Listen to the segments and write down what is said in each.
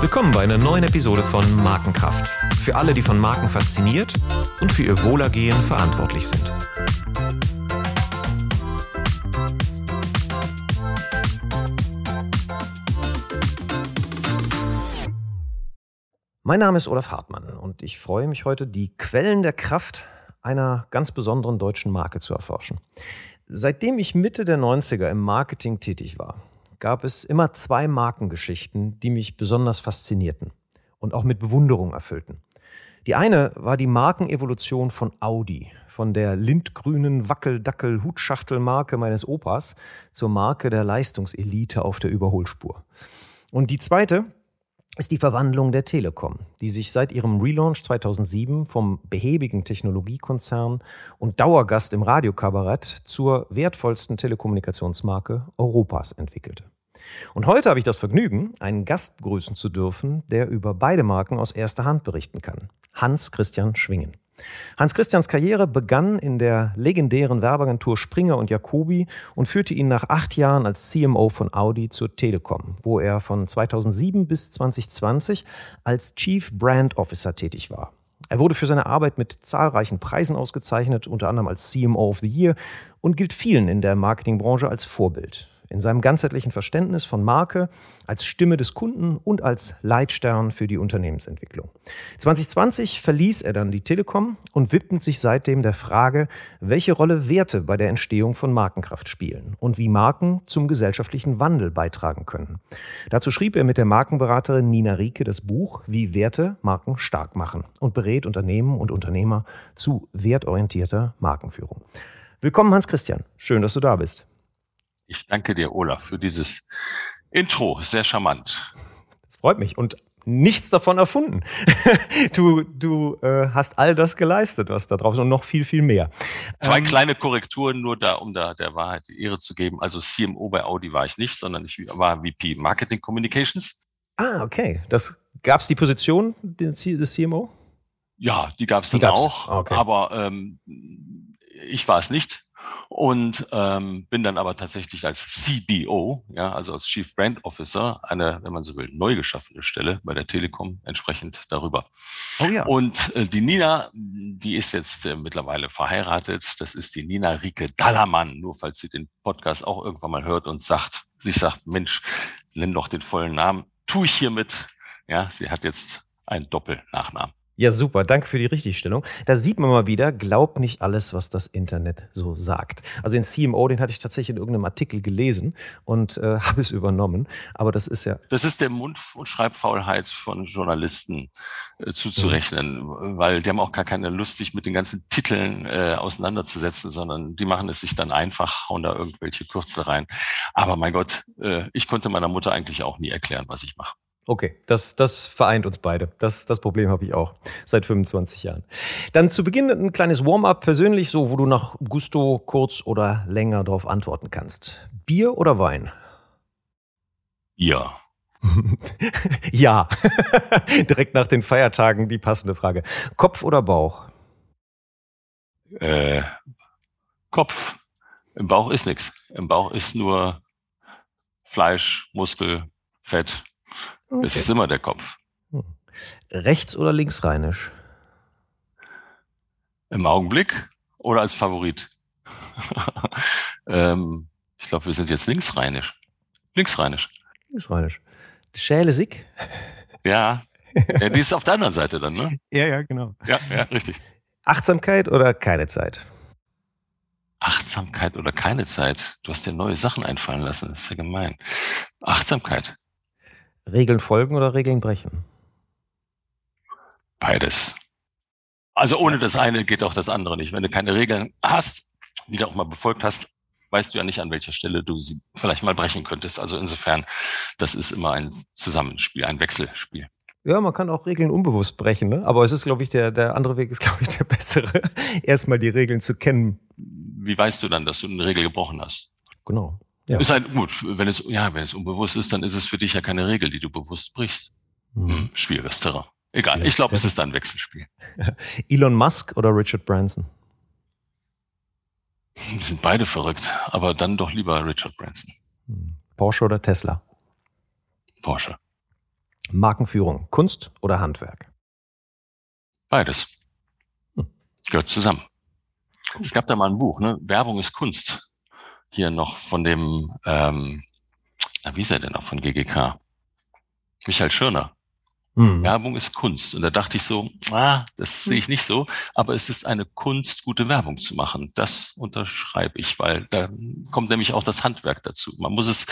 Willkommen bei einer neuen Episode von Markenkraft. Für alle, die von Marken fasziniert und für ihr Wohlergehen verantwortlich sind. Mein Name ist Olaf Hartmann und ich freue mich heute, die Quellen der Kraft einer ganz besonderen deutschen Marke zu erforschen. Seitdem ich Mitte der 90er im Marketing tätig war, gab es immer zwei Markengeschichten, die mich besonders faszinierten und auch mit Bewunderung erfüllten. Die eine war die Markenevolution von Audi, von der lindgrünen Wackel-Dackel-Hutschachtel-Marke meines Opas zur Marke der Leistungselite auf der Überholspur. Und die zweite ist die Verwandlung der Telekom, die sich seit ihrem Relaunch 2007 vom behäbigen Technologiekonzern und Dauergast im Radiokabarett zur wertvollsten Telekommunikationsmarke Europas entwickelte. Und heute habe ich das Vergnügen, einen Gast begrüßen zu dürfen, der über beide Marken aus erster Hand berichten kann. Hans Christian Schwingen. Hans Christians Karriere begann in der legendären Werbeagentur Springer und Jacobi und führte ihn nach acht Jahren als CMO von Audi zur Telekom, wo er von 2007 bis 2020 als Chief Brand Officer tätig war. Er wurde für seine Arbeit mit zahlreichen Preisen ausgezeichnet, unter anderem als CMO of the Year und gilt vielen in der Marketingbranche als Vorbild in seinem ganzheitlichen Verständnis von Marke, als Stimme des Kunden und als Leitstern für die Unternehmensentwicklung. 2020 verließ er dann die Telekom und widmet sich seitdem der Frage, welche Rolle Werte bei der Entstehung von Markenkraft spielen und wie Marken zum gesellschaftlichen Wandel beitragen können. Dazu schrieb er mit der Markenberaterin Nina Rieke das Buch Wie Werte Marken stark machen und berät Unternehmen und Unternehmer zu wertorientierter Markenführung. Willkommen, Hans Christian. Schön, dass du da bist. Ich danke dir, Olaf, für dieses Intro. Sehr charmant. Das freut mich. Und nichts davon erfunden. du du äh, hast all das geleistet, was da drauf ist und noch viel, viel mehr. Zwei ähm, kleine Korrekturen nur da, um da der Wahrheit die Ehre zu geben. Also CMO bei Audi war ich nicht, sondern ich war VP Marketing Communications. Ah, okay. Das gab es die Position des CMO? Ja, die gab es dann auch. Ah, okay. Aber ähm, ich war es nicht und ähm, bin dann aber tatsächlich als CBO, ja, also als Chief Brand Officer, eine, wenn man so will, neu geschaffene Stelle bei der Telekom entsprechend darüber. Oh ja. Und äh, die Nina, die ist jetzt äh, mittlerweile verheiratet. Das ist die Nina Rike Dallermann, nur falls sie den Podcast auch irgendwann mal hört und sagt, sich sagt, Mensch, nenn doch den vollen Namen. Tu ich hiermit. Ja, sie hat jetzt einen Doppelnachnamen. Ja, super. Danke für die Richtigstellung. Da sieht man mal wieder, glaub nicht alles, was das Internet so sagt. Also den CMO, den hatte ich tatsächlich in irgendeinem Artikel gelesen und äh, habe es übernommen. Aber das ist ja. Das ist der Mund- und Schreibfaulheit von Journalisten äh, zuzurechnen, mhm. weil die haben auch gar keine Lust, sich mit den ganzen Titeln äh, auseinanderzusetzen, sondern die machen es sich dann einfach, hauen da irgendwelche Kürzel rein. Aber mein Gott, äh, ich konnte meiner Mutter eigentlich auch nie erklären, was ich mache. Okay, das, das vereint uns beide. Das, das Problem habe ich auch seit 25 Jahren. Dann zu Beginn ein kleines Warm-up persönlich, so wo du nach Gusto kurz oder länger darauf antworten kannst. Bier oder Wein? Ja. ja. Direkt nach den Feiertagen die passende Frage. Kopf oder Bauch? Äh, Kopf. Im Bauch ist nichts. Im Bauch ist nur Fleisch, Muskel, Fett. Okay. Es ist immer der Kopf. Hm. Rechts- oder linksrheinisch? Im Augenblick oder als Favorit? ähm, ich glaube, wir sind jetzt linksrheinisch. Linksrheinisch. Linksrheinisch. Schäle-Sick? Ja. ja. Die ist auf der anderen Seite dann, ne? ja, ja, genau. Ja, ja, richtig. Achtsamkeit oder keine Zeit? Achtsamkeit oder keine Zeit? Du hast dir neue Sachen einfallen lassen. Das ist ja gemein. Achtsamkeit. Regeln folgen oder Regeln brechen? Beides. Also ohne das eine geht auch das andere nicht. Wenn du keine Regeln hast, die du auch mal befolgt hast, weißt du ja nicht, an welcher Stelle du sie vielleicht mal brechen könntest. Also insofern, das ist immer ein Zusammenspiel, ein Wechselspiel. Ja, man kann auch Regeln unbewusst brechen, ne? aber es ist, glaube ich, der, der andere Weg ist, glaube ich, der bessere, erstmal die Regeln zu kennen. Wie weißt du dann, dass du eine Regel gebrochen hast? Genau. Ja. Ist halt gut, wenn es, ja, wenn es unbewusst ist, dann ist es für dich ja keine Regel, die du bewusst brichst. Hm. Hm, schwieriges Terrain. Egal, ich glaube, es ist ein Wechselspiel. Elon Musk oder Richard Branson? Die sind beide verrückt, aber dann doch lieber Richard Branson. Hm. Porsche oder Tesla? Porsche. Markenführung, Kunst oder Handwerk? Beides. Hm. Gehört zusammen. Es gab da mal ein Buch, ne? Werbung ist Kunst. Hier noch von dem, ähm, na, wie ist er denn noch von GGK? Michael Schirner. Mhm. Werbung ist Kunst. Und da dachte ich so, ah, das sehe ich nicht so, aber es ist eine Kunst, gute Werbung zu machen. Das unterschreibe ich, weil da kommt nämlich auch das Handwerk dazu. Man muss es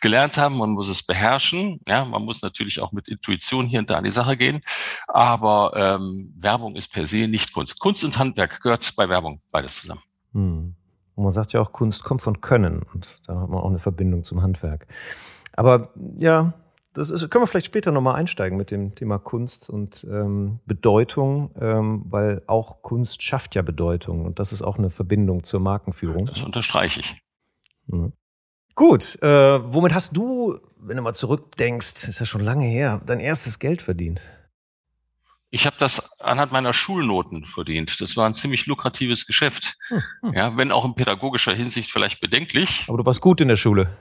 gelernt haben, man muss es beherrschen. Ja, man muss natürlich auch mit Intuition hier und da an die Sache gehen. Aber ähm, Werbung ist per se nicht Kunst. Kunst und Handwerk gehört bei Werbung beides zusammen. Mhm. Und man sagt ja auch, Kunst kommt von Können. Und da hat man auch eine Verbindung zum Handwerk. Aber ja, das ist, können wir vielleicht später nochmal einsteigen mit dem Thema Kunst und ähm, Bedeutung, ähm, weil auch Kunst schafft ja Bedeutung und das ist auch eine Verbindung zur Markenführung. Das unterstreiche ich. Mhm. Gut, äh, womit hast du, wenn du mal zurückdenkst, ist ja schon lange her, dein erstes Geld verdient? Ich habe das anhand meiner Schulnoten verdient. Das war ein ziemlich lukratives Geschäft. Hm, hm. Ja, wenn auch in pädagogischer Hinsicht vielleicht bedenklich. Aber du warst gut in der Schule.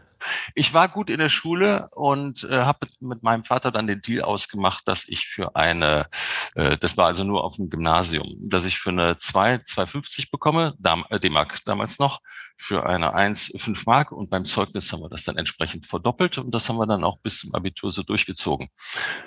Ich war gut in der Schule und äh, habe mit meinem Vater dann den Deal ausgemacht, dass ich für eine, äh, das war also nur auf dem Gymnasium, dass ich für eine 2, 2,50 bekomme, Dam, äh, D-Mark damals noch, für eine 1, 5 Mark und beim Zeugnis haben wir das dann entsprechend verdoppelt und das haben wir dann auch bis zum Abitur so durchgezogen.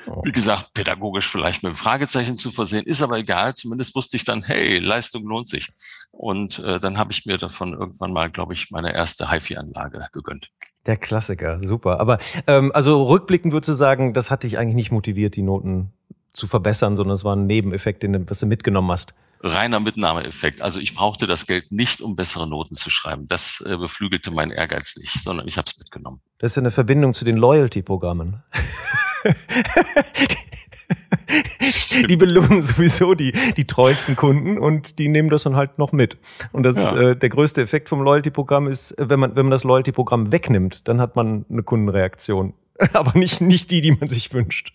Oh. Wie gesagt, pädagogisch vielleicht mit einem Fragezeichen zu versehen, ist aber egal, zumindest wusste ich dann, hey, Leistung lohnt sich. Und äh, dann habe ich mir davon irgendwann mal, glaube ich, meine erste HiFi-Anlage gegönnt. Der Klassiker, super. Aber ähm, also rückblickend würdest du sagen, das hat dich eigentlich nicht motiviert, die Noten zu verbessern, sondern es war ein Nebeneffekt, den, was du mitgenommen hast. Reiner Mitnahmeeffekt. Also ich brauchte das Geld nicht, um bessere Noten zu schreiben. Das äh, beflügelte meinen Ehrgeiz nicht, sondern ich habe es mitgenommen. Das ist ja eine Verbindung zu den Loyalty-Programmen. die belohnen sowieso die, die treuesten Kunden und die nehmen das dann halt noch mit. Und das ja. äh, der größte Effekt vom Loyalty-Programm ist, wenn man, wenn man das Loyalty-Programm wegnimmt, dann hat man eine Kundenreaktion. Aber nicht, nicht die, die man sich wünscht.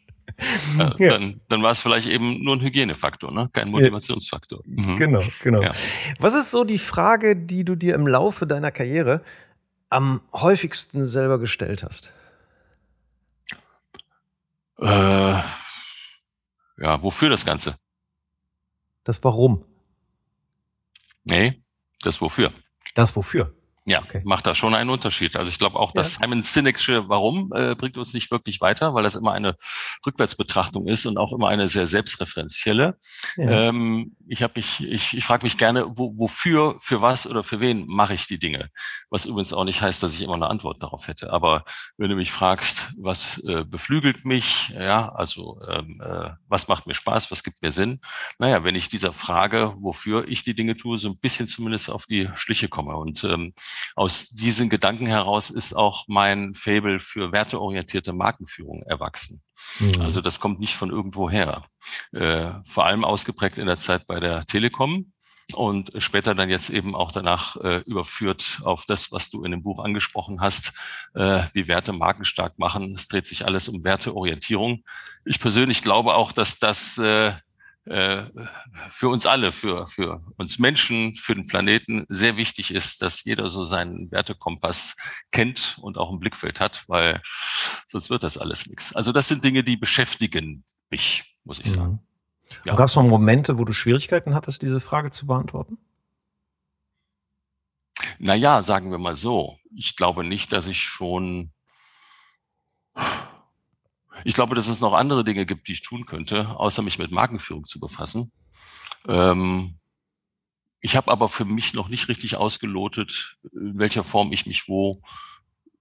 Ja, ja. Dann, dann war es vielleicht eben nur ein Hygienefaktor, ne? kein Motivationsfaktor. Mhm. Genau, genau. Ja. Was ist so die Frage, die du dir im Laufe deiner Karriere am häufigsten selber gestellt hast? Äh, ja, wofür das Ganze? Das Warum. Nee, das Wofür. Das Wofür. Ja, okay. macht da schon einen Unterschied. Also ich glaube auch, dass ja. Simon Sinek'sche Warum äh, bringt uns nicht wirklich weiter, weil das immer eine Rückwärtsbetrachtung ist und auch immer eine sehr selbstreferenzielle. Ja. Ähm, ich habe mich, ich, ich frage mich gerne, wo, wofür, für was oder für wen mache ich die Dinge? Was übrigens auch nicht heißt, dass ich immer eine Antwort darauf hätte. Aber wenn du mich fragst, was äh, beflügelt mich, ja, also ähm, äh, was macht mir Spaß, was gibt mir Sinn? Naja, wenn ich dieser Frage, wofür ich die Dinge tue, so ein bisschen zumindest auf die Schliche komme und ähm, aus diesen Gedanken heraus ist auch mein Fable für werteorientierte Markenführung erwachsen. Mhm. Also das kommt nicht von irgendwo her. Äh, vor allem ausgeprägt in der Zeit bei der Telekom und später dann jetzt eben auch danach äh, überführt auf das, was du in dem Buch angesprochen hast, äh, wie Werte Marken stark machen. Es dreht sich alles um Werteorientierung. Ich persönlich glaube auch, dass das äh, äh, für uns alle, für, für uns Menschen, für den Planeten sehr wichtig ist, dass jeder so seinen Wertekompass kennt und auch ein Blickfeld hat, weil sonst wird das alles nichts. Also das sind Dinge, die beschäftigen mich, muss ich sagen. Ja. Gab es noch Momente, wo du Schwierigkeiten hattest, diese Frage zu beantworten? Naja, sagen wir mal so. Ich glaube nicht, dass ich schon ich glaube, dass es noch andere Dinge gibt, die ich tun könnte, außer mich mit Markenführung zu befassen. Ähm, ich habe aber für mich noch nicht richtig ausgelotet, in welcher Form ich mich wo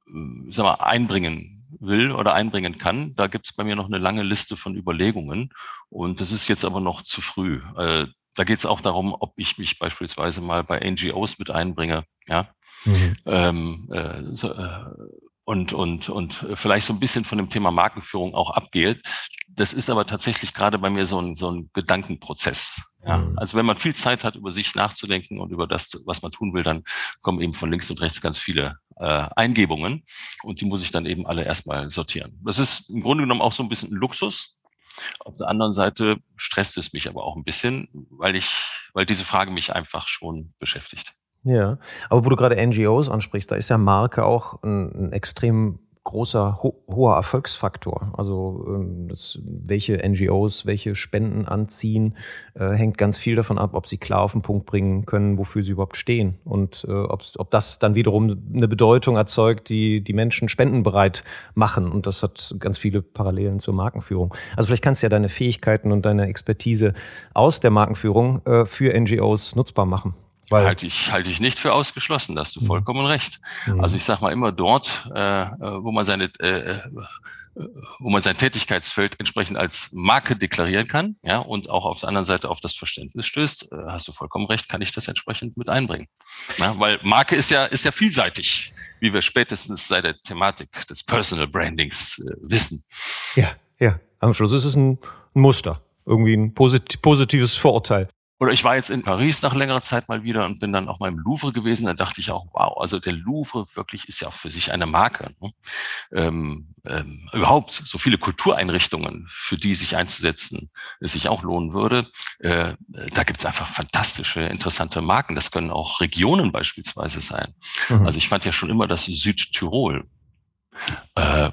äh, sag mal, einbringen will oder einbringen kann. Da gibt es bei mir noch eine lange Liste von Überlegungen und das ist jetzt aber noch zu früh. Äh, da geht es auch darum, ob ich mich beispielsweise mal bei NGOs mit einbringe. Ja. Mhm. Ähm, äh, so, äh, und, und, und vielleicht so ein bisschen von dem Thema Markenführung auch abgeht. Das ist aber tatsächlich gerade bei mir so ein, so ein Gedankenprozess. Ja, mhm. also wenn man viel Zeit hat, über sich nachzudenken und über das, was man tun will, dann kommen eben von links und rechts ganz viele äh, Eingebungen und die muss ich dann eben alle erstmal sortieren. Das ist im Grunde genommen auch so ein bisschen ein Luxus. Auf der anderen Seite stresst es mich aber auch ein bisschen, weil ich, weil diese Frage mich einfach schon beschäftigt. Ja, aber wo du gerade NGOs ansprichst, da ist ja Marke auch ein, ein extrem großer, ho hoher Erfolgsfaktor. Also ähm, das, welche NGOs, welche Spenden anziehen, äh, hängt ganz viel davon ab, ob sie klar auf den Punkt bringen können, wofür sie überhaupt stehen. Und äh, ob das dann wiederum eine Bedeutung erzeugt, die die Menschen spendenbereit machen. Und das hat ganz viele Parallelen zur Markenführung. Also vielleicht kannst du ja deine Fähigkeiten und deine Expertise aus der Markenführung äh, für NGOs nutzbar machen. Weil halte ich, halte ich nicht für ausgeschlossen, da hast du mhm. vollkommen recht. Mhm. Also ich sage mal immer dort, äh, äh, wo man seine äh, äh, wo man sein Tätigkeitsfeld entsprechend als Marke deklarieren kann, ja, und auch auf der anderen Seite auf das Verständnis stößt, äh, hast du vollkommen recht, kann ich das entsprechend mit einbringen. Ja, weil Marke ist ja, ist ja vielseitig, wie wir spätestens seit der Thematik des Personal Brandings äh, wissen. Ja, ja. Am Schluss ist es ein, ein Muster, irgendwie ein posit positives Vorurteil. Oder ich war jetzt in Paris nach längerer Zeit mal wieder und bin dann auch mal im Louvre gewesen. Da dachte ich auch, wow, also der Louvre wirklich ist ja auch für sich eine Marke. Ne? Ähm, ähm, überhaupt so viele Kultureinrichtungen, für die sich einzusetzen, es sich auch lohnen würde. Äh, da gibt's einfach fantastische, interessante Marken. Das können auch Regionen beispielsweise sein. Mhm. Also ich fand ja schon immer, dass Südtirol äh,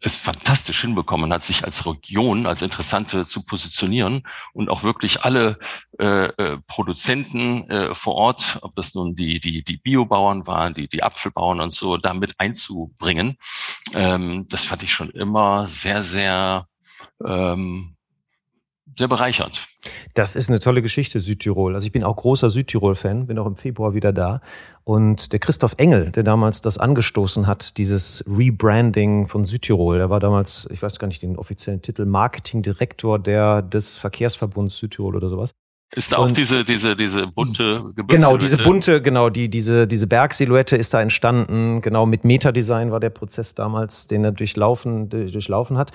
es fantastisch hinbekommen hat, sich als Region, als Interessante zu positionieren und auch wirklich alle äh, äh, Produzenten äh, vor Ort, ob das nun die, die, die Biobauern waren, die, die Apfelbauern und so, damit einzubringen. Ähm, das fand ich schon immer sehr, sehr ähm, sehr bereichernd. Das ist eine tolle Geschichte, Südtirol. Also ich bin auch großer Südtirol-Fan, bin auch im Februar wieder da. Und der Christoph Engel, der damals das angestoßen hat, dieses Rebranding von Südtirol, der war damals, ich weiß gar nicht den offiziellen Titel, Marketingdirektor der, des Verkehrsverbunds Südtirol oder sowas. Ist da auch diese, diese, diese bunte Gebirgssilhouette? Genau, diese bunte, genau, die, diese, diese Bergsilhouette ist da entstanden. Genau, mit Metadesign war der Prozess damals, den er durchlaufen, durchlaufen hat.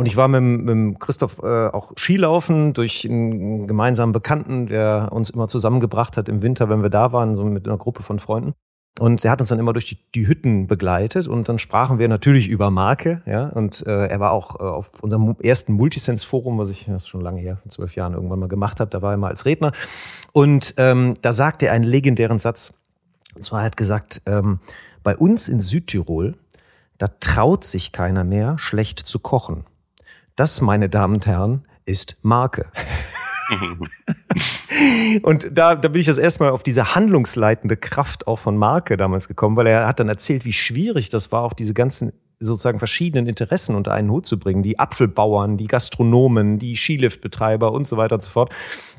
Und ich war mit, mit Christoph äh, auch Skilaufen durch einen gemeinsamen Bekannten, der uns immer zusammengebracht hat im Winter, wenn wir da waren, so mit einer Gruppe von Freunden. Und er hat uns dann immer durch die, die Hütten begleitet und dann sprachen wir natürlich über Marke. Ja? Und äh, er war auch äh, auf unserem ersten Multisense-Forum, was ich das ist schon lange her, vor zwölf Jahren irgendwann mal gemacht habe, da war er mal als Redner. Und ähm, da sagte er einen legendären Satz. Und zwar er hat gesagt, ähm, bei uns in Südtirol, da traut sich keiner mehr, schlecht zu kochen. Das, meine Damen und Herren, ist Marke. und da, da bin ich das erstmal auf diese handlungsleitende Kraft auch von Marke damals gekommen, weil er hat dann erzählt, wie schwierig das war, auch diese ganzen sozusagen verschiedenen Interessen unter einen Hut zu bringen. Die Apfelbauern, die Gastronomen, die Skiliftbetreiber und so weiter und so fort.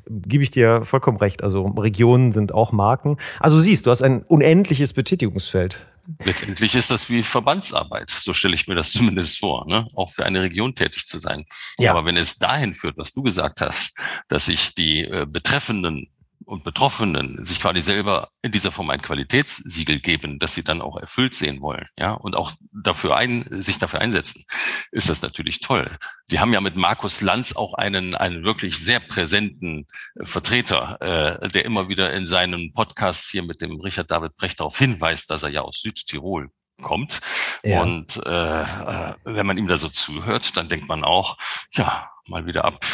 Gebe ich dir vollkommen recht. Also Regionen sind auch Marken. Also siehst, du hast ein unendliches Betätigungsfeld. Letztendlich ist das wie Verbandsarbeit. So stelle ich mir das zumindest vor, ne? auch für eine Region tätig zu sein. Ja. Aber wenn es dahin führt, was du gesagt hast, dass sich die äh, Betreffenden und Betroffenen sich quasi selber in dieser Form ein Qualitätssiegel geben, dass sie dann auch erfüllt sehen wollen, ja, und auch dafür ein, sich dafür einsetzen, ist das natürlich toll. Die haben ja mit Markus Lanz auch einen, einen wirklich sehr präsenten Vertreter, äh, der immer wieder in seinen Podcasts hier mit dem Richard David Brecht darauf hinweist, dass er ja aus Südtirol kommt. Ja. Und äh, äh wenn man ihm da so zuhört, dann denkt man auch, ja, mal wieder ab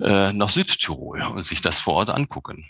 äh, nach Südtirol und sich das vor Ort angucken.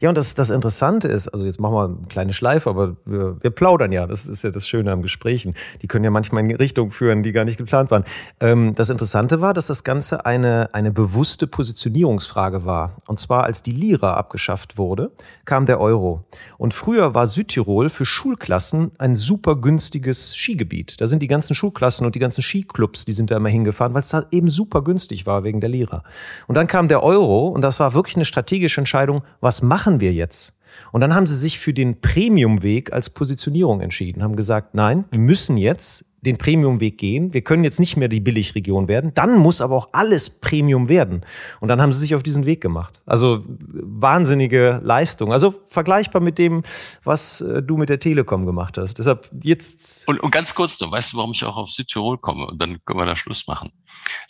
Ja, und das, das Interessante ist, also jetzt machen wir eine kleine Schleife, aber wir, wir plaudern ja, das ist ja das Schöne am Gesprächen. Die können ja manchmal in Richtungen führen, die gar nicht geplant waren. Ähm, das Interessante war, dass das Ganze eine, eine bewusste Positionierungsfrage war. Und zwar, als die Lira abgeschafft wurde, kam der Euro. Und früher war Südtirol für Schulklassen ein super günstiges Skigebiet. Da sind die ganzen Schulklassen und die ganzen Skiclubs, die sind da immer hingefahren, weil es da eben super günstig war wegen der Lira. Und dann kam der Euro und das war wirklich eine strategische Entscheidung, was machen wir jetzt? Und dann haben sie sich für den Premium-Weg als Positionierung entschieden, haben gesagt, nein, wir müssen jetzt den Premium-Weg gehen. Wir können jetzt nicht mehr die Billigregion werden. Dann muss aber auch alles Premium werden. Und dann haben sie sich auf diesen Weg gemacht. Also wahnsinnige Leistung. Also vergleichbar mit dem, was äh, du mit der Telekom gemacht hast. Deshalb jetzt. Und, und ganz kurz noch, weißt du, warum ich auch auf Südtirol komme? Und dann können wir da Schluss machen.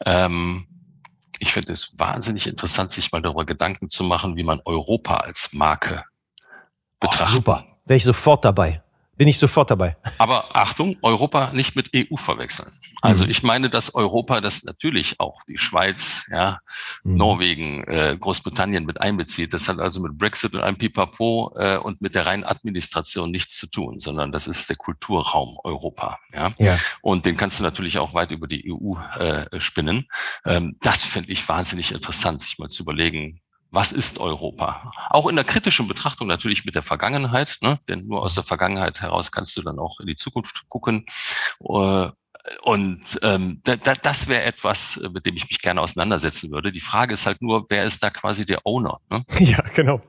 Ähm ich finde es wahnsinnig interessant, sich mal darüber Gedanken zu machen, wie man Europa als Marke betrachtet. Oh, super. Wäre ich sofort dabei. Bin ich sofort dabei. Aber Achtung, Europa nicht mit EU verwechseln. Also mhm. ich meine, dass Europa das natürlich auch die Schweiz, ja, mhm. Norwegen, äh, Großbritannien mit einbezieht. Das hat also mit Brexit und einem Pipapo äh, und mit der reinen Administration nichts zu tun, sondern das ist der Kulturraum Europa. Ja? ja. Und den kannst du natürlich auch weit über die EU äh, spinnen. Ähm, das finde ich wahnsinnig interessant, sich mal zu überlegen, was ist Europa? Auch in der kritischen Betrachtung natürlich mit der Vergangenheit, ne? denn nur aus der Vergangenheit heraus kannst du dann auch in die Zukunft gucken. Äh, und ähm, da, da, das wäre etwas, mit dem ich mich gerne auseinandersetzen würde. Die Frage ist halt nur, wer ist da quasi der Owner? Ne? Ja, genau.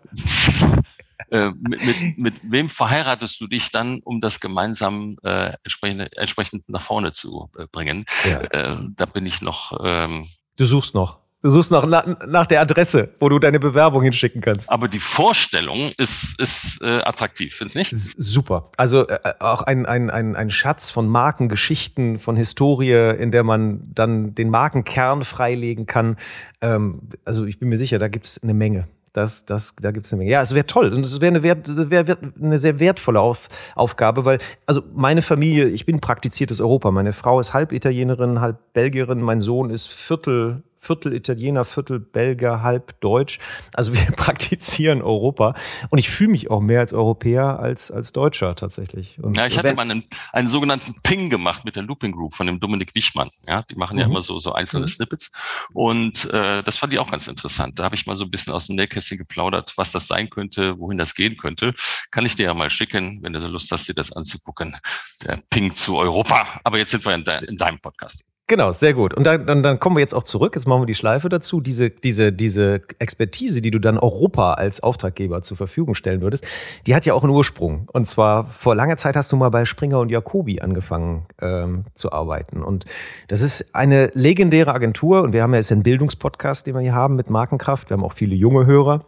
äh, mit, mit, mit wem verheiratest du dich dann, um das gemeinsam äh, entsprechend, entsprechend nach vorne zu äh, bringen? Ja. Äh, da bin ich noch. Ähm, du suchst noch. Du suchst nach, nach der Adresse, wo du deine Bewerbung hinschicken kannst. Aber die Vorstellung ist, ist äh, attraktiv, findest du nicht? Super. Also äh, auch ein, ein, ein, ein Schatz von Markengeschichten, von Historie, in der man dann den Markenkern freilegen kann. Ähm, also ich bin mir sicher, da gibt es eine Menge. Das, das, da gibt es eine Menge. Ja, es wäre toll und es wäre eine, wert, wär, eine sehr wertvolle Auf, Aufgabe, weil, also meine Familie, ich bin praktiziertes Europa. Meine Frau ist halb Italienerin, halb Belgierin, mein Sohn ist Viertel Viertel Italiener, Viertel Belgier, halb Deutsch. Also wir praktizieren Europa. Und ich fühle mich auch mehr als Europäer als als Deutscher tatsächlich. Und ja, ich hatte mal einen, einen sogenannten Ping gemacht mit der Looping Group von dem Dominik Wichmann. Ja, die machen mhm. ja immer so, so einzelne mhm. Snippets. Und äh, das fand ich auch ganz interessant. Da habe ich mal so ein bisschen aus dem Nähkästchen geplaudert, was das sein könnte, wohin das gehen könnte. Kann ich dir ja mal schicken, wenn du so Lust hast, dir das anzugucken. Der Ping zu Europa. Aber jetzt sind wir in, de in deinem Podcast. Genau, sehr gut. Und dann, dann, dann kommen wir jetzt auch zurück. Jetzt machen wir die Schleife dazu. Diese, diese, diese Expertise, die du dann Europa als Auftraggeber zur Verfügung stellen würdest, die hat ja auch einen Ursprung. Und zwar vor langer Zeit hast du mal bei Springer und Jacobi angefangen ähm, zu arbeiten. Und das ist eine legendäre Agentur. Und wir haben ja jetzt einen Bildungspodcast, den wir hier haben mit Markenkraft. Wir haben auch viele junge Hörer.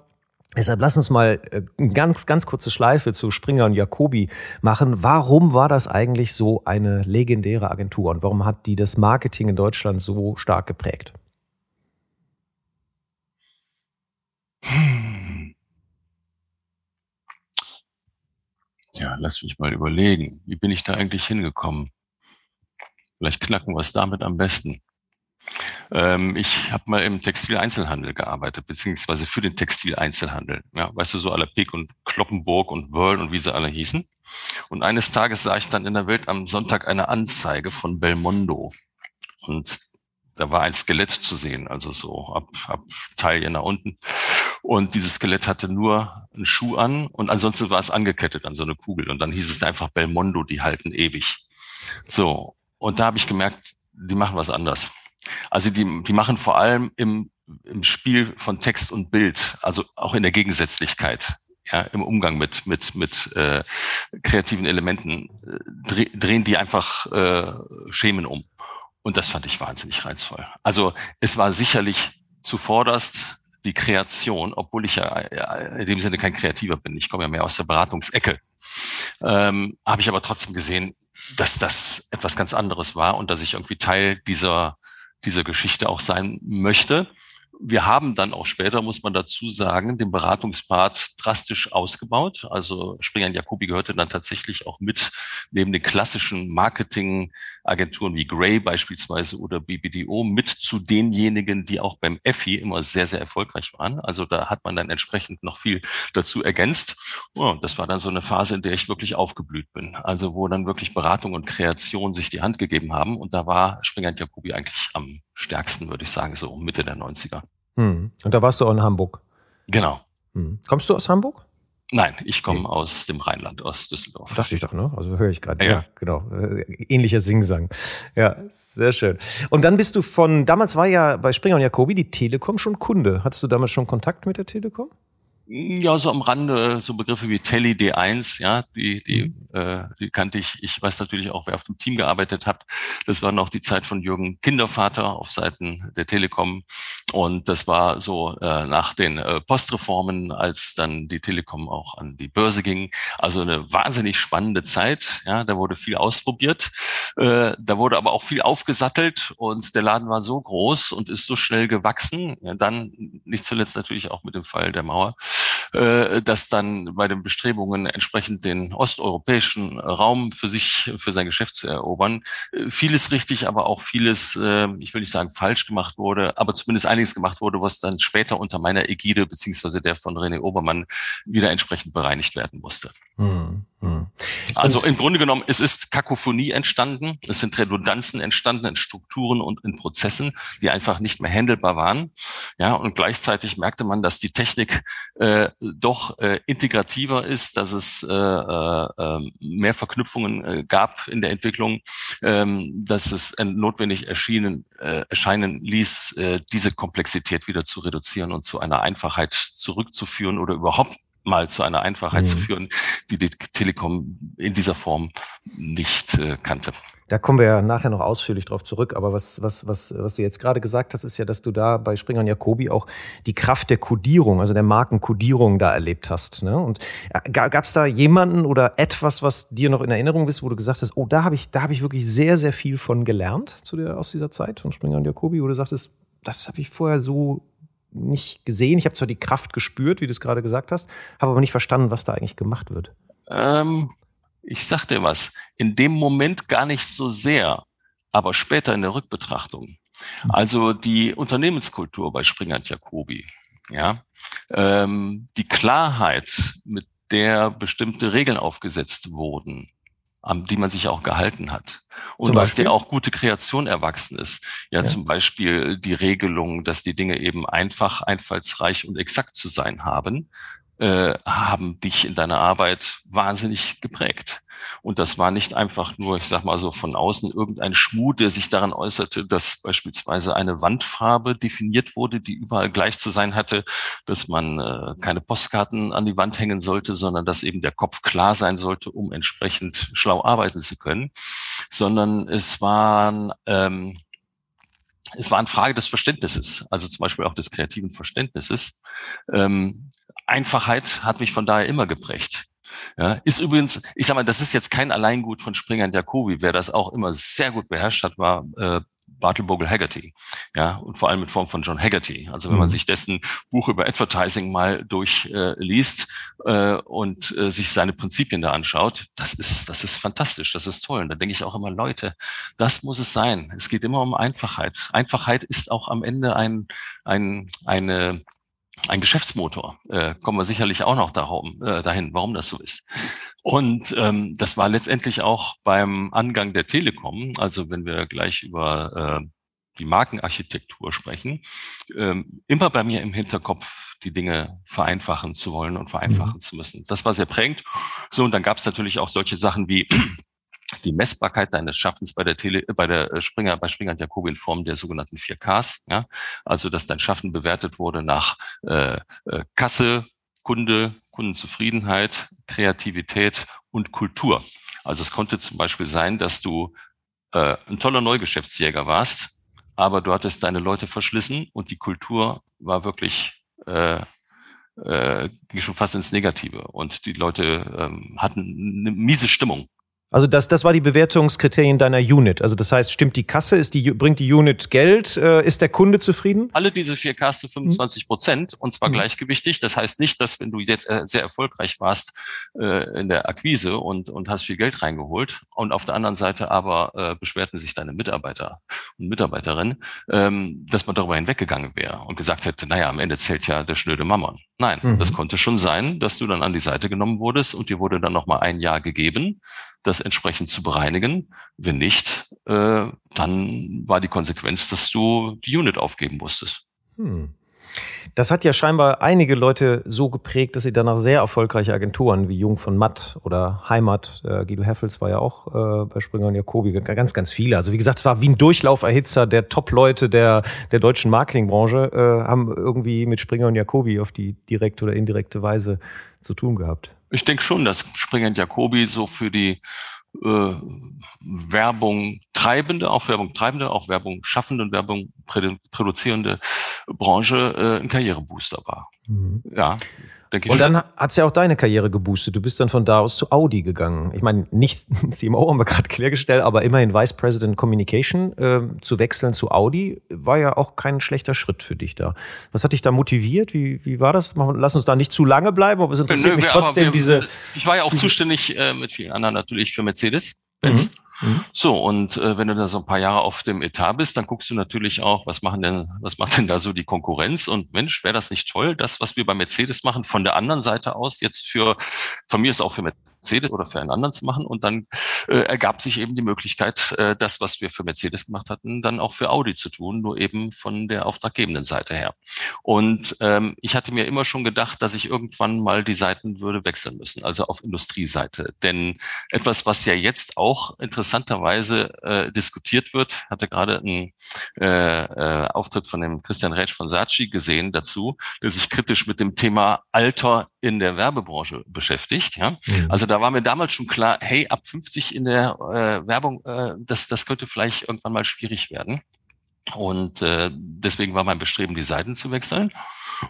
Deshalb lass uns mal äh, eine ganz, ganz kurze Schleife zu Springer und Jacobi machen. Warum war das eigentlich so eine legendäre Agentur und warum hat die das Marketing in Deutschland so stark geprägt? Ja, lass mich mal überlegen. Wie bin ich da eigentlich hingekommen? Vielleicht knacken wir es damit am besten. Ähm, ich habe mal im Textileinzelhandel gearbeitet, beziehungsweise für den Textileinzelhandel. Ja, weißt du, so aller Pick und Kloppenburg und Wörl und wie sie alle hießen. Und eines Tages sah ich dann in der Welt am Sonntag eine Anzeige von Belmondo. Und da war ein Skelett zu sehen, also so ab, ab Taille nach unten. Und dieses Skelett hatte nur einen Schuh an und ansonsten war es angekettet an so eine Kugel. Und dann hieß es einfach Belmondo, die halten ewig. So. Und da habe ich gemerkt, die machen was anders. Also die, die machen vor allem im, im Spiel von Text und Bild, also auch in der Gegensätzlichkeit, ja, im Umgang mit, mit, mit äh, kreativen Elementen, äh, drehen die einfach äh, Schemen um. Und das fand ich wahnsinnig reizvoll. Also es war sicherlich zuvorderst die Kreation, obwohl ich ja in dem Sinne kein Kreativer bin. Ich komme ja mehr aus der Beratungsecke. Ähm, habe ich aber trotzdem gesehen, dass das etwas ganz anderes war und dass ich irgendwie Teil dieser dieser Geschichte auch sein möchte. Wir haben dann auch später, muss man dazu sagen, den Beratungspart drastisch ausgebaut. Also Springer Jacobi gehörte dann tatsächlich auch mit neben den klassischen Marketingagenturen wie Gray beispielsweise oder BBDO mit zu denjenigen, die auch beim EFI immer sehr, sehr erfolgreich waren. Also da hat man dann entsprechend noch viel dazu ergänzt. Oh, das war dann so eine Phase, in der ich wirklich aufgeblüht bin. Also wo dann wirklich Beratung und Kreation sich die Hand gegeben haben. Und da war Springer Jacobi eigentlich am stärksten, würde ich sagen, so Mitte der 90er. Hm. Und da warst du auch in Hamburg? Genau. Hm. Kommst du aus Hamburg? Nein, ich komme nee. aus dem Rheinland, aus Düsseldorf. Dachte ich doch, ne? Also höre ich gerade. Ja. ja. genau. Äh, ähnlicher Singsang. Ja, sehr schön. Und dann bist du von, damals war ja bei Springer und Jacobi die Telekom schon Kunde. Hattest du damals schon Kontakt mit der Telekom? Ja, so am Rande, so Begriffe wie Telly D1, ja, die, die, mhm. äh, die kannte ich. Ich weiß natürlich auch, wer auf dem Team gearbeitet hat. Das war noch die Zeit von Jürgen Kindervater auf Seiten der Telekom. Und das war so äh, nach den äh, Postreformen, als dann die Telekom auch an die Börse ging. Also eine wahnsinnig spannende Zeit. Ja, da wurde viel ausprobiert. Äh, da wurde aber auch viel aufgesattelt und der Laden war so groß und ist so schnell gewachsen. Ja, dann nicht zuletzt natürlich auch mit dem Fall der Mauer äh, das dann bei den Bestrebungen entsprechend den osteuropäischen Raum für sich, für sein Geschäft zu erobern, äh, vieles richtig, aber auch vieles, äh, ich will nicht sagen falsch gemacht wurde, aber zumindest einiges gemacht wurde, was dann später unter meiner Ägide beziehungsweise der von René Obermann wieder entsprechend bereinigt werden musste. Hm. Also im Grunde genommen, es ist Kakophonie entstanden, es sind Redundanzen entstanden in Strukturen und in Prozessen, die einfach nicht mehr handelbar waren. Ja, und gleichzeitig merkte man, dass die Technik äh, doch äh, integrativer ist, dass es äh, äh, ähm, mehr Verknüpfungen äh, gab in der Entwicklung, ähm, dass es notwendig erschienen, äh, erscheinen ließ, äh, diese Komplexität wieder zu reduzieren und zu einer Einfachheit zurückzuführen oder überhaupt mal zu einer Einfachheit mhm. zu führen, die die Telekom in dieser Form nicht äh, kannte. Da kommen wir ja nachher noch ausführlich drauf zurück. Aber was, was, was, was du jetzt gerade gesagt hast, ist ja, dass du da bei Springer und Jacobi auch die Kraft der Kodierung, also der Markenkodierung da erlebt hast. Ne? Und äh, gab es da jemanden oder etwas, was dir noch in Erinnerung ist, wo du gesagt hast, oh, da habe ich, da habe ich wirklich sehr, sehr viel von gelernt zu der, aus dieser Zeit von Springer und Jacobi, wo du sagtest, das habe ich vorher so nicht gesehen. Ich habe zwar die Kraft gespürt, wie du es gerade gesagt hast, habe aber nicht verstanden, was da eigentlich gemacht wird. Ähm, ich sag dir was, in dem Moment gar nicht so sehr, aber später in der Rückbetrachtung. Also die Unternehmenskultur bei Springer und Jacobi, ja, ähm, die Klarheit, mit der bestimmte Regeln aufgesetzt wurden, an die man sich auch gehalten hat. Und aus der auch gute Kreation erwachsen ist. Ja, ja, zum Beispiel die Regelung, dass die Dinge eben einfach, einfallsreich und exakt zu sein haben äh, haben dich in deiner Arbeit wahnsinnig geprägt. Und das war nicht einfach nur, ich sag mal so von außen, irgendein Schmut, der sich daran äußerte, dass beispielsweise eine Wandfarbe definiert wurde, die überall gleich zu sein hatte, dass man äh, keine Postkarten an die Wand hängen sollte, sondern dass eben der Kopf klar sein sollte, um entsprechend schlau arbeiten zu können, sondern es waren ähm, es war eine Frage des Verständnisses, also zum Beispiel auch des kreativen Verständnisses. Ähm, Einfachheit hat mich von daher immer geprägt. Ja, ist übrigens, ich sag mal, das ist jetzt kein Alleingut von Springer und Jacobi. Wer das auch immer sehr gut beherrscht hat, war äh, Bartlebogle Haggerty. Ja, und vor allem in Form von John Haggerty. Also wenn man mhm. sich dessen Buch über Advertising mal durchliest äh, äh, und äh, sich seine Prinzipien da anschaut, das ist, das ist fantastisch, das ist toll. Und da denke ich auch immer, Leute, das muss es sein. Es geht immer um Einfachheit. Einfachheit ist auch am Ende ein, ein, eine ein Geschäftsmotor. Äh, kommen wir sicherlich auch noch darum, äh, dahin, warum das so ist. Und ähm, das war letztendlich auch beim Angang der Telekom, also wenn wir gleich über äh, die Markenarchitektur sprechen, ähm, immer bei mir im Hinterkopf die Dinge vereinfachen zu wollen und vereinfachen mhm. zu müssen. Das war sehr prägend. So, und dann gab es natürlich auch solche Sachen wie die Messbarkeit deines Schaffens bei der Tele, bei der äh, Springer, bei Springer und Jacobi in Form der sogenannten 4Ks, ja, also dass dein Schaffen bewertet wurde nach äh, äh, Kasse, Kunde, Kundenzufriedenheit, Kreativität und Kultur. Also es konnte zum Beispiel sein, dass du äh, ein toller Neugeschäftsjäger warst, aber du hattest deine Leute verschlissen und die Kultur war wirklich äh, äh, ging schon fast ins Negative und die Leute ähm, hatten eine miese Stimmung also das, das war die Bewertungskriterien deiner Unit. Also das heißt, stimmt die Kasse, ist die, bringt die Unit Geld, äh, ist der Kunde zufrieden? Alle diese vier zu 25 Prozent und zwar mhm. gleichgewichtig. Das heißt nicht, dass wenn du jetzt äh, sehr erfolgreich warst äh, in der Akquise und, und hast viel Geld reingeholt und auf der anderen Seite aber äh, beschwerten sich deine Mitarbeiter und Mitarbeiterinnen, ähm, dass man darüber hinweggegangen wäre und gesagt hätte, naja, am Ende zählt ja der schnöde Mammon. Nein, mhm. das konnte schon sein, dass du dann an die Seite genommen wurdest und dir wurde dann nochmal ein Jahr gegeben das entsprechend zu bereinigen. Wenn nicht, äh, dann war die Konsequenz, dass du die Unit aufgeben musstest. Hm. Das hat ja scheinbar einige Leute so geprägt, dass sie danach sehr erfolgreiche Agenturen wie Jung von Matt oder Heimat, äh, Guido Heffels war ja auch äh, bei Springer und Jacobi, ganz, ganz viele. Also wie gesagt, es war wie ein Durchlauferhitzer der Top-Leute der, der deutschen Marketingbranche, äh, haben irgendwie mit Springer und Jacobi auf die direkte oder indirekte Weise zu tun gehabt. Ich denke schon, dass Springer und Jacobi so für die äh, Werbung treibende, auch Werbung treibende, auch Werbung schaffende und Werbung produzierende Branche äh, ein Karrierebooster war. Mhm. Ja. Denke ich. Und dann hat es ja auch deine Karriere geboostet. Du bist dann von da aus zu Audi gegangen. Ich meine, nicht CMO haben wir gerade klargestellt, aber immerhin Vice President Communication äh, zu wechseln zu Audi war ja auch kein schlechter Schritt für dich da. Was hat dich da motiviert? Wie, wie war das? Lass uns da nicht zu lange bleiben, aber es interessiert Nö, mich trotzdem wir, diese. Ich war ja auch zuständig äh, mit vielen anderen natürlich für Mercedes. Benz. Mhm. Mhm. So, und äh, wenn du da so ein paar Jahre auf dem Etat bist, dann guckst du natürlich auch, was machen denn, was macht denn da so die Konkurrenz? Und Mensch, wäre das nicht toll, das, was wir bei Mercedes machen, von der anderen Seite aus jetzt für, von mir ist auch für Mercedes oder für einen anderen zu machen. Und dann äh, ergab sich eben die Möglichkeit, äh, das, was wir für Mercedes gemacht hatten, dann auch für Audi zu tun, nur eben von der auftraggebenden Seite her. Und ähm, ich hatte mir immer schon gedacht, dass ich irgendwann mal die Seiten würde wechseln müssen, also auf Industrieseite. Denn etwas, was ja jetzt auch interessanterweise äh, diskutiert wird, hatte gerade einen äh, äh, Auftritt von dem Christian Rätsch von Saatchi gesehen dazu, der sich kritisch mit dem Thema Alter in der Werbebranche beschäftigt. Ja? Mhm. Also da war mir damals schon klar, hey, ab 50 in der äh, Werbung, äh, das, das könnte vielleicht irgendwann mal schwierig werden. Und äh, deswegen war mein Bestreben, die Seiten zu wechseln.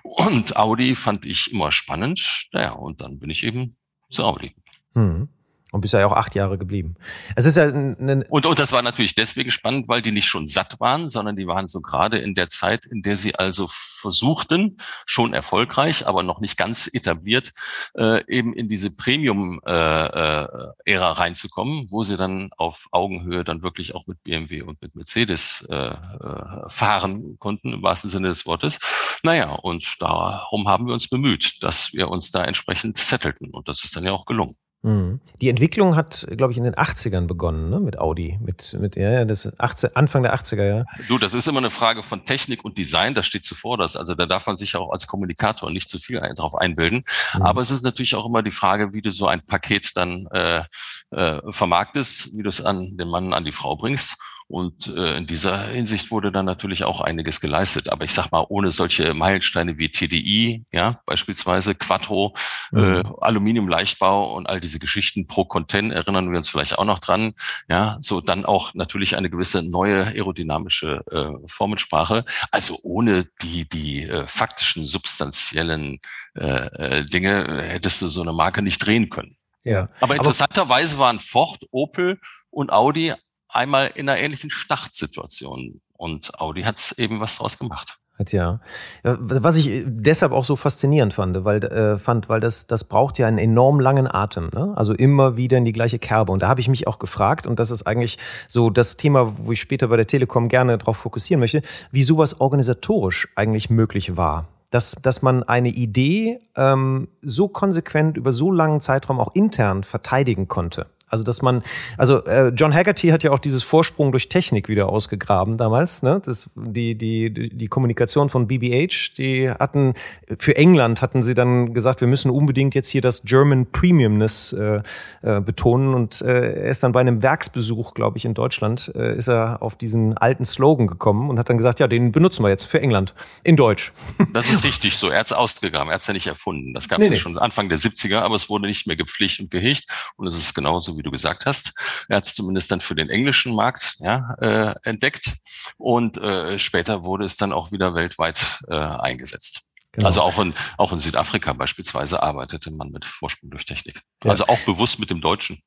Und Audi fand ich immer spannend. Naja, und dann bin ich eben zu Audi. Mhm. Und bist ja auch acht Jahre geblieben. Es ist ja und, und das war natürlich deswegen spannend, weil die nicht schon satt waren, sondern die waren so gerade in der Zeit, in der sie also versuchten, schon erfolgreich, aber noch nicht ganz etabliert, äh, eben in diese Premium-Ära äh, äh, reinzukommen, wo sie dann auf Augenhöhe dann wirklich auch mit BMW und mit Mercedes äh, äh, fahren konnten, im wahrsten Sinne des Wortes. Naja, und darum haben wir uns bemüht, dass wir uns da entsprechend settelten. Und das ist dann ja auch gelungen. Mhm. Die Entwicklung hat, glaube ich, in den 80ern begonnen, ne? mit Audi, mit, mit ja, ja, das 18, Anfang der 80er, ja. Du, das ist immer eine Frage von Technik und Design, das steht zuvor, das, also da darf man sich auch als Kommunikator nicht zu viel ein, drauf einbilden. Mhm. Aber es ist natürlich auch immer die Frage, wie du so ein Paket dann äh, äh, vermarktest, wie du es an den Mann, an die Frau bringst. Und äh, in dieser Hinsicht wurde dann natürlich auch einiges geleistet. Aber ich sag mal, ohne solche Meilensteine wie TDI, ja, beispielsweise Quattro, mhm. äh, Aluminium-Leichtbau und all diese Geschichten pro Content erinnern wir uns vielleicht auch noch dran. Ja, so dann auch natürlich eine gewisse neue aerodynamische äh, Formensprache. Also ohne die, die äh, faktischen, substanziellen äh, äh, Dinge hättest du so eine Marke nicht drehen können. Ja. Aber interessanterweise waren Ford, Opel und Audi einmal in einer ähnlichen Startsituation. Und Audi hat eben was draus gemacht. Hat ja. Was ich deshalb auch so faszinierend fand, weil, äh, fand, weil das, das braucht ja einen enorm langen Atem. Ne? Also immer wieder in die gleiche Kerbe. Und da habe ich mich auch gefragt, und das ist eigentlich so das Thema, wo ich später bei der Telekom gerne darauf fokussieren möchte, wie sowas organisatorisch eigentlich möglich war dass, dass man eine Idee ähm, so konsequent über so langen Zeitraum auch intern verteidigen konnte. Also dass man, also äh, John Haggerty hat ja auch dieses Vorsprung durch Technik wieder ausgegraben damals. Ne? Das, die, die, die Kommunikation von BBH, die hatten für England hatten sie dann gesagt, wir müssen unbedingt jetzt hier das German Premiumness äh, äh, betonen. Und äh, er ist dann bei einem Werksbesuch, glaube ich, in Deutschland, äh, ist er auf diesen alten Slogan gekommen und hat dann gesagt, ja, den benutzen wir jetzt für England in Deutsch. Das ist richtig so. Er hat es ausgegraben, er hat es ja nicht erfunden. Das gab es nee, ja nee. schon Anfang der 70er, aber es wurde nicht mehr gepflegt und gehegt. Und es ist genauso wie du gesagt hast. Er hat es zumindest dann für den englischen Markt ja, äh, entdeckt und äh, später wurde es dann auch wieder weltweit äh, eingesetzt. Genau. Also auch in, auch in Südafrika beispielsweise arbeitete man mit Vorsprung durch Technik. Ja. Also auch bewusst mit dem Deutschen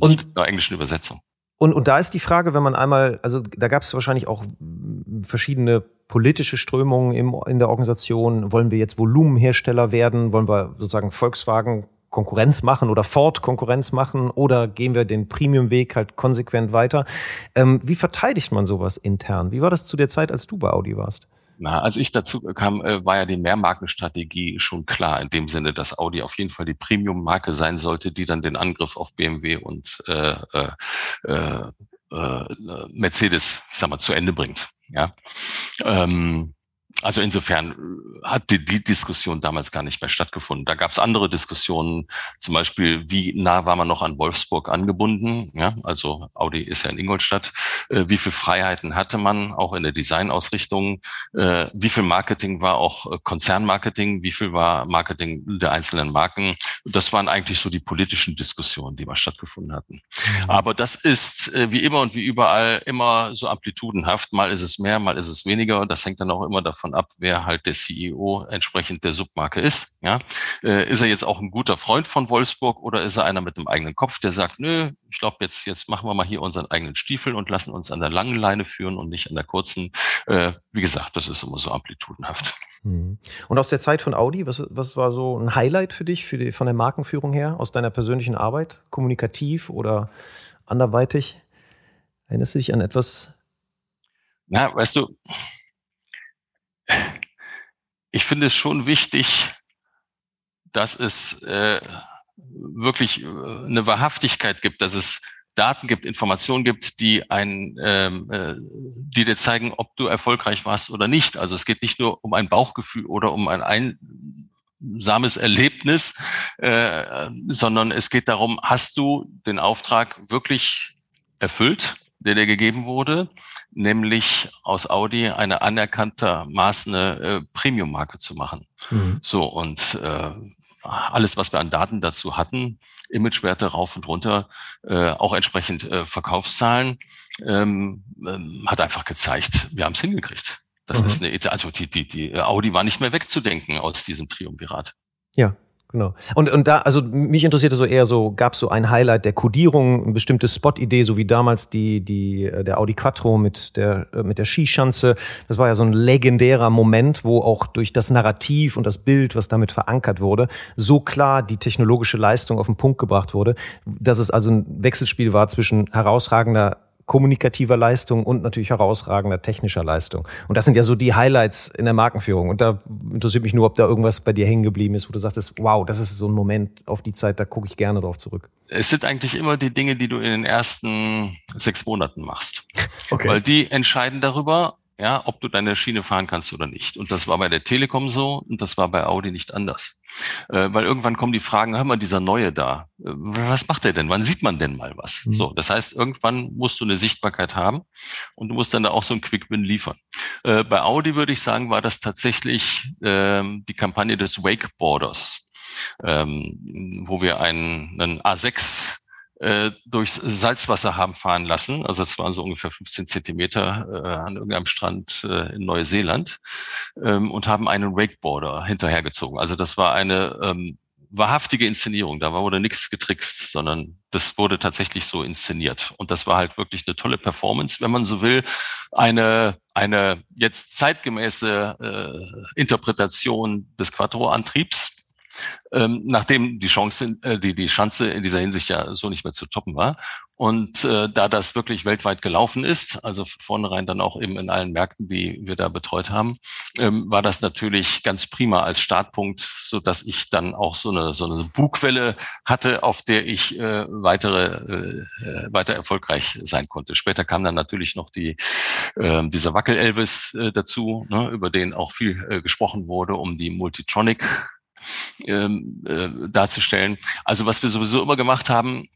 und mit der englischen Übersetzung. Und, und da ist die Frage, wenn man einmal, also da gab es wahrscheinlich auch verschiedene politische Strömungen im, in der Organisation. Wollen wir jetzt Volumenhersteller werden? Wollen wir sozusagen Volkswagen Konkurrenz machen oder Ford Konkurrenz machen oder gehen wir den Premium-Weg halt konsequent weiter? Ähm, wie verteidigt man sowas intern? Wie war das zu der Zeit, als du bei Audi warst? Na, als ich dazu kam, äh, war ja die Mehrmarkenstrategie schon klar, in dem Sinne, dass Audi auf jeden Fall die Premium-Marke sein sollte, die dann den Angriff auf BMW und äh, äh, äh, äh, Mercedes, ich sag mal, zu Ende bringt. Ja. Ähm, also insofern äh, hat die, die Diskussion damals gar nicht mehr stattgefunden. Da gab es andere Diskussionen, zum Beispiel, wie nah war man noch an Wolfsburg angebunden? Ja, also Audi ist ja in Ingolstadt. Äh, wie viel Freiheiten hatte man auch in der Designausrichtung? Äh, wie viel Marketing war auch äh, Konzernmarketing? Wie viel war Marketing der einzelnen Marken? Das waren eigentlich so die politischen Diskussionen, die mal stattgefunden hatten. Aber das ist äh, wie immer und wie überall immer so amplitudenhaft. Mal ist es mehr, mal ist es weniger. Das hängt dann auch immer davon davon ab, wer halt der CEO entsprechend der Submarke ist. Ja, äh, ist er jetzt auch ein guter Freund von Wolfsburg oder ist er einer mit einem eigenen Kopf, der sagt, nö, ich glaube jetzt jetzt machen wir mal hier unseren eigenen Stiefel und lassen uns an der langen Leine führen und nicht an der kurzen. Äh, wie gesagt, das ist immer so amplitudenhaft. Mhm. Und aus der Zeit von Audi, was, was war so ein Highlight für dich, für die, von der Markenführung her, aus deiner persönlichen Arbeit, kommunikativ oder anderweitig? Erinnerst du dich an etwas? Na, weißt du, ich finde es schon wichtig, dass es äh, wirklich äh, eine Wahrhaftigkeit gibt, dass es Daten gibt, Informationen gibt, die ein, ähm, äh, die dir zeigen, ob du erfolgreich warst oder nicht. Also es geht nicht nur um ein Bauchgefühl oder um ein einsames Erlebnis, äh, sondern es geht darum, hast du den Auftrag wirklich erfüllt, der dir gegeben wurde, nämlich aus Audi eine anerkanntermaßen äh, Premium-Marke zu machen. Mhm. So und äh, alles, was wir an Daten dazu hatten, Imagewerte rauf und runter, äh, auch entsprechend äh, Verkaufszahlen, ähm, ähm, hat einfach gezeigt, wir haben es hingekriegt. Das mhm. ist eine, also die, die, die Audi war nicht mehr wegzudenken aus diesem Triumvirat. Ja, Genau. Und, und da, also mich interessierte so eher so, gab es so ein Highlight der Codierung, eine bestimmte Spot-Idee, so wie damals die, die, äh, der Audi Quattro mit der, äh, mit der Skischanze. Das war ja so ein legendärer Moment, wo auch durch das Narrativ und das Bild, was damit verankert wurde, so klar die technologische Leistung auf den Punkt gebracht wurde, dass es also ein Wechselspiel war zwischen herausragender kommunikativer Leistung und natürlich herausragender technischer Leistung. Und das sind ja so die Highlights in der Markenführung. Und da interessiert mich nur, ob da irgendwas bei dir hängen geblieben ist, wo du sagtest, wow, das ist so ein Moment auf die Zeit, da gucke ich gerne drauf zurück. Es sind eigentlich immer die Dinge, die du in den ersten sechs Monaten machst. Okay. Weil die entscheiden darüber, ja, ob du deine Schiene fahren kannst oder nicht. Und das war bei der Telekom so und das war bei Audi nicht anders. Äh, weil irgendwann kommen die Fragen, hör mal, dieser Neue da, äh, was macht der denn? Wann sieht man denn mal was? Mhm. So, das heißt, irgendwann musst du eine Sichtbarkeit haben und du musst dann da auch so ein Quick-Win liefern. Äh, bei Audi würde ich sagen, war das tatsächlich ähm, die Kampagne des Wakeboarders, ähm, wo wir einen, einen A6 äh, durchs Salzwasser haben fahren lassen. Also es waren so ungefähr 15 Zentimeter äh, an irgendeinem Strand äh, in Neuseeland ähm, und haben einen Wakeboarder hinterhergezogen. Also das war eine ähm, wahrhaftige Inszenierung. Da wurde nichts getrickst, sondern das wurde tatsächlich so inszeniert. Und das war halt wirklich eine tolle Performance, wenn man so will. Eine, eine jetzt zeitgemäße äh, Interpretation des Quattro-Antriebs ähm, nachdem die Chance, äh, die, die Schanze in dieser Hinsicht ja so nicht mehr zu toppen war. Und äh, da das wirklich weltweit gelaufen ist, also vornherein dann auch eben in allen Märkten, die wir da betreut haben, ähm, war das natürlich ganz prima als Startpunkt, so dass ich dann auch so eine so eine Bugwelle hatte, auf der ich äh, weitere äh, weiter erfolgreich sein konnte. Später kam dann natürlich noch die äh, dieser Wackel Elvis äh, dazu, ne, über den auch viel äh, gesprochen wurde, um die Multitronic ähm, äh, darzustellen. Also was wir sowieso immer gemacht haben,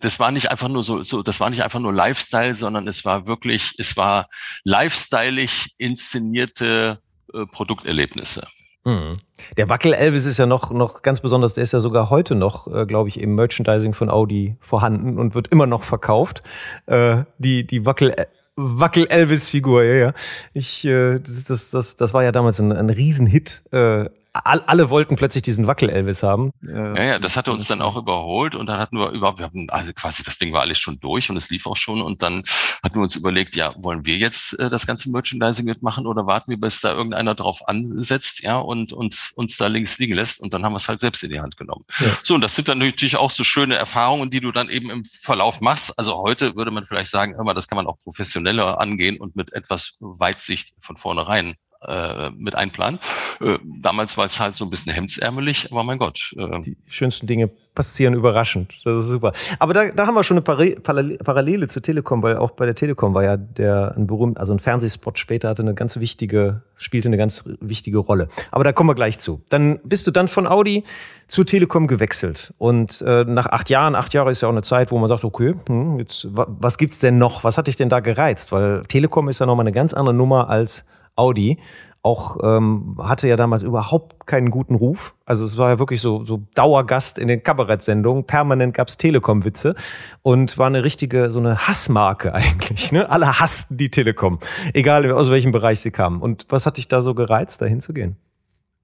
das war nicht einfach nur so, so, das war nicht einfach nur Lifestyle, sondern es war wirklich, es war lifestyleig inszenierte äh, Produkterlebnisse. Mhm. Der Wackel Elvis ist ja noch, noch ganz besonders, der ist ja sogar heute noch, äh, glaube ich, im Merchandising von Audi vorhanden und wird immer noch verkauft. Äh, die, die Wackel Wackel Elvis Figur, ja, ja. Ich, äh, das, das, das, das war ja damals ein, ein Riesenhit. Äh, alle wollten plötzlich diesen Wackel-Elvis haben. Ja, ja, das hatte uns dann auch überholt und dann hatten wir überhaupt, wir haben also quasi das Ding war alles schon durch und es lief auch schon und dann hatten wir uns überlegt, ja, wollen wir jetzt äh, das ganze Merchandising mitmachen oder warten wir, bis da irgendeiner drauf ansetzt, ja, und, und uns da links liegen lässt und dann haben wir es halt selbst in die Hand genommen. Ja. So, und das sind dann natürlich auch so schöne Erfahrungen, die du dann eben im Verlauf machst. Also heute würde man vielleicht sagen, mal, das kann man auch professioneller angehen und mit etwas Weitsicht von vornherein äh, mit einplanen. Äh, damals war es halt so ein bisschen hemdsärmelig, aber mein Gott. Äh, Die schönsten Dinge passieren überraschend. Das ist super. Aber da, da haben wir schon eine Parallele zur Telekom, weil auch bei der Telekom war ja der ein berühmt, also ein Fernsehspot später hatte eine ganz wichtige, spielte eine ganz wichtige Rolle. Aber da kommen wir gleich zu. Dann bist du dann von Audi zur Telekom gewechselt. Und äh, nach acht Jahren, acht Jahre ist ja auch eine Zeit, wo man sagt, okay, hm, jetzt, was gibt's denn noch? Was hat dich denn da gereizt? Weil Telekom ist ja nochmal eine ganz andere Nummer als Audi. auch ähm, hatte ja damals überhaupt keinen guten Ruf. Also es war ja wirklich so, so Dauergast in den Kabarettsendungen. Permanent gab's Telekom-Witze und war eine richtige, so eine Hassmarke eigentlich. Ne? Alle hassten die Telekom, egal aus welchem Bereich sie kamen. Und was hat dich da so gereizt, da hinzugehen?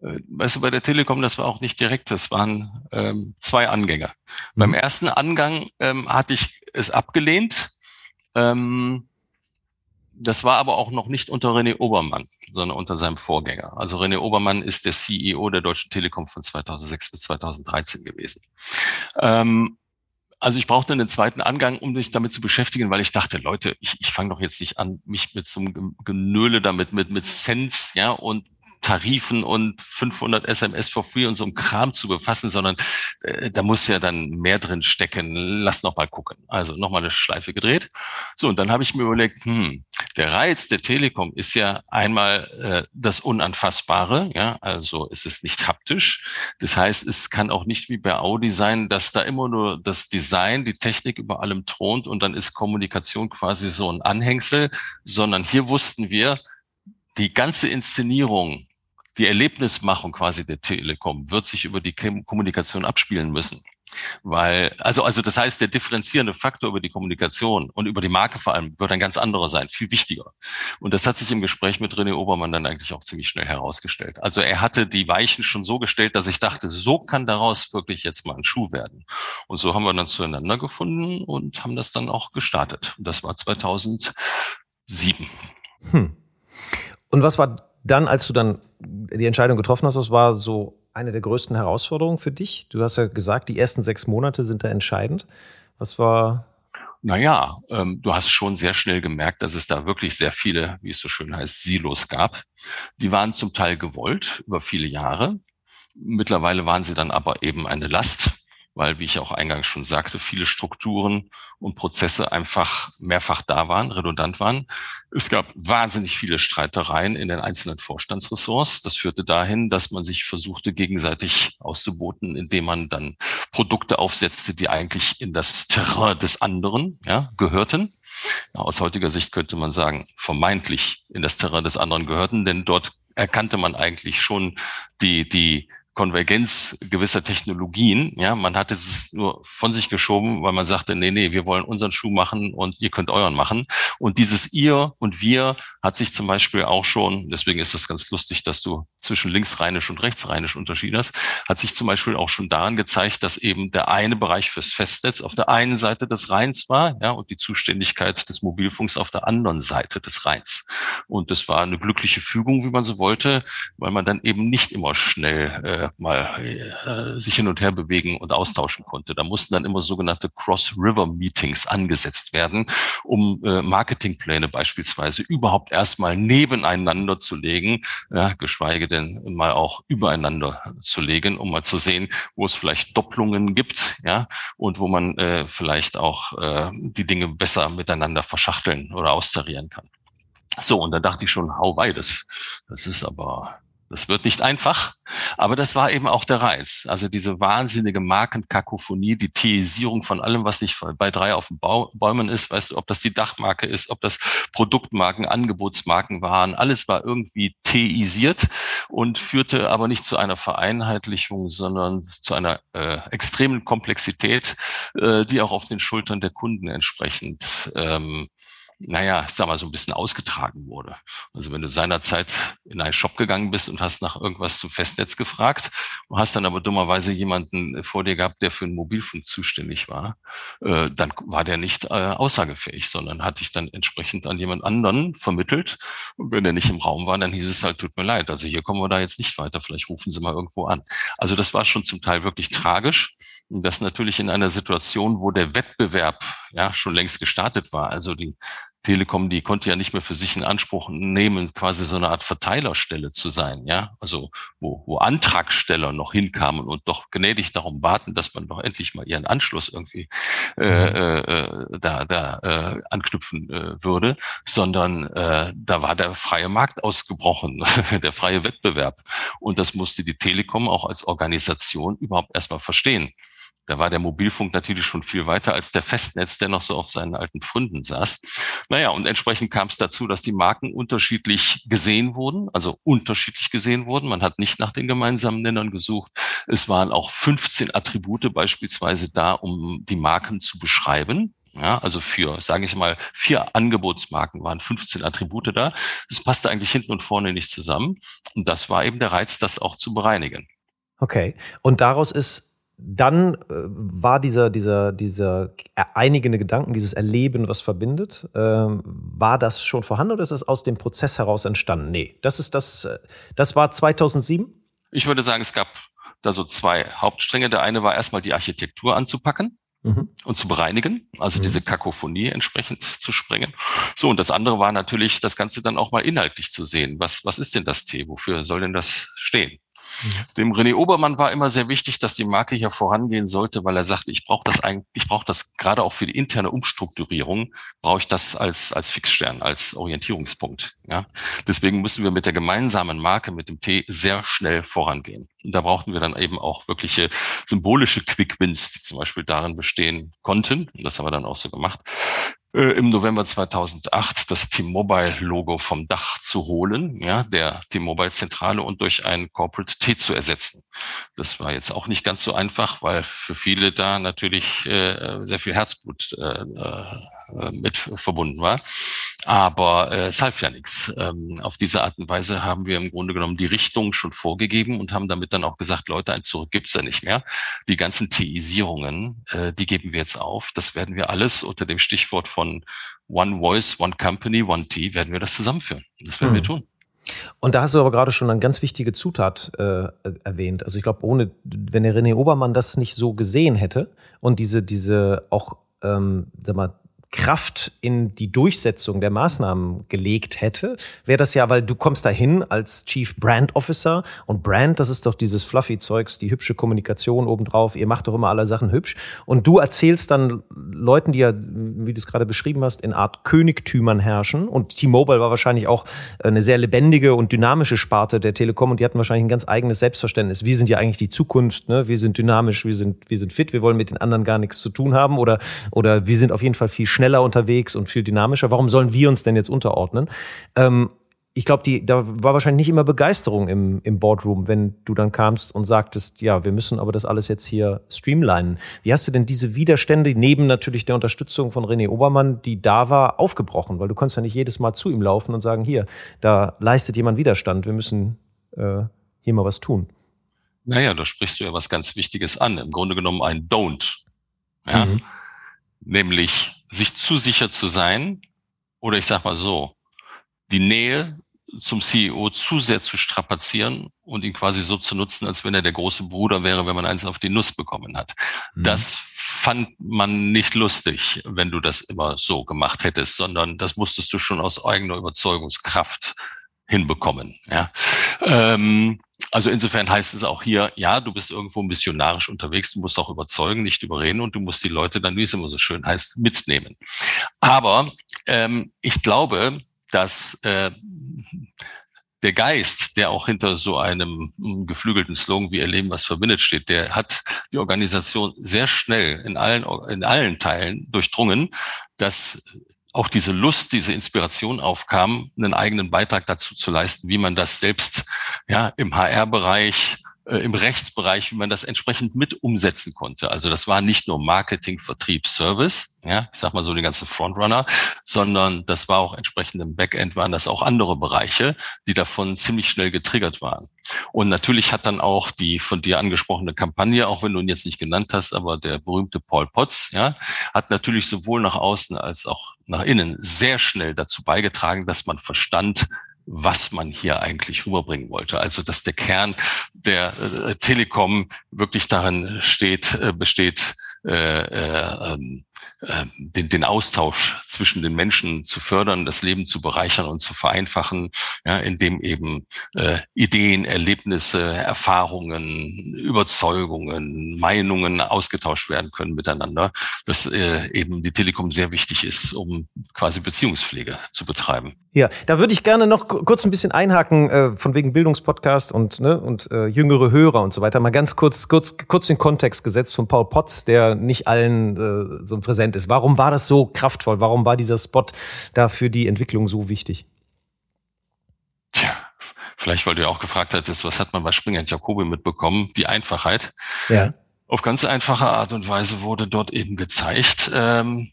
Äh, weißt du, bei der Telekom, das war auch nicht direkt, das waren ähm, zwei Angänge. Mhm. Beim ersten Angang ähm, hatte ich es abgelehnt. Ähm, das war aber auch noch nicht unter René Obermann, sondern unter seinem Vorgänger. Also René Obermann ist der CEO der Deutschen Telekom von 2006 bis 2013 gewesen. Ähm, also ich brauchte einen zweiten Angang, um mich damit zu beschäftigen, weil ich dachte, Leute, ich, ich fange doch jetzt nicht an, mich mit so einem Genöle damit, mit, mit Cents, ja, und Tarifen und 500 SMS for free und so einem Kram zu befassen, sondern äh, da muss ja dann mehr drin stecken. Lass noch mal gucken. Also noch mal eine Schleife gedreht. So, und dann habe ich mir überlegt, hm, der Reiz der Telekom ist ja einmal äh, das Unanfassbare, ja, also es ist nicht haptisch. Das heißt, es kann auch nicht wie bei Audi sein, dass da immer nur das Design, die Technik über allem thront und dann ist Kommunikation quasi so ein Anhängsel, sondern hier wussten wir, die ganze Inszenierung die Erlebnismachung quasi der Telekom wird sich über die Kommunikation abspielen müssen. Weil, also, also das heißt, der differenzierende Faktor über die Kommunikation und über die Marke vor allem wird ein ganz anderer sein, viel wichtiger. Und das hat sich im Gespräch mit René Obermann dann eigentlich auch ziemlich schnell herausgestellt. Also er hatte die Weichen schon so gestellt, dass ich dachte, so kann daraus wirklich jetzt mal ein Schuh werden. Und so haben wir dann zueinander gefunden und haben das dann auch gestartet. Und das war 2007. Hm. Und was war dann, als du dann die Entscheidung getroffen hast, was war so eine der größten Herausforderungen für dich? Du hast ja gesagt, die ersten sechs Monate sind da entscheidend. Was war naja, ähm, du hast schon sehr schnell gemerkt, dass es da wirklich sehr viele, wie es so schön heißt, Silos gab. Die waren zum Teil gewollt über viele Jahre. Mittlerweile waren sie dann aber eben eine Last weil, wie ich auch eingangs schon sagte, viele Strukturen und Prozesse einfach mehrfach da waren, redundant waren. Es gab wahnsinnig viele Streitereien in den einzelnen Vorstandsressorts. Das führte dahin, dass man sich versuchte, gegenseitig auszuboten, indem man dann Produkte aufsetzte, die eigentlich in das Terrain des anderen ja, gehörten. Aus heutiger Sicht könnte man sagen, vermeintlich in das Terrain des anderen gehörten, denn dort erkannte man eigentlich schon die, die Konvergenz gewisser Technologien. Ja, man hat es nur von sich geschoben, weil man sagte, nee, nee, wir wollen unseren Schuh machen und ihr könnt euren machen. Und dieses ihr und wir hat sich zum Beispiel auch schon, deswegen ist es ganz lustig, dass du zwischen linksrheinisch und rechtsrheinisch Unterschied hast, hat sich zum Beispiel auch schon daran gezeigt, dass eben der eine Bereich fürs Festnetz auf der einen Seite des Rheins war, ja, und die Zuständigkeit des Mobilfunks auf der anderen Seite des Rheins. Und das war eine glückliche Fügung, wie man so wollte, weil man dann eben nicht immer schnell äh, mal äh, sich hin und her bewegen und austauschen konnte. Da mussten dann immer sogenannte Cross-River-Meetings angesetzt werden, um äh, Marketingpläne beispielsweise überhaupt erstmal nebeneinander zu legen, ja, geschweige denn mal auch übereinander zu legen, um mal zu sehen, wo es vielleicht Doppelungen gibt, ja, und wo man äh, vielleicht auch äh, die Dinge besser miteinander verschachteln oder austarieren kann. So, und da dachte ich schon, hau wei, das, das ist aber das wird nicht einfach, aber das war eben auch der Reiz. Also diese wahnsinnige Markenkakophonie, die Theisierung von allem, was nicht bei drei auf den Bäumen ist, weißt du, ob das die Dachmarke ist, ob das Produktmarken, Angebotsmarken waren, alles war irgendwie theisiert und führte aber nicht zu einer Vereinheitlichung, sondern zu einer äh, extremen Komplexität, äh, die auch auf den Schultern der Kunden entsprechend ähm, naja, sag mal, so ein bisschen ausgetragen wurde. Also wenn du seinerzeit in einen Shop gegangen bist und hast nach irgendwas zum Festnetz gefragt und hast dann aber dummerweise jemanden vor dir gehabt, der für den Mobilfunk zuständig war, äh, dann war der nicht äh, aussagefähig, sondern hat dich dann entsprechend an jemand anderen vermittelt. Und wenn der nicht im Raum war, dann hieß es halt, tut mir leid, also hier kommen wir da jetzt nicht weiter, vielleicht rufen Sie mal irgendwo an. Also das war schon zum Teil wirklich tragisch. Und das natürlich in einer Situation, wo der Wettbewerb ja schon längst gestartet war. Also die Telekom, die konnte ja nicht mehr für sich in Anspruch nehmen, quasi so eine Art Verteilerstelle zu sein, ja, also wo, wo Antragsteller noch hinkamen und doch gnädig darum baten, dass man doch endlich mal ihren Anschluss irgendwie äh, mhm. äh, da, da äh, anknüpfen äh, würde, sondern äh, da war der freie Markt ausgebrochen, der freie Wettbewerb und das musste die Telekom auch als Organisation überhaupt erstmal verstehen. Da war der Mobilfunk natürlich schon viel weiter als der Festnetz, der noch so auf seinen alten Pfründen saß. Naja, und entsprechend kam es dazu, dass die Marken unterschiedlich gesehen wurden, also unterschiedlich gesehen wurden. Man hat nicht nach den gemeinsamen Nennern gesucht. Es waren auch 15 Attribute beispielsweise da, um die Marken zu beschreiben. Ja, also für, sage ich mal, vier Angebotsmarken waren 15 Attribute da. Das passte eigentlich hinten und vorne nicht zusammen. Und das war eben der Reiz, das auch zu bereinigen. Okay. Und daraus ist dann äh, war dieser, dieser, dieser einigende Gedanken, dieses Erleben, was verbindet, äh, war das schon vorhanden oder ist es aus dem Prozess heraus entstanden? Nee, das ist das, äh, das war 2007? Ich würde sagen, es gab da so zwei Hauptstränge. Der eine war erstmal die Architektur anzupacken mhm. und zu bereinigen, also mhm. diese Kakophonie entsprechend zu sprengen. So, und das andere war natürlich, das Ganze dann auch mal inhaltlich zu sehen. Was, was ist denn das T? Wofür soll denn das stehen? Dem René Obermann war immer sehr wichtig, dass die Marke hier vorangehen sollte, weil er sagte, ich brauche das eigentlich, ich brauche das gerade auch für die interne Umstrukturierung, brauche ich das als, als Fixstern, als Orientierungspunkt. Ja? Deswegen müssen wir mit der gemeinsamen Marke, mit dem T, sehr schnell vorangehen. Und da brauchten wir dann eben auch wirkliche symbolische Quick-Wins, die zum Beispiel darin bestehen konnten. Und das haben wir dann auch so gemacht im November 2008 das T-Mobile-Logo vom Dach zu holen, ja, der T-Mobile-Zentrale und durch ein Corporate T zu ersetzen. Das war jetzt auch nicht ganz so einfach, weil für viele da natürlich äh, sehr viel Herzblut äh, äh, mit verbunden war. Aber äh, es half ja nichts. Ähm, auf diese Art und Weise haben wir im Grunde genommen die Richtung schon vorgegeben und haben damit dann auch gesagt, Leute, ein Zurück gibt's ja nicht mehr. Die ganzen TI-Sierungen, äh, die geben wir jetzt auf. Das werden wir alles unter dem Stichwort von One Voice, One Company, One T, werden wir das zusammenführen. Das werden hm. wir tun. Und da hast du aber gerade schon eine ganz wichtige Zutat äh, erwähnt. Also ich glaube, ohne, wenn der René Obermann das nicht so gesehen hätte und diese, diese auch, ähm, sag mal, Kraft in die Durchsetzung der Maßnahmen gelegt hätte, wäre das ja, weil du kommst dahin als Chief Brand Officer und Brand, das ist doch dieses fluffy Zeugs, die hübsche Kommunikation obendrauf, ihr macht doch immer alle Sachen hübsch und du erzählst dann Leuten, die ja, wie du es gerade beschrieben hast, in Art Königtümern herrschen und T-Mobile war wahrscheinlich auch eine sehr lebendige und dynamische Sparte der Telekom und die hatten wahrscheinlich ein ganz eigenes Selbstverständnis. Wir sind ja eigentlich die Zukunft, ne? wir sind dynamisch, wir sind, wir sind fit, wir wollen mit den anderen gar nichts zu tun haben oder, oder wir sind auf jeden Fall viel schneller unterwegs und viel dynamischer. Warum sollen wir uns denn jetzt unterordnen? Ähm, ich glaube, da war wahrscheinlich nicht immer Begeisterung im, im Boardroom, wenn du dann kamst und sagtest, ja, wir müssen aber das alles jetzt hier streamlinen. Wie hast du denn diese Widerstände, neben natürlich der Unterstützung von René Obermann, die da war, aufgebrochen? Weil du konntest ja nicht jedes Mal zu ihm laufen und sagen, hier, da leistet jemand Widerstand, wir müssen äh, hier mal was tun. Naja, da sprichst du ja was ganz Wichtiges an. Im Grunde genommen ein Don't. Ja? Mhm. Nämlich sich zu sicher zu sein oder ich sag mal so, die Nähe zum CEO zu sehr zu strapazieren und ihn quasi so zu nutzen, als wenn er der große Bruder wäre, wenn man eins auf die Nuss bekommen hat. Mhm. Das fand man nicht lustig, wenn du das immer so gemacht hättest, sondern das musstest du schon aus eigener Überzeugungskraft hinbekommen. Ja. Ähm, also insofern heißt es auch hier, ja, du bist irgendwo missionarisch unterwegs, du musst auch überzeugen, nicht überreden und du musst die Leute dann, wie es immer so schön heißt, mitnehmen. Aber ähm, ich glaube, dass äh, der Geist, der auch hinter so einem hm, geflügelten Slogan wie Erleben, was verbindet steht, der hat die Organisation sehr schnell in allen, in allen Teilen durchdrungen, dass auch diese Lust, diese Inspiration aufkam, einen eigenen Beitrag dazu zu leisten, wie man das selbst ja im HR-Bereich im Rechtsbereich, wie man das entsprechend mit umsetzen konnte. Also das war nicht nur Marketing, Vertrieb, Service, ja, ich sag mal so die ganzen Frontrunner, sondern das war auch entsprechend im Backend waren das auch andere Bereiche, die davon ziemlich schnell getriggert waren. Und natürlich hat dann auch die von dir angesprochene Kampagne, auch wenn du ihn jetzt nicht genannt hast, aber der berühmte Paul Potts, ja, hat natürlich sowohl nach außen als auch nach innen sehr schnell dazu beigetragen, dass man verstand, was man hier eigentlich rüberbringen wollte. Also dass der Kern der äh, Telekom wirklich darin steht, äh, besteht, äh, äh, ähm, äh, den, den Austausch zwischen den Menschen zu fördern, das Leben zu bereichern und zu vereinfachen, ja, indem eben äh, Ideen, Erlebnisse, Erfahrungen, Überzeugungen, Meinungen ausgetauscht werden können miteinander, dass äh, eben die Telekom sehr wichtig ist, um quasi Beziehungspflege zu betreiben. Ja, da würde ich gerne noch kurz ein bisschen einhaken, äh, von wegen Bildungspodcast und, ne, und äh, jüngere Hörer und so weiter. Mal ganz kurz, kurz, kurz den Kontext gesetzt von Paul Potts, der nicht allen äh, so präsent ist. Warum war das so kraftvoll? Warum war dieser Spot da für die Entwicklung so wichtig? Tja, vielleicht, weil du ja auch gefragt hattest, was hat man bei Springer und Jacobi mitbekommen? Die Einfachheit. Ja. Auf ganz einfache Art und Weise wurde dort eben gezeigt, ähm,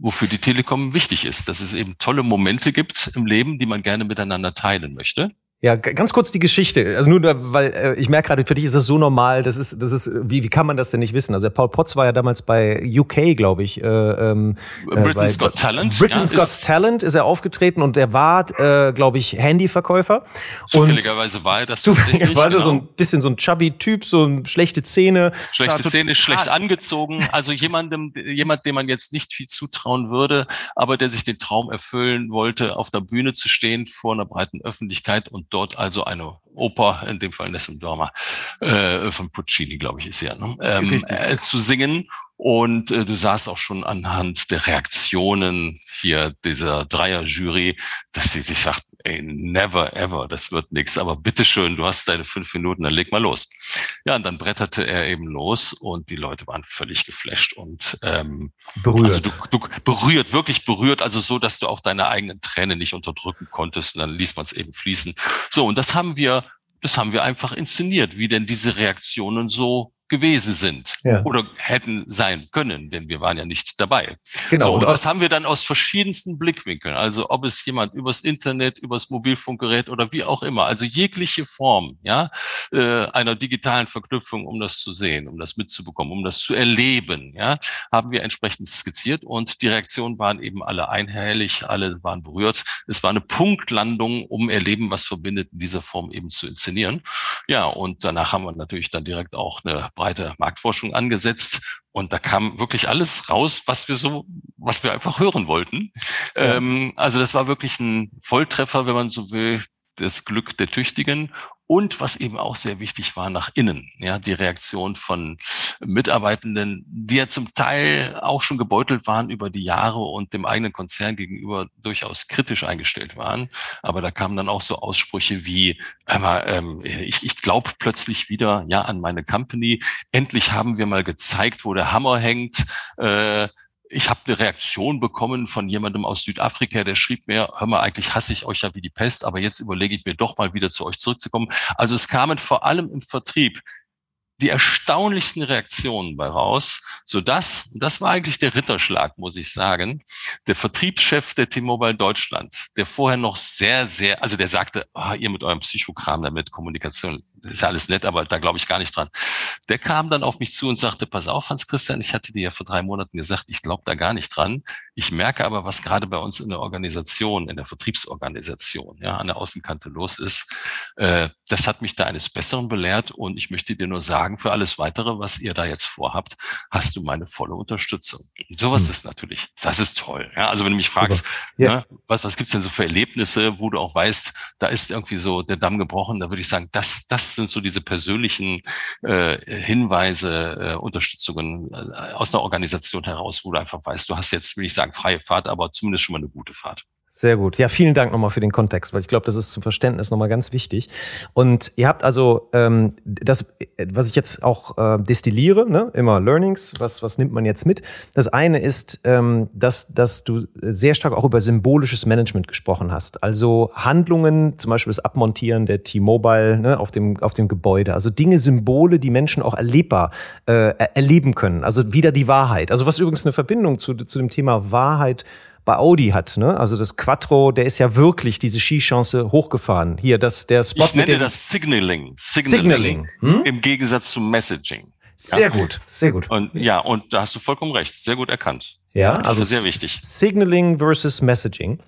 wofür die Telekom wichtig ist, dass es eben tolle Momente gibt im Leben, die man gerne miteinander teilen möchte. Ja, ganz kurz die Geschichte. Also nur, weil äh, ich merke gerade, für dich ist das so normal. Das ist, das ist, wie, wie kann man das denn nicht wissen? Also der Paul Potts war ja damals bei UK, glaube ich. Äh, ähm, äh, Britain's Got Talent. Britain's ja, Got Talent ist er aufgetreten und er war, äh, glaube ich, Handyverkäufer. Zufälligerweise war er das. Zufälligerweise genau. so ein bisschen so ein chubby Typ, so ein schlechte Zähne. Schlechte Zähne, schlecht angezogen. Also jemandem, jemand, dem man jetzt nicht viel zutrauen würde, aber der sich den Traum erfüllen wollte, auf der Bühne zu stehen vor einer breiten Öffentlichkeit und dort also eine Oper, in dem Fall Nessun Dorma, äh, von Puccini, glaube ich, ist ja, ne? ähm, äh, zu singen. Und äh, du sahst auch schon anhand der Reaktionen hier dieser Dreier-Jury, dass sie sich sagt, ey, never ever, das wird nichts. Aber bitteschön, du hast deine fünf Minuten, dann leg mal los. Ja, und dann bretterte er eben los und die Leute waren völlig geflasht und ähm, berührt. Also du, du berührt, wirklich berührt, also so, dass du auch deine eigenen Tränen nicht unterdrücken konntest. Und dann ließ man es eben fließen. So, und das haben wir das haben wir einfach inszeniert, wie denn diese Reaktionen so gewesen sind ja. oder hätten sein können, denn wir waren ja nicht dabei. Genau. So, und das haben wir dann aus verschiedensten Blickwinkeln. Also ob es jemand übers Internet, übers Mobilfunkgerät oder wie auch immer, also jegliche Form, ja, äh, einer digitalen Verknüpfung, um das zu sehen, um das mitzubekommen, um das zu erleben, ja, haben wir entsprechend skizziert und die Reaktionen waren eben alle einhellig, alle waren berührt. Es war eine Punktlandung, um Erleben, was verbindet, in dieser Form eben zu inszenieren. Ja, und danach haben wir natürlich dann direkt auch eine breite Marktforschung angesetzt und da kam wirklich alles raus, was wir so, was wir einfach hören wollten. Ja. Ähm, also das war wirklich ein Volltreffer, wenn man so will das Glück der Tüchtigen und was eben auch sehr wichtig war nach innen, ja, die Reaktion von Mitarbeitenden, die ja zum Teil auch schon gebeutelt waren über die Jahre und dem eigenen Konzern gegenüber durchaus kritisch eingestellt waren. Aber da kamen dann auch so Aussprüche wie, ähm, ich, ich glaube plötzlich wieder ja an meine Company. Endlich haben wir mal gezeigt, wo der Hammer hängt. Äh, ich habe eine Reaktion bekommen von jemandem aus Südafrika, der schrieb mir, hör mal, eigentlich hasse ich euch ja wie die Pest, aber jetzt überlege ich mir doch mal wieder zu euch zurückzukommen. Also es kamen vor allem im Vertrieb die erstaunlichsten Reaktionen bei raus, so dass, und das war eigentlich der Ritterschlag, muss ich sagen, der Vertriebschef der T-Mobile Deutschland, der vorher noch sehr, sehr, also der sagte, oh, ihr mit eurem Psychokram damit, Kommunikation, ist ja alles nett, aber da glaube ich gar nicht dran. Der kam dann auf mich zu und sagte, pass auf, Hans Christian, ich hatte dir ja vor drei Monaten gesagt, ich glaube da gar nicht dran. Ich merke aber, was gerade bei uns in der Organisation, in der Vertriebsorganisation, ja, an der Außenkante los ist. Äh, das hat mich da eines Besseren belehrt und ich möchte dir nur sagen, für alles weitere, was ihr da jetzt vorhabt, hast du meine volle Unterstützung. Und sowas hm. ist natürlich, das ist toll. Ja, also wenn du mich fragst, ja. ne, was, was gibt's denn so für Erlebnisse, wo du auch weißt, da ist irgendwie so der Damm gebrochen, da würde ich sagen, das, das sind so diese persönlichen äh, Hinweise, äh, Unterstützungen äh, aus einer Organisation heraus, wo du einfach weißt, du hast jetzt, will ich sagen, freie Fahrt, aber zumindest schon mal eine gute Fahrt. Sehr gut. Ja, vielen Dank nochmal für den Kontext, weil ich glaube, das ist zum Verständnis nochmal ganz wichtig. Und ihr habt also ähm, das, was ich jetzt auch äh, destilliere, ne? immer Learnings, was, was nimmt man jetzt mit? Das eine ist, ähm, dass, dass du sehr stark auch über symbolisches Management gesprochen hast. Also Handlungen, zum Beispiel das Abmontieren der T-Mobile ne, auf, dem, auf dem Gebäude. Also Dinge, Symbole, die Menschen auch erlebbar äh, erleben können. Also wieder die Wahrheit. Also was übrigens eine Verbindung zu, zu dem Thema Wahrheit bei Audi hat. Ne? Also das Quattro, der ist ja wirklich diese Skichance hochgefahren. Hier, das, der Spot. Ich nenne das Signaling. Signaling. Signaling. Hm? Im Gegensatz zum Messaging. Sehr ja? gut, sehr gut. Und ja, und da hast du vollkommen recht. Sehr gut erkannt. Ja also sehr wichtig. Signaling versus Messaging.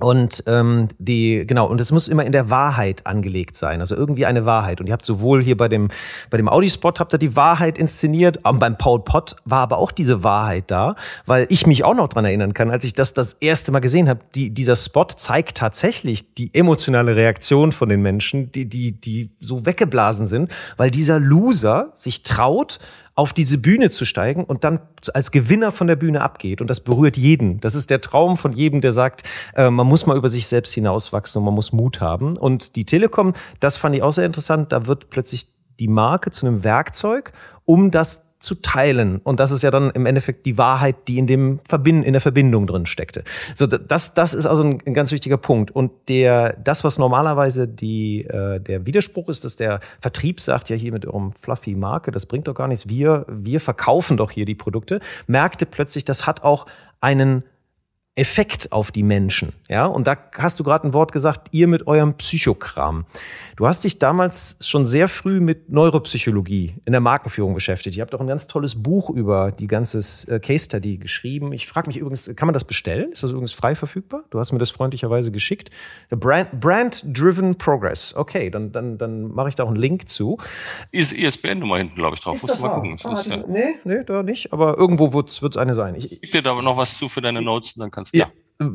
Und ähm, die, genau, und es muss immer in der Wahrheit angelegt sein, also irgendwie eine Wahrheit. Und ihr habt sowohl hier bei dem, bei dem Audi-Spot habt ihr die Wahrheit inszeniert, und beim Paul Pott war aber auch diese Wahrheit da, weil ich mich auch noch dran erinnern kann, als ich das das erste Mal gesehen habe, die, dieser Spot zeigt tatsächlich die emotionale Reaktion von den Menschen, die, die, die so weggeblasen sind, weil dieser Loser sich traut, auf diese Bühne zu steigen und dann als Gewinner von der Bühne abgeht. Und das berührt jeden. Das ist der Traum von jedem, der sagt, äh, man muss mal über sich selbst hinauswachsen und man muss Mut haben. Und die Telekom, das fand ich auch sehr interessant, da wird plötzlich die Marke zu einem Werkzeug, um das zu teilen. Und das ist ja dann im Endeffekt die Wahrheit, die in dem Verbind in der Verbindung drin steckte. So, das, das ist also ein, ein ganz wichtiger Punkt. Und der, das, was normalerweise die, äh, der Widerspruch ist, dass der Vertrieb sagt, ja, hier mit eurem fluffy Marke, das bringt doch gar nichts. Wir, wir verkaufen doch hier die Produkte. Merkte plötzlich, das hat auch einen Effekt auf die Menschen. Ja, und da hast du gerade ein Wort gesagt, ihr mit eurem Psychokram. Du hast dich damals schon sehr früh mit Neuropsychologie in der Markenführung beschäftigt. Ihr habt auch ein ganz tolles Buch über die ganze äh, Case Study geschrieben. Ich frage mich übrigens, kann man das bestellen? Ist das übrigens frei verfügbar? Du hast mir das freundlicherweise geschickt. Brand, Brand Driven Progress. Okay, dann, dann, dann mache ich da auch einen Link zu. Ist ISBN-Nummer hinten, glaube ich, drauf. Ist Musst du mal gucken. Ah, die, ja. Nee, nee, da nicht. Aber irgendwo wird es eine sein. Ich, ich dir da noch was zu für deine Notes, dann kannst ja,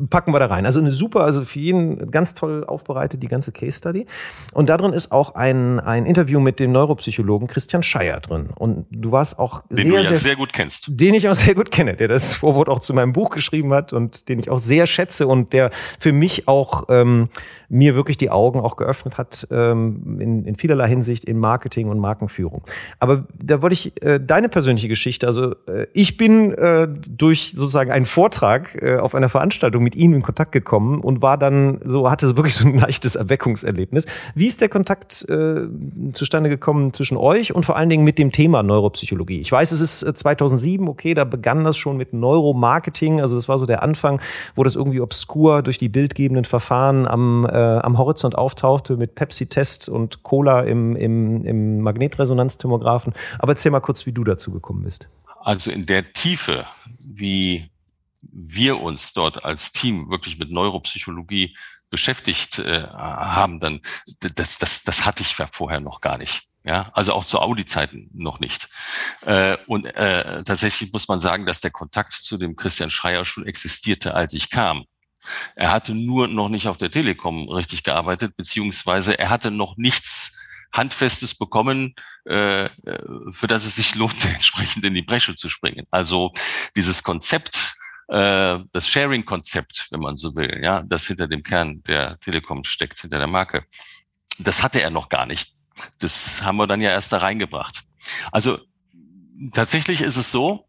packen wir da rein. Also eine super, also für jeden ganz toll aufbereitet, die ganze Case Study. Und da drin ist auch ein, ein Interview mit dem Neuropsychologen Christian Scheier drin. Und du warst auch den sehr, du ja sehr, sehr gut kennst. Den ich auch sehr gut kenne, der das Vorwort auch zu meinem Buch geschrieben hat und den ich auch sehr schätze und der für mich auch ähm, mir wirklich die Augen auch geöffnet hat ähm, in, in vielerlei Hinsicht in Marketing und Markenführung. Aber da wollte ich äh, deine persönliche Geschichte, also äh, ich bin äh, durch sozusagen einen Vortrag äh, auf einer Veranstaltung mit ihm in Kontakt gekommen und war dann so, hatte wirklich so ein leichtes Erweckungserlebnis. Wie ist der Kontakt äh, zustande gekommen zwischen euch und vor allen Dingen mit dem Thema Neuropsychologie? Ich weiß, es ist 2007, äh, okay, da begann das schon mit Neuromarketing, also das war so der Anfang, wo das irgendwie obskur durch die bildgebenden Verfahren am äh, am Horizont auftauchte mit Pepsi-Test und Cola im, im, im Magnetresonanztomographen. Aber erzähl mal kurz, wie du dazu gekommen bist. Also in der Tiefe, wie wir uns dort als Team wirklich mit Neuropsychologie beschäftigt äh, haben, dann das, das, das hatte ich vorher noch gar nicht. Ja, also auch zu Audi-Zeiten noch nicht. Äh, und äh, tatsächlich muss man sagen, dass der Kontakt zu dem Christian Schreier schon existierte, als ich kam. Er hatte nur noch nicht auf der Telekom richtig gearbeitet, beziehungsweise er hatte noch nichts Handfestes bekommen, äh, für das es sich lohnt, entsprechend in die Bresche zu springen. Also dieses Konzept, äh, das Sharing-Konzept, wenn man so will, ja, das hinter dem Kern der Telekom steckt, hinter der Marke, das hatte er noch gar nicht. Das haben wir dann ja erst da reingebracht. Also tatsächlich ist es so,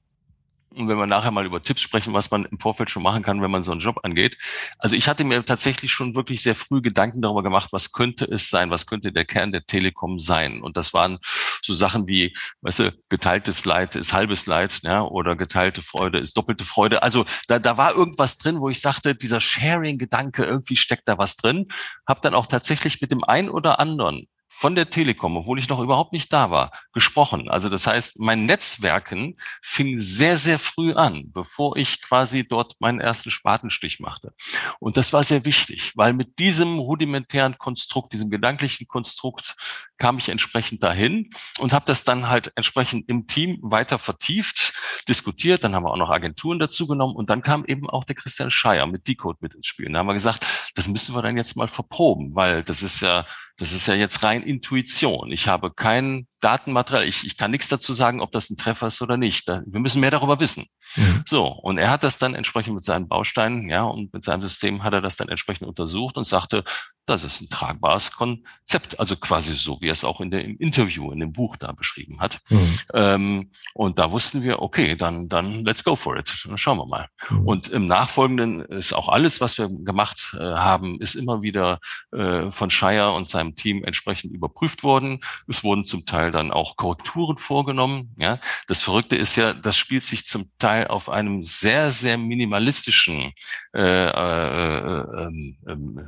und wenn wir nachher mal über Tipps sprechen, was man im Vorfeld schon machen kann, wenn man so einen Job angeht. Also ich hatte mir tatsächlich schon wirklich sehr früh Gedanken darüber gemacht, was könnte es sein, was könnte der Kern der Telekom sein. Und das waren so Sachen wie, weißt du, geteiltes Leid ist halbes Leid, ja, oder geteilte Freude ist doppelte Freude. Also da, da war irgendwas drin, wo ich sagte, dieser Sharing-Gedanke, irgendwie steckt da was drin. Hab dann auch tatsächlich mit dem einen oder anderen von der Telekom, obwohl ich noch überhaupt nicht da war, gesprochen. Also das heißt, mein Netzwerken fing sehr, sehr früh an, bevor ich quasi dort meinen ersten Spatenstich machte. Und das war sehr wichtig, weil mit diesem rudimentären Konstrukt, diesem gedanklichen Konstrukt kam ich entsprechend dahin und habe das dann halt entsprechend im Team weiter vertieft, diskutiert. Dann haben wir auch noch Agenturen dazu genommen und dann kam eben auch der Christian Scheier mit Decode mit ins Spiel. Und da haben wir gesagt, das müssen wir dann jetzt mal verproben, weil das ist ja das ist ja jetzt rein Intuition. Ich habe kein Datenmaterial. Ich, ich kann nichts dazu sagen, ob das ein Treffer ist oder nicht. wir müssen mehr darüber wissen. Mhm. So. Und er hat das dann entsprechend mit seinen Bausteinen, ja, und mit seinem System hat er das dann entsprechend untersucht und sagte, das ist ein tragbares Konzept. Also quasi so, wie er es auch in der, im Interview, in dem Buch da beschrieben hat. Mhm. Ähm, und da wussten wir, okay, dann, dann let's go for it. Dann schauen wir mal. Mhm. Und im Nachfolgenden ist auch alles, was wir gemacht äh, haben, ist immer wieder äh, von Shire und seinem Team entsprechend überprüft worden. Es wurden zum Teil dann auch Korrekturen vorgenommen. Ja, das Verrückte ist ja, das spielt sich zum Teil auf einem sehr, sehr minimalistischen äh, äh, äh, äh,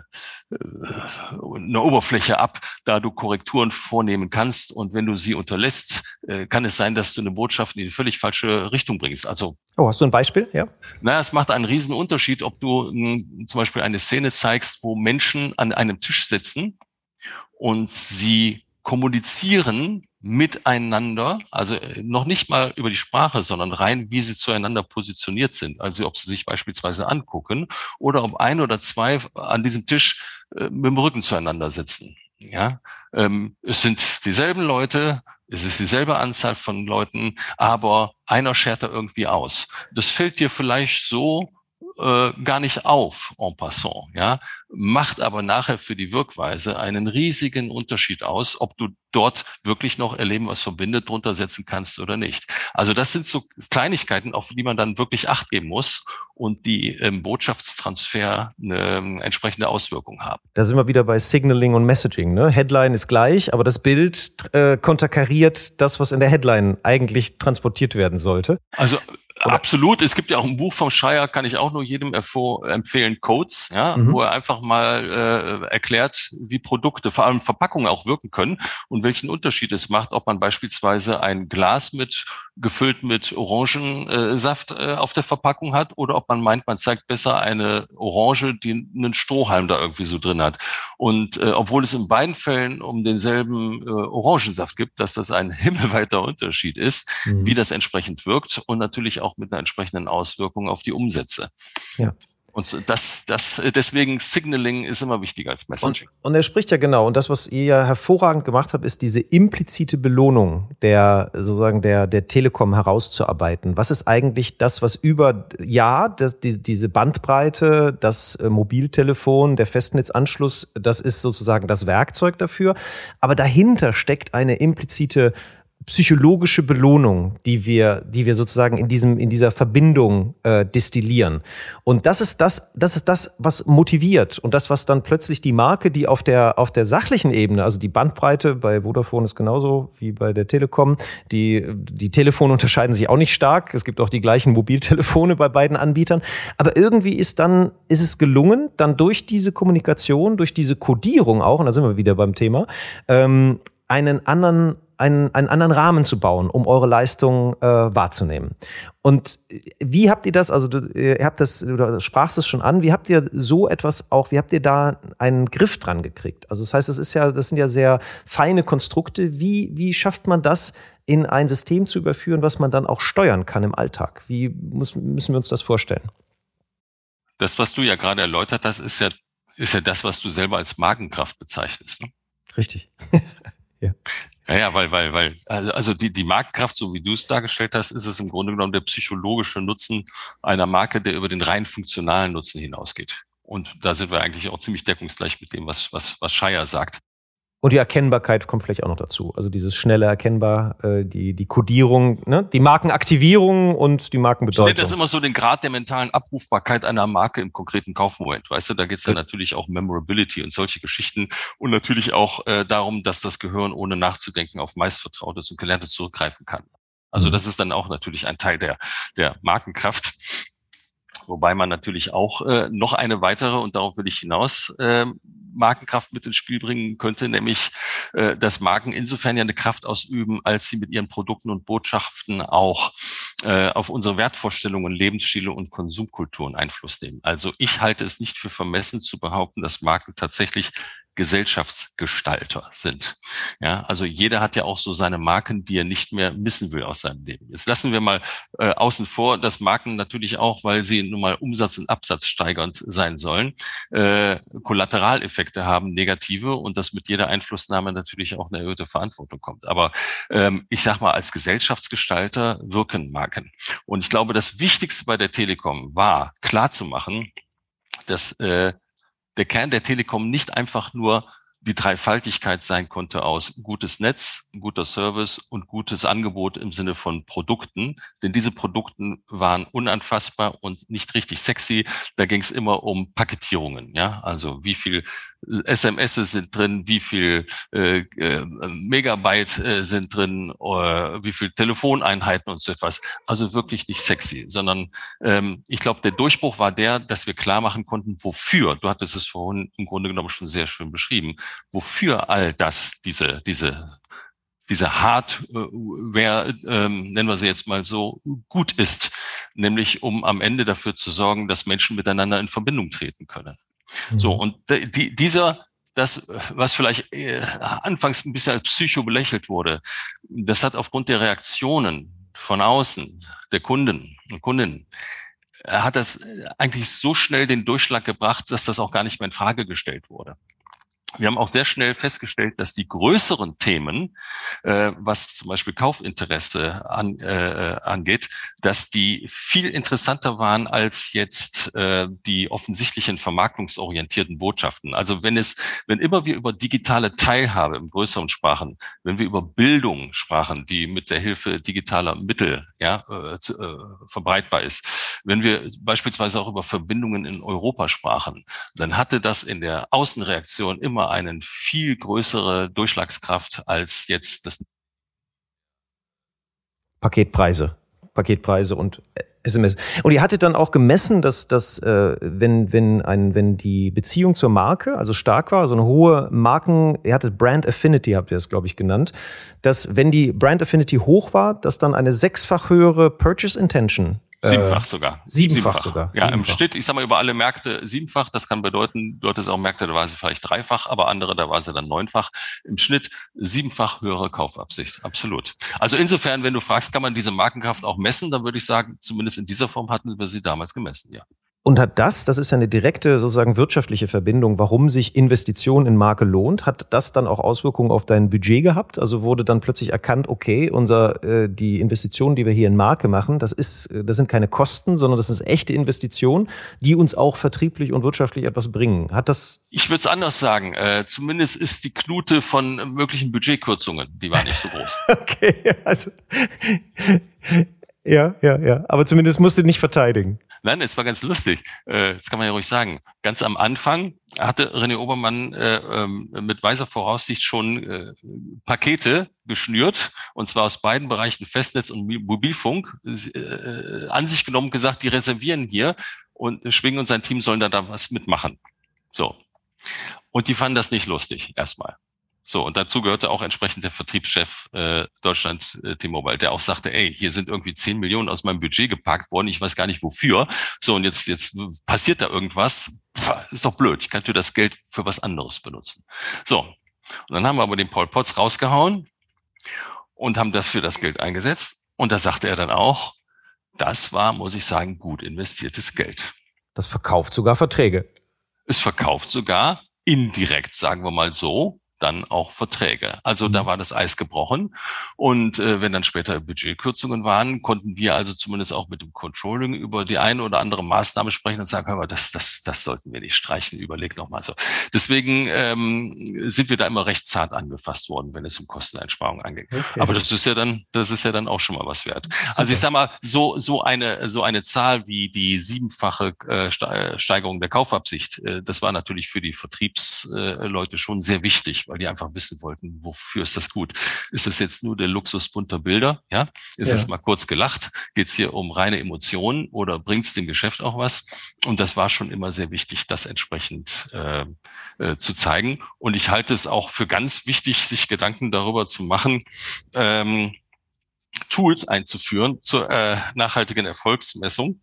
eine Oberfläche ab, da du Korrekturen vornehmen kannst. Und wenn du sie unterlässt, äh, kann es sein, dass du eine Botschaft in die völlig falsche Richtung bringst. Also Oh, hast du ein Beispiel? Ja. Naja, es macht einen riesen Unterschied, ob du hm, zum Beispiel eine Szene zeigst, wo Menschen an einem Tisch sitzen und sie kommunizieren miteinander, also äh, noch nicht mal über die Sprache, sondern rein, wie sie zueinander positioniert sind. Also ob sie sich beispielsweise angucken oder ob ein oder zwei an diesem Tisch äh, mit dem Rücken zueinander sitzen. Ja, ähm, es sind dieselben Leute, es ist dieselbe Anzahl von Leuten, aber einer schert da irgendwie aus. Das fällt dir vielleicht so äh, gar nicht auf en passant, ja, macht aber nachher für die Wirkweise einen riesigen Unterschied aus, ob du dort wirklich noch erleben, was verbindet, drunter setzen kannst oder nicht. Also das sind so Kleinigkeiten, auf die man dann wirklich Acht geben muss und die im Botschaftstransfer eine ähm, entsprechende Auswirkung haben. Da sind wir wieder bei Signaling und Messaging. Ne? Headline ist gleich, aber das Bild äh, konterkariert das, was in der Headline eigentlich transportiert werden sollte. Also oder? Absolut. Es gibt ja auch ein Buch vom Schreier, kann ich auch nur jedem empfehlen, Codes, ja, mhm. wo er einfach mal äh, erklärt, wie Produkte, vor allem Verpackungen auch wirken können und welchen Unterschied es macht, ob man beispielsweise ein Glas mit gefüllt mit Orangensaft äh, auf der Verpackung hat oder ob man meint, man zeigt besser eine Orange, die einen Strohhalm da irgendwie so drin hat. Und äh, obwohl es in beiden Fällen um denselben äh, Orangensaft gibt, dass das ein himmelweiter Unterschied ist, mhm. wie das entsprechend wirkt und natürlich auch mit einer entsprechenden Auswirkung auf die Umsätze. Ja. Und das, das, deswegen Signaling ist immer wichtiger als Messaging. Und, und, er spricht ja genau. Und das, was ihr ja hervorragend gemacht habt, ist diese implizite Belohnung der, sozusagen der, der Telekom herauszuarbeiten. Was ist eigentlich das, was über, ja, das, die, diese Bandbreite, das äh, Mobiltelefon, der Festnetzanschluss, das ist sozusagen das Werkzeug dafür. Aber dahinter steckt eine implizite psychologische Belohnung, die wir, die wir sozusagen in diesem, in dieser Verbindung äh, destillieren. Und das ist das, das ist das, was motiviert und das, was dann plötzlich die Marke, die auf der, auf der sachlichen Ebene, also die Bandbreite bei Vodafone ist genauso wie bei der Telekom. Die, die Telefone unterscheiden sich auch nicht stark. Es gibt auch die gleichen Mobiltelefone bei beiden Anbietern. Aber irgendwie ist dann, ist es gelungen, dann durch diese Kommunikation, durch diese Codierung auch, und da sind wir wieder beim Thema, ähm, einen anderen einen, einen anderen Rahmen zu bauen, um eure Leistung äh, wahrzunehmen. Und wie habt ihr das, also du, ihr habt das, du sprachst es schon an, wie habt ihr so etwas auch, wie habt ihr da einen Griff dran gekriegt? Also das heißt, das ist ja, das sind ja sehr feine Konstrukte. Wie, wie schafft man das, in ein System zu überführen, was man dann auch steuern kann im Alltag? Wie muss, müssen wir uns das vorstellen? Das, was du ja gerade erläutert hast, ist ja, ist ja das, was du selber als Magenkraft bezeichnest. Ne? Richtig. ja. Ja, ja, weil, weil, weil, also, also die, die Marktkraft, so wie du es dargestellt hast, ist es im Grunde genommen der psychologische Nutzen einer Marke, der über den rein funktionalen Nutzen hinausgeht. Und da sind wir eigentlich auch ziemlich deckungsgleich mit dem, was, was, was Shire sagt. Und die Erkennbarkeit kommt vielleicht auch noch dazu. Also dieses schnelle Erkennbar, äh, die, die Codierung, ne? die Markenaktivierung und die Markenbedeutung. Ich nenne das immer so den Grad der mentalen Abrufbarkeit einer Marke im konkreten Kaufmoment. Weißt du, da geht es ja natürlich auch Memorability und solche Geschichten und natürlich auch äh, darum, dass das Gehirn ohne nachzudenken auf meist Vertrautes und Gelerntes zurückgreifen kann. Also mhm. das ist dann auch natürlich ein Teil der, der Markenkraft. Wobei man natürlich auch äh, noch eine weitere, und darauf will ich hinaus, äh, Markenkraft mit ins Spiel bringen könnte, nämlich äh, dass Marken insofern ja eine Kraft ausüben, als sie mit ihren Produkten und Botschaften auch äh, auf unsere Wertvorstellungen, Lebensstile und Konsumkulturen Einfluss nehmen. Also ich halte es nicht für vermessen zu behaupten, dass Marken tatsächlich Gesellschaftsgestalter sind. Ja, also jeder hat ja auch so seine Marken, die er nicht mehr missen will aus seinem Leben. Jetzt lassen wir mal äh, außen vor, dass Marken natürlich auch, weil sie nun mal Umsatz und Absatz steigernd sein sollen, äh, Kollateraleffekte haben, negative und dass mit jeder Einflussnahme natürlich auch eine erhöhte Verantwortung kommt. Aber ähm, ich sag mal, als Gesellschaftsgestalter wirken Marken. Und ich glaube, das Wichtigste bei der Telekom war, klarzumachen, dass äh, der Kern der Telekom nicht einfach nur die Dreifaltigkeit sein konnte aus gutes Netz, guter Service und gutes Angebot im Sinne von Produkten. Denn diese Produkten waren unanfassbar und nicht richtig sexy. Da ging es immer um Paketierungen. Ja, also wie viel SMS sind drin, wie viel äh, äh, Megabyte äh, sind drin, äh, wie viel Telefoneinheiten und so etwas. Also wirklich nicht sexy, sondern ähm, ich glaube, der Durchbruch war der, dass wir klar machen konnten, wofür. Du hattest es vorhin im Grunde genommen schon sehr schön beschrieben, wofür all das, diese, diese diese Hardware, ähm, nennen wir sie jetzt mal so, gut ist, nämlich um am Ende dafür zu sorgen, dass Menschen miteinander in Verbindung treten können. Mhm. So, und die, dieser, das, was vielleicht äh, anfangs ein bisschen als Psycho belächelt wurde, das hat aufgrund der Reaktionen von außen, der Kunden und Kundinnen, hat das eigentlich so schnell den Durchschlag gebracht, dass das auch gar nicht mehr in Frage gestellt wurde. Wir haben auch sehr schnell festgestellt, dass die größeren Themen, äh, was zum Beispiel Kaufinteresse an, äh, angeht, dass die viel interessanter waren als jetzt äh, die offensichtlichen vermarktungsorientierten Botschaften. Also wenn es, wenn immer wir über digitale Teilhabe im größeren sprachen, wenn wir über Bildung sprachen, die mit der Hilfe digitaler Mittel ja, äh, zu, äh, verbreitbar ist, wenn wir beispielsweise auch über Verbindungen in Europa sprachen, dann hatte das in der Außenreaktion immer immer eine viel größere Durchschlagskraft als jetzt das Paketpreise. Paketpreise und SMS. Und ihr hattet dann auch gemessen, dass, dass äh, wenn, wenn, ein, wenn die Beziehung zur Marke also stark war, so eine hohe Marken, ihr hattet Brand Affinity, habt ihr das, glaube ich, genannt, dass wenn die Brand Affinity hoch war, dass dann eine sechsfach höhere Purchase Intention Siebenfach sogar. Siebenfach, siebenfach. sogar. Ja, siebenfach. im Schnitt, ich sag mal, über alle Märkte siebenfach. Das kann bedeuten, dort ist auch Märkte, da war sie vielleicht dreifach, aber andere, da war sie dann neunfach. Im Schnitt siebenfach höhere Kaufabsicht. Absolut. Also insofern, wenn du fragst, kann man diese Markenkraft auch messen, dann würde ich sagen, zumindest in dieser Form hatten wir sie damals gemessen, ja. Und hat das, das ist ja eine direkte sozusagen wirtschaftliche Verbindung, warum sich Investition in Marke lohnt, hat das dann auch Auswirkungen auf dein Budget gehabt? Also wurde dann plötzlich erkannt, okay, unser, äh, die Investitionen, die wir hier in Marke machen, das ist, das sind keine Kosten, sondern das ist echte Investitionen, die uns auch vertrieblich und wirtschaftlich etwas bringen. Hat das? Ich würde es anders sagen. Äh, zumindest ist die Knute von möglichen Budgetkürzungen, die war nicht so groß. okay, also. Ja, ja, ja. Aber zumindest musst du nicht verteidigen. Nein, es war ganz lustig. Äh, das kann man ja ruhig sagen. Ganz am Anfang hatte René Obermann äh, ähm, mit weiser Voraussicht schon äh, Pakete geschnürt, und zwar aus beiden Bereichen Festnetz und Mobilfunk, äh, an sich genommen gesagt, die reservieren hier und Schwing und sein Team sollen da, da was mitmachen. So. Und die fanden das nicht lustig, erstmal. So, und dazu gehörte auch entsprechend der Vertriebschef äh, Deutschland äh, T-Mobile, der auch sagte, ey, hier sind irgendwie 10 Millionen aus meinem Budget gepackt worden, ich weiß gar nicht wofür. So, und jetzt, jetzt passiert da irgendwas. Pff, ist doch blöd, ich könnte das Geld für was anderes benutzen. So, und dann haben wir aber den Paul Potts rausgehauen und haben dafür das Geld eingesetzt. Und da sagte er dann auch, das war, muss ich sagen, gut investiertes Geld. Das verkauft sogar Verträge. Es verkauft sogar indirekt, sagen wir mal so, dann auch Verträge. Also da mhm. war das Eis gebrochen. Und äh, wenn dann später Budgetkürzungen waren, konnten wir also zumindest auch mit dem Controlling über die eine oder andere Maßnahme sprechen und sagen, hör mal, das, das, das sollten wir nicht streichen, überleg noch mal so. Deswegen ähm, sind wir da immer recht zart angefasst worden, wenn es um Kosteneinsparungen angeht. Okay. Aber das ist ja dann, das ist ja dann auch schon mal was wert. Super. Also ich sag mal, so, so eine, so eine Zahl wie die siebenfache äh, Steigerung der Kaufabsicht, äh, das war natürlich für die Vertriebsleute schon sehr wichtig weil die einfach wissen wollten, wofür ist das gut? Ist es jetzt nur der Luxus bunter Bilder? Ja, ist ja. es mal kurz gelacht? Geht es hier um reine Emotionen oder bringt es dem Geschäft auch was? Und das war schon immer sehr wichtig, das entsprechend äh, äh, zu zeigen. Und ich halte es auch für ganz wichtig, sich Gedanken darüber zu machen. Ähm, Tools einzuführen zur äh, nachhaltigen Erfolgsmessung.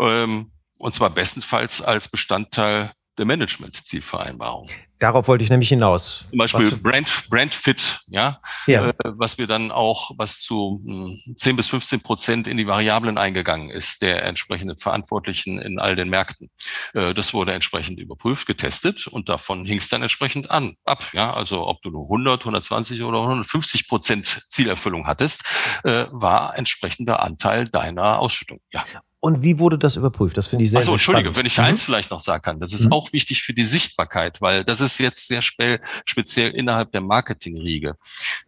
Ähm, und zwar bestenfalls als Bestandteil der Management-Zielvereinbarung. Darauf wollte ich nämlich hinaus. Zum Beispiel Brand, Brand Fit, ja, ja. Äh, was wir dann auch, was zu mh, 10 bis 15 Prozent in die Variablen eingegangen ist, der entsprechenden Verantwortlichen in all den Märkten. Äh, das wurde entsprechend überprüft, getestet und davon hing es dann entsprechend an, ab. Ja, also ob du nur 100, 120 oder 150 Prozent Zielerfüllung hattest, äh, war entsprechender Anteil deiner Ausschüttung. Ja. Und wie wurde das überprüft? Das finde ich sehr, Achso, sehr Entschuldige, wenn ich mhm. eins vielleicht noch sagen kann, das ist mhm. auch wichtig für die Sichtbarkeit, weil das ist jetzt sehr spe speziell innerhalb der Marketingriege.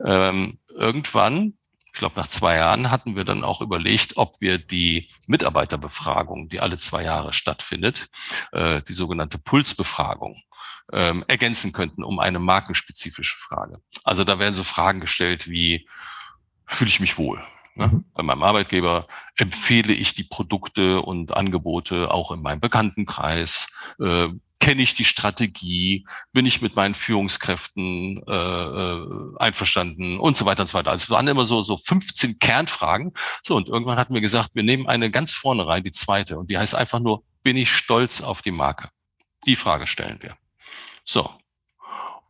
Ähm, irgendwann, ich glaube nach zwei Jahren, hatten wir dann auch überlegt, ob wir die Mitarbeiterbefragung, die alle zwei Jahre stattfindet, äh, die sogenannte Pulsbefragung, ähm, ergänzen könnten um eine markenspezifische Frage. Also da werden so Fragen gestellt wie, fühle ich mich wohl? Ne? Mhm. Bei meinem Arbeitgeber empfehle ich die Produkte und Angebote auch in meinem Bekanntenkreis. Äh, Kenne ich die Strategie? Bin ich mit meinen Führungskräften äh, äh einverstanden? Und so weiter und so weiter. Also es waren immer so, so 15 Kernfragen. So, und irgendwann hatten wir gesagt, wir nehmen eine ganz vorne rein, die zweite. Und die heißt einfach nur, bin ich stolz auf die Marke? Die Frage stellen wir. So,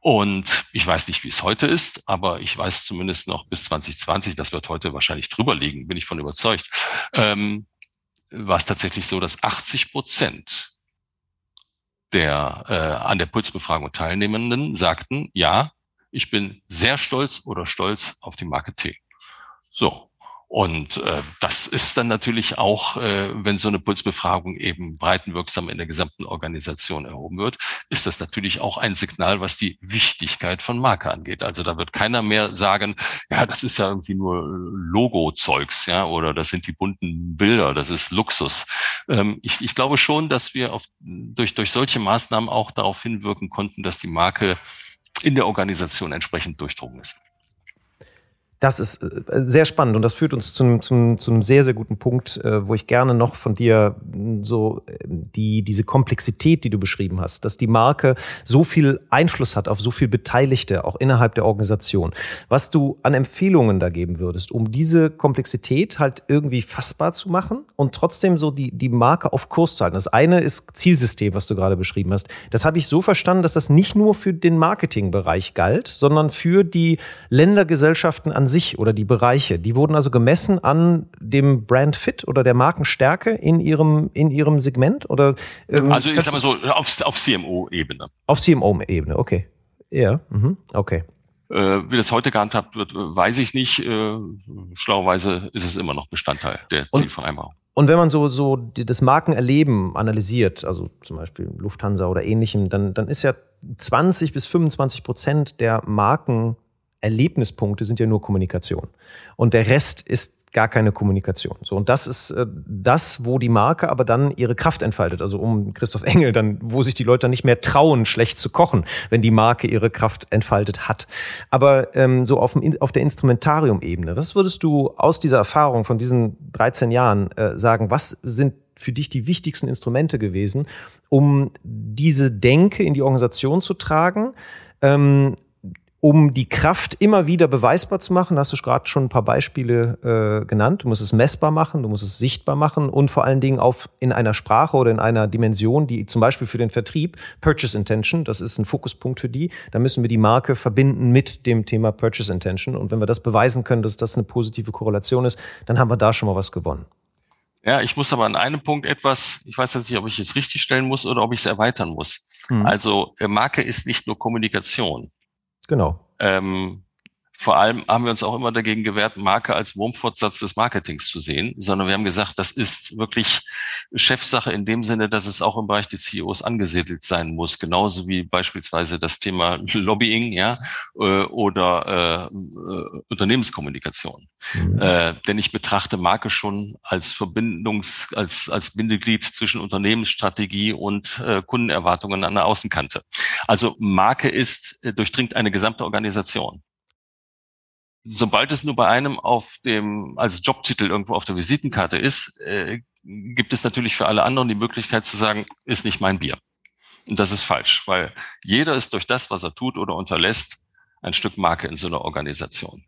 und ich weiß nicht, wie es heute ist, aber ich weiß zumindest noch bis 2020, das wird heute wahrscheinlich drüber liegen, bin ich von überzeugt, ähm, war es tatsächlich so, dass 80 Prozent der äh, an der Pulsbefragung Teilnehmenden sagten, ja, ich bin sehr stolz oder stolz auf die Marke T. So, und äh, das ist dann natürlich auch, äh, wenn so eine Pulsbefragung eben breitenwirksam in der gesamten Organisation erhoben wird, ist das natürlich auch ein Signal, was die Wichtigkeit von Marke angeht. Also da wird keiner mehr sagen, ja, das ist ja irgendwie nur Logo-Zeugs, ja, oder das sind die bunten Bilder, das ist Luxus. Ähm, ich, ich glaube schon, dass wir auf, durch, durch solche Maßnahmen auch darauf hinwirken konnten, dass die Marke in der Organisation entsprechend durchdrungen ist. Das ist äh, sehr spannend und das führt uns zu einem, zu einem, zu einem sehr, sehr guten Punkt, äh, wo ich gerne noch von dir hm, so äh, die, diese Komplexität, die du beschrieben hast, dass die Marke so viel Einfluss hat auf so viel Beteiligte, auch innerhalb der Organisation. Was du an Empfehlungen da geben würdest, um diese Komplexität halt irgendwie fassbar zu machen und trotzdem so die, die Marke auf Kurs zu halten. Das eine ist Zielsystem, was du gerade beschrieben hast. Das habe ich so verstanden, dass das nicht nur für den Marketingbereich galt, sondern für die Ländergesellschaften an sich oder die Bereiche, die wurden also gemessen an dem Brand Fit oder der Markenstärke in ihrem, in ihrem Segment? Oder, ähm, also ich sag mal so, auf, auf CMO-Ebene. Auf CMO-Ebene, okay. Ja, mhm. okay. Äh, wie das heute gehandhabt wird, weiß ich nicht. Äh, schlauerweise ist es immer noch Bestandteil der Zielvereinbarung. Und wenn man so, so das Markenerleben analysiert, also zum Beispiel Lufthansa oder ähnlichem, dann, dann ist ja 20 bis 25 Prozent der Marken Erlebnispunkte sind ja nur Kommunikation. Und der Rest ist gar keine Kommunikation. So, und das ist äh, das, wo die Marke aber dann ihre Kraft entfaltet. Also um Christoph Engel, dann, wo sich die Leute dann nicht mehr trauen, schlecht zu kochen, wenn die Marke ihre Kraft entfaltet hat. Aber ähm, so auf, dem, auf der Instrumentarium-Ebene, was würdest du aus dieser Erfahrung von diesen 13 Jahren äh, sagen? Was sind für dich die wichtigsten Instrumente gewesen, um diese Denke in die Organisation zu tragen? Ähm, um die Kraft immer wieder beweisbar zu machen, hast du gerade schon ein paar Beispiele äh, genannt. Du musst es messbar machen, du musst es sichtbar machen und vor allen Dingen auf in einer Sprache oder in einer Dimension, die zum Beispiel für den Vertrieb Purchase Intention, das ist ein Fokuspunkt für die. Da müssen wir die Marke verbinden mit dem Thema Purchase Intention. Und wenn wir das beweisen können, dass das eine positive Korrelation ist, dann haben wir da schon mal was gewonnen. Ja, ich muss aber an einem Punkt etwas, ich weiß jetzt nicht, ob ich es richtig stellen muss oder ob ich es erweitern muss. Mhm. Also äh, Marke ist nicht nur Kommunikation. Genau. Ähm, vor allem haben wir uns auch immer dagegen gewehrt, Marke als Wurmfortsatz des Marketings zu sehen, sondern wir haben gesagt, das ist wirklich Chefsache in dem Sinne, dass es auch im Bereich des CEOs angesiedelt sein muss, genauso wie beispielsweise das Thema Lobbying, ja, äh, oder äh, äh, Unternehmenskommunikation. Mhm. Äh, denn ich betrachte Marke schon als Verbindungs, als als Bindeglied zwischen Unternehmensstrategie und äh, Kundenerwartungen an der Außenkante. Also Marke ist äh, durchdringt eine gesamte Organisation sobald es nur bei einem auf dem, als Jobtitel irgendwo auf der Visitenkarte ist, äh, gibt es natürlich für alle anderen die Möglichkeit zu sagen, ist nicht mein Bier. Und das ist falsch, weil jeder ist durch das, was er tut oder unterlässt, ein Stück Marke in so einer Organisation.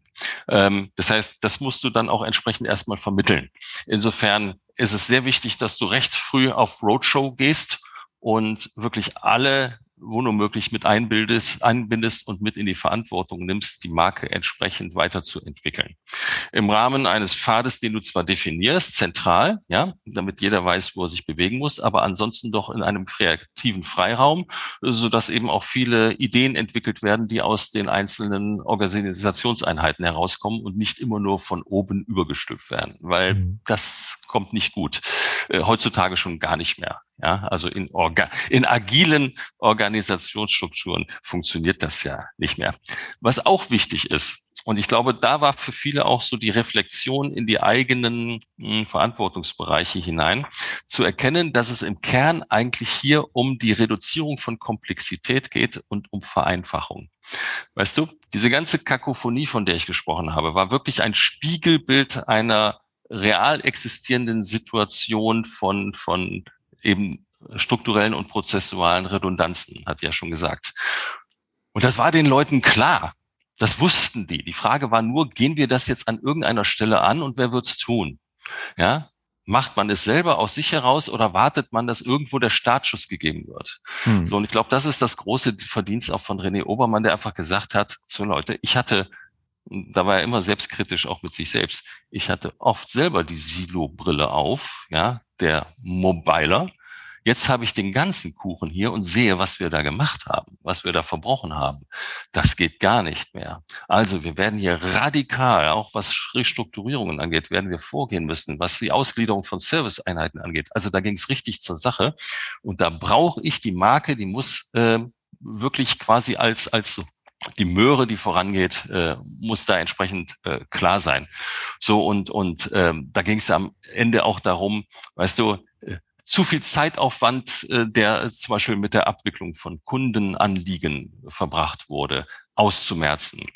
Ähm, das heißt, das musst du dann auch entsprechend erstmal vermitteln. Insofern ist es sehr wichtig, dass du recht früh auf Roadshow gehst und wirklich alle wo nur möglich mit einbildest, einbindest und mit in die Verantwortung nimmst, die Marke entsprechend weiterzuentwickeln. Im Rahmen eines Pfades, den du zwar definierst, zentral, ja, damit jeder weiß, wo er sich bewegen muss, aber ansonsten doch in einem kreativen Freiraum, so dass eben auch viele Ideen entwickelt werden, die aus den einzelnen Organisationseinheiten herauskommen und nicht immer nur von oben übergestülpt werden, weil mhm. das kommt nicht gut. Äh, heutzutage schon gar nicht mehr. Ja, also in, Orga in agilen Organisationsstrukturen funktioniert das ja nicht mehr. Was auch wichtig ist, und ich glaube, da war für viele auch so die Reflexion in die eigenen mh, hm, Verantwortungsbereiche hinein, zu erkennen, dass es im Kern eigentlich hier um die Reduzierung von Komplexität geht und um Vereinfachung. Weißt du, diese ganze Kakophonie, von der ich gesprochen habe, war wirklich ein Spiegelbild einer real existierenden Situation von, von eben strukturellen und prozessualen Redundanzen, hat ja schon gesagt. Und das war den Leuten klar. Das wussten die. Die Frage war nur, gehen wir das jetzt an irgendeiner Stelle an und wer wird's tun? Ja, macht man es selber aus sich heraus oder wartet man, dass irgendwo der Startschuss gegeben wird? Hm. So, und ich glaube, das ist das große Verdienst auch von René Obermann, der einfach gesagt hat, so Leute, ich hatte da war er immer selbstkritisch auch mit sich selbst. Ich hatte oft selber die Silo-Brille auf, ja, der Mobiler. Jetzt habe ich den ganzen Kuchen hier und sehe, was wir da gemacht haben, was wir da verbrochen haben. Das geht gar nicht mehr. Also wir werden hier radikal, auch was Restrukturierungen angeht, werden wir vorgehen müssen, was die Ausgliederung von Serviceeinheiten angeht. Also da ging es richtig zur Sache. Und da brauche ich die Marke, die muss äh, wirklich quasi als, als die Möhre, die vorangeht, äh, muss da entsprechend äh, klar sein. So und und ähm, da ging es am Ende auch darum, weißt du, äh, zu viel Zeitaufwand, äh, der zum Beispiel mit der Abwicklung von Kundenanliegen verbracht wurde, auszumerzen.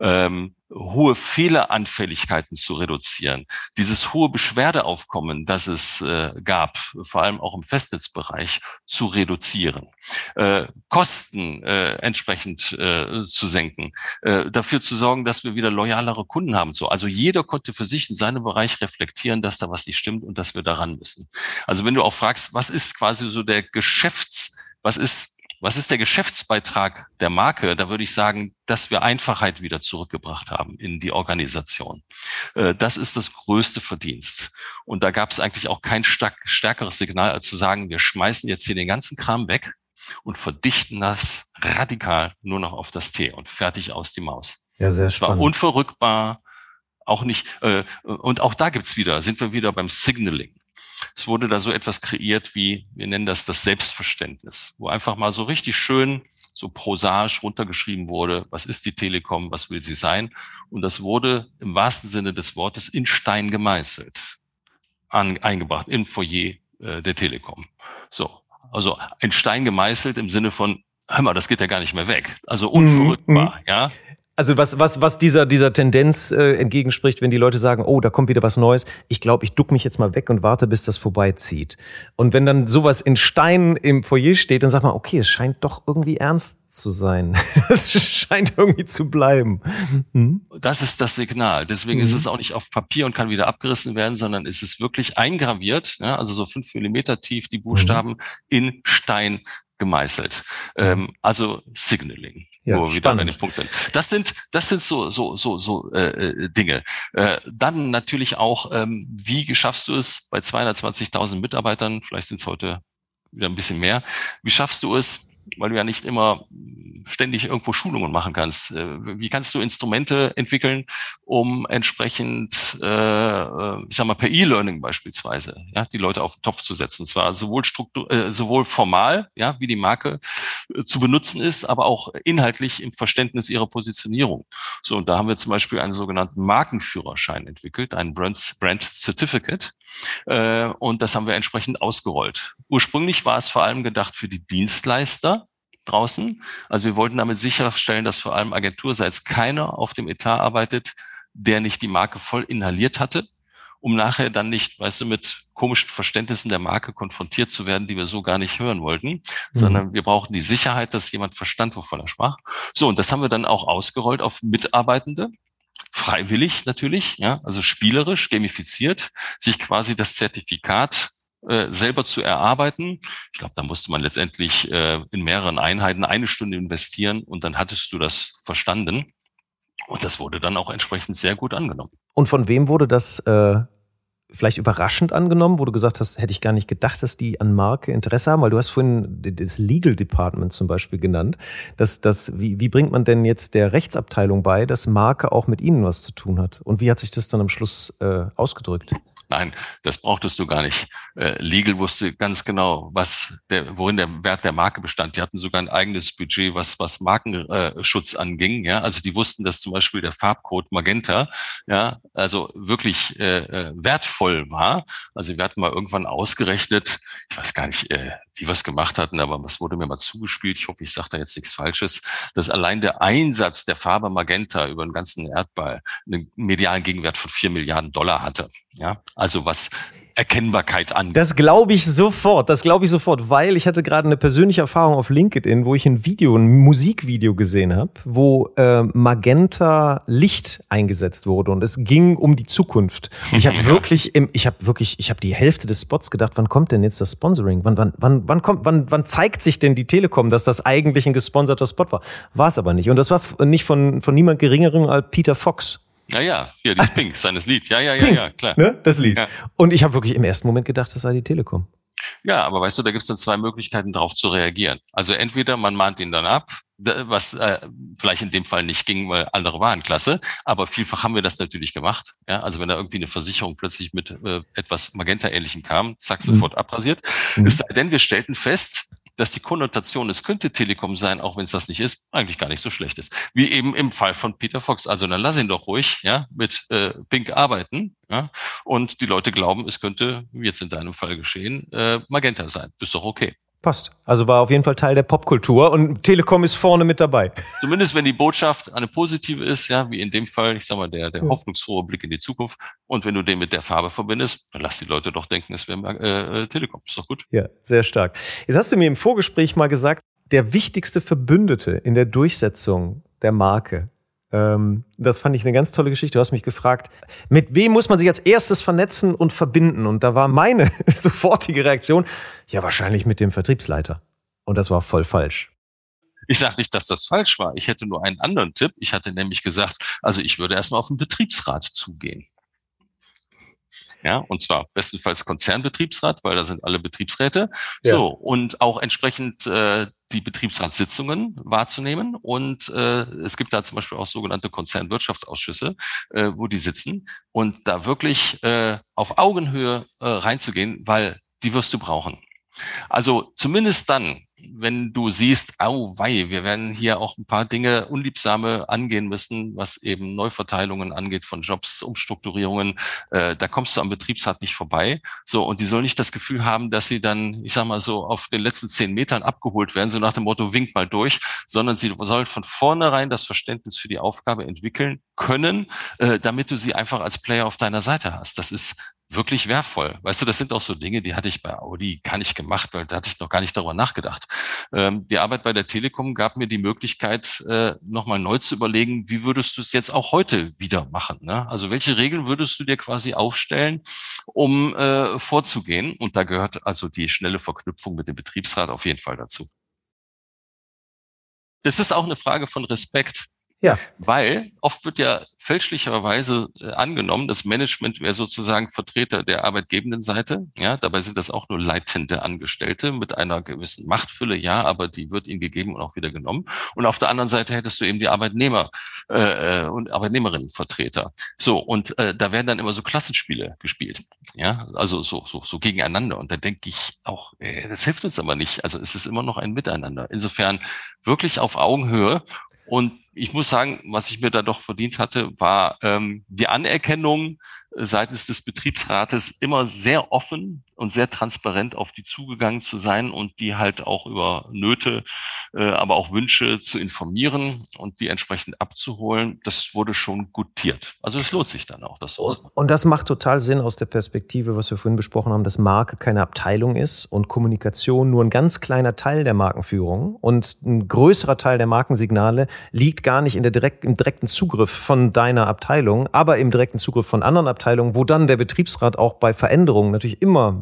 Ähm, hohe Fehleranfälligkeiten zu reduzieren, dieses hohe Beschwerdeaufkommen, das es äh, gab, vor allem auch im Festnetzbereich, zu reduzieren, äh, Kosten äh, entsprechend äh, zu senken, äh, dafür zu sorgen, dass wir wieder loyalere Kunden haben. So, also jeder konnte für sich in seinem Bereich reflektieren, dass da was nicht stimmt und dass wir daran müssen. Also wenn du auch fragst, was ist quasi so der Geschäfts, was ist was ist der Geschäftsbeitrag der Marke? Da würde ich sagen, dass wir Einfachheit wieder zurückgebracht haben in die Organisation. Äh, das ist das größte Verdienst. Und da gab es eigentlich auch kein stärkeres Signal, als zu sagen, wir schmeißen jetzt hier den ganzen Kram weg und verdichten das radikal nur noch auf das T und fertig aus die Maus. Ja, sehr spannend. Es war unverrückbar, auch nicht, äh, und auch da gibt's wieder, sind wir wieder beim Signaling. Es wurde da so etwas kreiert wie, wir nennen das das Selbstverständnis, wo einfach mal so richtig schön so prosaisch runtergeschrieben wurde, was ist die Telekom, was will sie sein? Und das wurde im wahrsten Sinne des Wortes in Stein gemeißelt, an, eingebracht, im Foyer äh, der Telekom. So, also in Stein gemeißelt im Sinne von, hör mal, das geht ja gar nicht mehr weg. Also unverrückbar, mhm. ja. Also was, was, was dieser, dieser Tendenz äh, entgegenspricht, wenn die Leute sagen, oh, da kommt wieder was Neues, ich glaube, ich duck mich jetzt mal weg und warte, bis das vorbeizieht. Und wenn dann sowas in Stein im Foyer steht, dann sagt man, okay, es scheint doch irgendwie ernst zu sein. es scheint irgendwie zu bleiben. Hm? Das ist das Signal. Deswegen mhm. ist es auch nicht auf Papier und kann wieder abgerissen werden, sondern ist es wirklich eingraviert, ja, also so fünf Millimeter tief die Buchstaben mhm. in Stein gemeißelt. Ähm, also Signaling ja, wo wir wieder an den Punkt sind. Das sind, das sind so, so, so, so äh, äh, Dinge. Äh, dann natürlich auch, ähm, wie schaffst du es bei 220.000 Mitarbeitern, vielleicht sind es heute wieder ein bisschen mehr, wie schaffst du es, weil du ja nicht immer ständig irgendwo Schulungen machen kannst. Äh, wie kannst du Instrumente entwickeln, um entsprechend, äh, äh, ich sag mal, per E-Learning beispielsweise, ja, die Leute auf den Topf zu setzen. Und zwar sowohl struktur, äh, sowohl formal, ja, wie die Marke äh, zu benutzen ist, aber auch inhaltlich im Verständnis ihrer Positionierung. So, und da haben wir zum Beispiel einen sogenannten Markenführerschein entwickelt, einen Brand, Brand Certificate. Äh, und das haben wir entsprechend ausgerollt. Ursprünglich war es vor allem gedacht für die Dienstleister, draußen. Also wir wollten damit sicherstellen, dass vor allem agenturseits keiner auf dem Etat arbeitet, der nicht die Marke voll inhaliert hatte, um nachher dann nicht, weißt du, mit komischen Verständnissen der Marke konfrontiert zu werden, die wir so gar nicht hören wollten, mhm. sondern wir brauchten die Sicherheit, dass jemand verstand, wovon er sprach. So, und das haben wir dann auch ausgerollt auf Mitarbeitende, freiwillig natürlich, ja, also spielerisch, gamifiziert, sich quasi das Zertifikat äh, selber zu erarbeiten. Ich glaube, da musste man letztendlich äh, in mehreren Einheiten eine Stunde investieren und dann hattest du das verstanden. Und das wurde dann auch entsprechend sehr gut angenommen. Und von wem wurde das äh, vielleicht überraschend angenommen, wo du gesagt hast, hätte ich gar nicht gedacht, dass die an Marke Interesse haben, weil du hast vorhin das Legal Department zum Beispiel genannt. Das, das, wie, wie bringt man denn jetzt der Rechtsabteilung bei, dass Marke auch mit ihnen was zu tun hat? Und wie hat sich das dann am Schluss äh, ausgedrückt? Nein, das brauchtest du gar nicht. Äh, Legal wusste ganz genau, was der, worin der Wert der Marke bestand. Die hatten sogar ein eigenes Budget, was, was Markenschutz äh, anging. Ja, also die wussten, dass zum Beispiel der Farbcode Magenta, ja, also wirklich äh, äh wertvoll voll war. Also wir hatten mal irgendwann ausgerechnet, ich weiß gar nicht, äh, wie wir es gemacht hatten, aber was wurde mir mal zugespielt, ich hoffe, ich sage da jetzt nichts Falsches, dass allein der Einsatz der Farbe Magenta über den ganzen Erdball einen medialen Gegenwert von vier Milliarden Dollar hatte. Ja, also was Erkennbarkeit an. Das glaube ich sofort, das glaube ich sofort, weil ich hatte gerade eine persönliche Erfahrung auf LinkedIn, wo ich ein Video, ein Musikvideo gesehen habe, wo äh, Magenta Licht eingesetzt wurde und es ging um die Zukunft. Ich habe wirklich, im, ich habe wirklich, ich habe die Hälfte des Spots gedacht, wann kommt denn jetzt das Sponsoring? Wann, wann, wann, wann kommt, wann, wann zeigt sich denn die Telekom, dass das eigentlich ein gesponserter Spot war? War es aber nicht. Und das war nicht von von niemand Geringerem als Peter Fox. Ja, ja, hier, das Pink, seines Lied. Ja, ja, ja, Pink, ja, klar. Ne? Das Lied. Ja. Und ich habe wirklich im ersten Moment gedacht, das sei die Telekom. Ja, aber weißt du, da gibt es dann zwei Möglichkeiten, darauf zu reagieren. Also entweder man mahnt ihn dann ab, was äh, vielleicht in dem Fall nicht ging, weil andere waren klasse, aber vielfach haben wir das natürlich gemacht. Ja, also wenn da irgendwie eine Versicherung plötzlich mit äh, etwas Magenta-ähnlichem kam, zack, mhm. sofort mhm. abrasiert. Es sei denn, wir stellten fest, dass die Konnotation, es könnte Telekom sein, auch wenn es das nicht ist, eigentlich gar nicht so schlecht ist. Wie eben im Fall von Peter Fox. Also dann lass ihn doch ruhig, ja, mit äh, Pink arbeiten, ja, und die Leute glauben, es könnte, wie jetzt in deinem Fall geschehen, äh, Magenta sein. Ist doch okay. Passt. Also war auf jeden Fall Teil der Popkultur und Telekom ist vorne mit dabei. Zumindest wenn die Botschaft eine positive ist, ja, wie in dem Fall, ich sag mal, der, der hoffnungsfrohe Blick in die Zukunft. Und wenn du den mit der Farbe verbindest, dann lass die Leute doch denken, es wäre äh, äh, Telekom. Ist doch gut. Ja, sehr stark. Jetzt hast du mir im Vorgespräch mal gesagt, der wichtigste Verbündete in der Durchsetzung der Marke ähm, das fand ich eine ganz tolle Geschichte. Du hast mich gefragt, mit wem muss man sich als erstes vernetzen und verbinden? Und da war meine sofortige Reaktion, ja, wahrscheinlich mit dem Vertriebsleiter. Und das war voll falsch. Ich sage nicht, dass das falsch war. Ich hätte nur einen anderen Tipp. Ich hatte nämlich gesagt, also ich würde erstmal auf den Betriebsrat zugehen. Ja, und zwar bestenfalls Konzernbetriebsrat, weil da sind alle Betriebsräte. Ja. So, und auch entsprechend äh, die Betriebsratssitzungen wahrzunehmen. Und äh, es gibt da zum Beispiel auch sogenannte Konzernwirtschaftsausschüsse, äh, wo die sitzen und da wirklich äh, auf Augenhöhe äh, reinzugehen, weil die wirst du brauchen. Also zumindest dann, wenn du siehst, au wei, wir werden hier auch ein paar Dinge unliebsame angehen müssen, was eben Neuverteilungen angeht von Jobs, Umstrukturierungen, äh, da kommst du am Betriebsrat nicht vorbei. So, und die soll nicht das Gefühl haben, dass sie dann, ich sag mal so, auf den letzten zehn Metern abgeholt werden, so nach dem Motto, wink mal durch, sondern sie soll von vornherein das Verständnis für die Aufgabe entwickeln können, äh, damit du sie einfach als Player auf deiner Seite hast. Das ist wirklich wertvoll. Weißt du, das sind auch so Dinge, die hatte ich bei Audi gar nicht gemacht, weil da hatte ich noch gar nicht darüber nachgedacht. Ähm, die Arbeit bei der Telekom gab mir die Möglichkeit, äh, nochmal neu zu überlegen, wie würdest du es jetzt auch heute wieder machen? Ne? Also welche Regeln würdest du dir quasi aufstellen, um äh, vorzugehen? Und da gehört also die schnelle Verknüpfung mit dem Betriebsrat auf jeden Fall dazu. Das ist auch eine Frage von Respekt. Ja. Weil oft wird ja fälschlicherweise äh, angenommen, das Management wäre sozusagen Vertreter der arbeitgebenden Seite. Ja, dabei sind das auch nur leitende Angestellte mit einer gewissen Machtfülle, ja, aber die wird ihnen gegeben und auch wieder genommen. Und auf der anderen Seite hättest du eben die Arbeitnehmer äh, äh und Arbeitnehmerinnenvertreter. So, und äh, da werden dann immer so Klassenspiele gespielt. Ja, also so, so, so gegeneinander. Und da denke ich auch, äh, das hilft uns aber nicht. Also es ist immer noch ein Miteinander. Insofern wirklich auf Augenhöhe und ich muss sagen, was ich mir da doch verdient hatte, war ähm, die Anerkennung seitens des Betriebsrates immer sehr offen und sehr transparent auf die zugegangen zu sein und die halt auch über Nöte, äh, aber auch Wünsche zu informieren und die entsprechend abzuholen. Das wurde schon gutiert. Also es lohnt sich dann auch, das so Und das macht total Sinn aus der Perspektive, was wir vorhin besprochen haben, dass Marke keine Abteilung ist und Kommunikation nur ein ganz kleiner Teil der Markenführung und ein größerer Teil der Markensignale liegt gar nicht in der direkt, im direkten Zugriff von deiner Abteilung, aber im direkten Zugriff von anderen Abteilungen, wo dann der Betriebsrat auch bei Veränderungen natürlich immer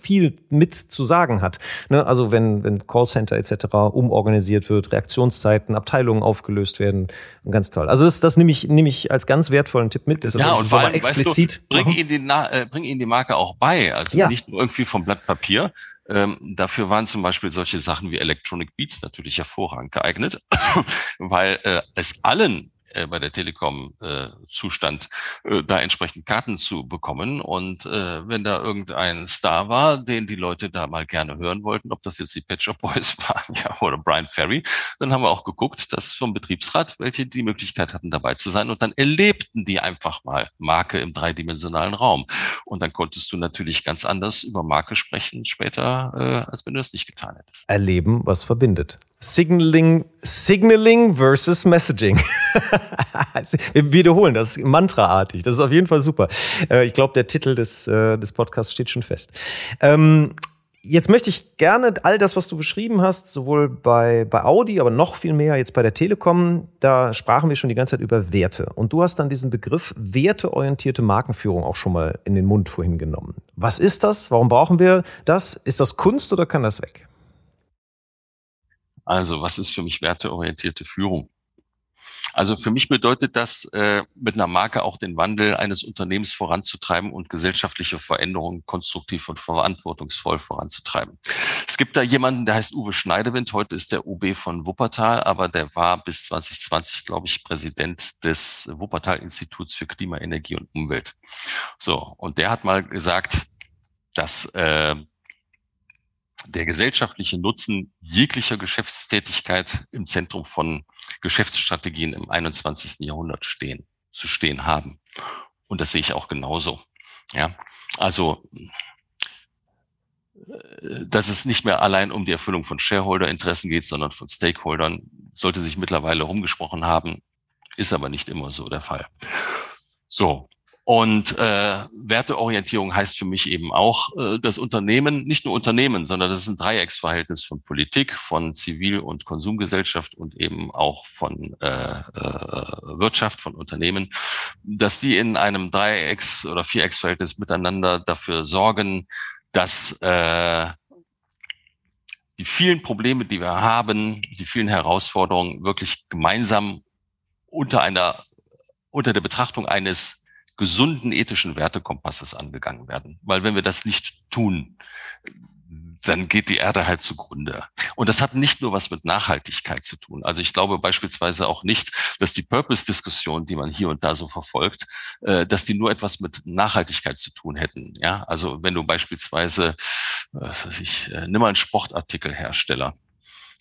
viel mit zu sagen hat. Ne? Also wenn, wenn Callcenter etc. umorganisiert wird, Reaktionszeiten, Abteilungen aufgelöst werden, ganz toll. Also das, das nehme ich, nehme ich als ganz wertvollen Tipp mit. Das ja, und vor allem, explizit. Weißt du, bring, ihnen die, äh, bring ihnen die Marke auch bei. Also ja. nicht nur irgendwie vom Blatt Papier. Ähm, dafür waren zum Beispiel solche Sachen wie Electronic Beats natürlich hervorragend geeignet, weil äh, es allen äh, bei der Telekom äh, Zustand, äh, da entsprechend Karten zu bekommen. Und äh, wenn da irgendein Star war, den die Leute da mal gerne hören wollten, ob das jetzt die Pet Shop Boys waren ja, oder Brian Ferry, dann haben wir auch geguckt, dass vom Betriebsrat welche die Möglichkeit hatten, dabei zu sein. Und dann erlebten die einfach mal Marke im dreidimensionalen Raum. Und dann konntest du natürlich ganz anders über Marke sprechen später, äh, als wenn du es nicht getan hättest. Erleben, was verbindet. Signaling, Signaling versus Messaging. Wir wiederholen das mantraartig. Das ist auf jeden Fall super. Äh, ich glaube, der Titel des, äh, des Podcasts steht schon fest. Ähm, jetzt möchte ich gerne all das, was du beschrieben hast, sowohl bei, bei Audi, aber noch viel mehr jetzt bei der Telekom, da sprachen wir schon die ganze Zeit über Werte. Und du hast dann diesen Begriff werteorientierte Markenführung auch schon mal in den Mund vorhin genommen. Was ist das? Warum brauchen wir das? Ist das Kunst oder kann das weg? Also, was ist für mich werteorientierte Führung? Also für mich bedeutet das, äh, mit einer Marke auch den Wandel eines Unternehmens voranzutreiben und gesellschaftliche Veränderungen konstruktiv und verantwortungsvoll voranzutreiben. Es gibt da jemanden, der heißt Uwe Schneidewind. Heute ist der UB von Wuppertal, aber der war bis 2020, glaube ich, Präsident des Wuppertal-Instituts für Klima, Energie und Umwelt. So, und der hat mal gesagt, dass äh, der gesellschaftliche Nutzen jeglicher Geschäftstätigkeit im Zentrum von Geschäftsstrategien im 21. Jahrhundert stehen, zu stehen haben. Und das sehe ich auch genauso. Ja, also, äh, dass es nicht mehr allein um die Erfüllung von Shareholder-Interessen geht, sondern von Stakeholdern, sollte sich mittlerweile rumgesprochen haben, ist aber nicht immer so der Fall. So, und äh, Werteorientierung heißt für mich eben auch, äh, das Unternehmen, nicht nur Unternehmen, sondern das ist ein Dreiecksverhältnis von Politik, von Zivil- und Konsumgesellschaft und eben auch von äh, äh, Wirtschaft, von Unternehmen, dass sie in einem Dreiecks- oder Vierecksverhältnis miteinander dafür sorgen, dass äh, die vielen Probleme, die wir haben, die vielen Herausforderungen wirklich gemeinsam unter einer, unter der Betrachtung eines gesunden ethischen Wertekompasses angegangen werden. Weil wenn wir das nicht tun, dann geht die Erde halt zugrunde. Und das hat nicht nur was mit Nachhaltigkeit zu tun. Also ich glaube beispielsweise auch nicht, dass die Purpose-Diskussion, die man hier und da so verfolgt, äh, dass die nur etwas mit Nachhaltigkeit zu tun hätten. Ja, also wenn du beispielsweise, äh, ich, äh, nimm mal einen Sportartikelhersteller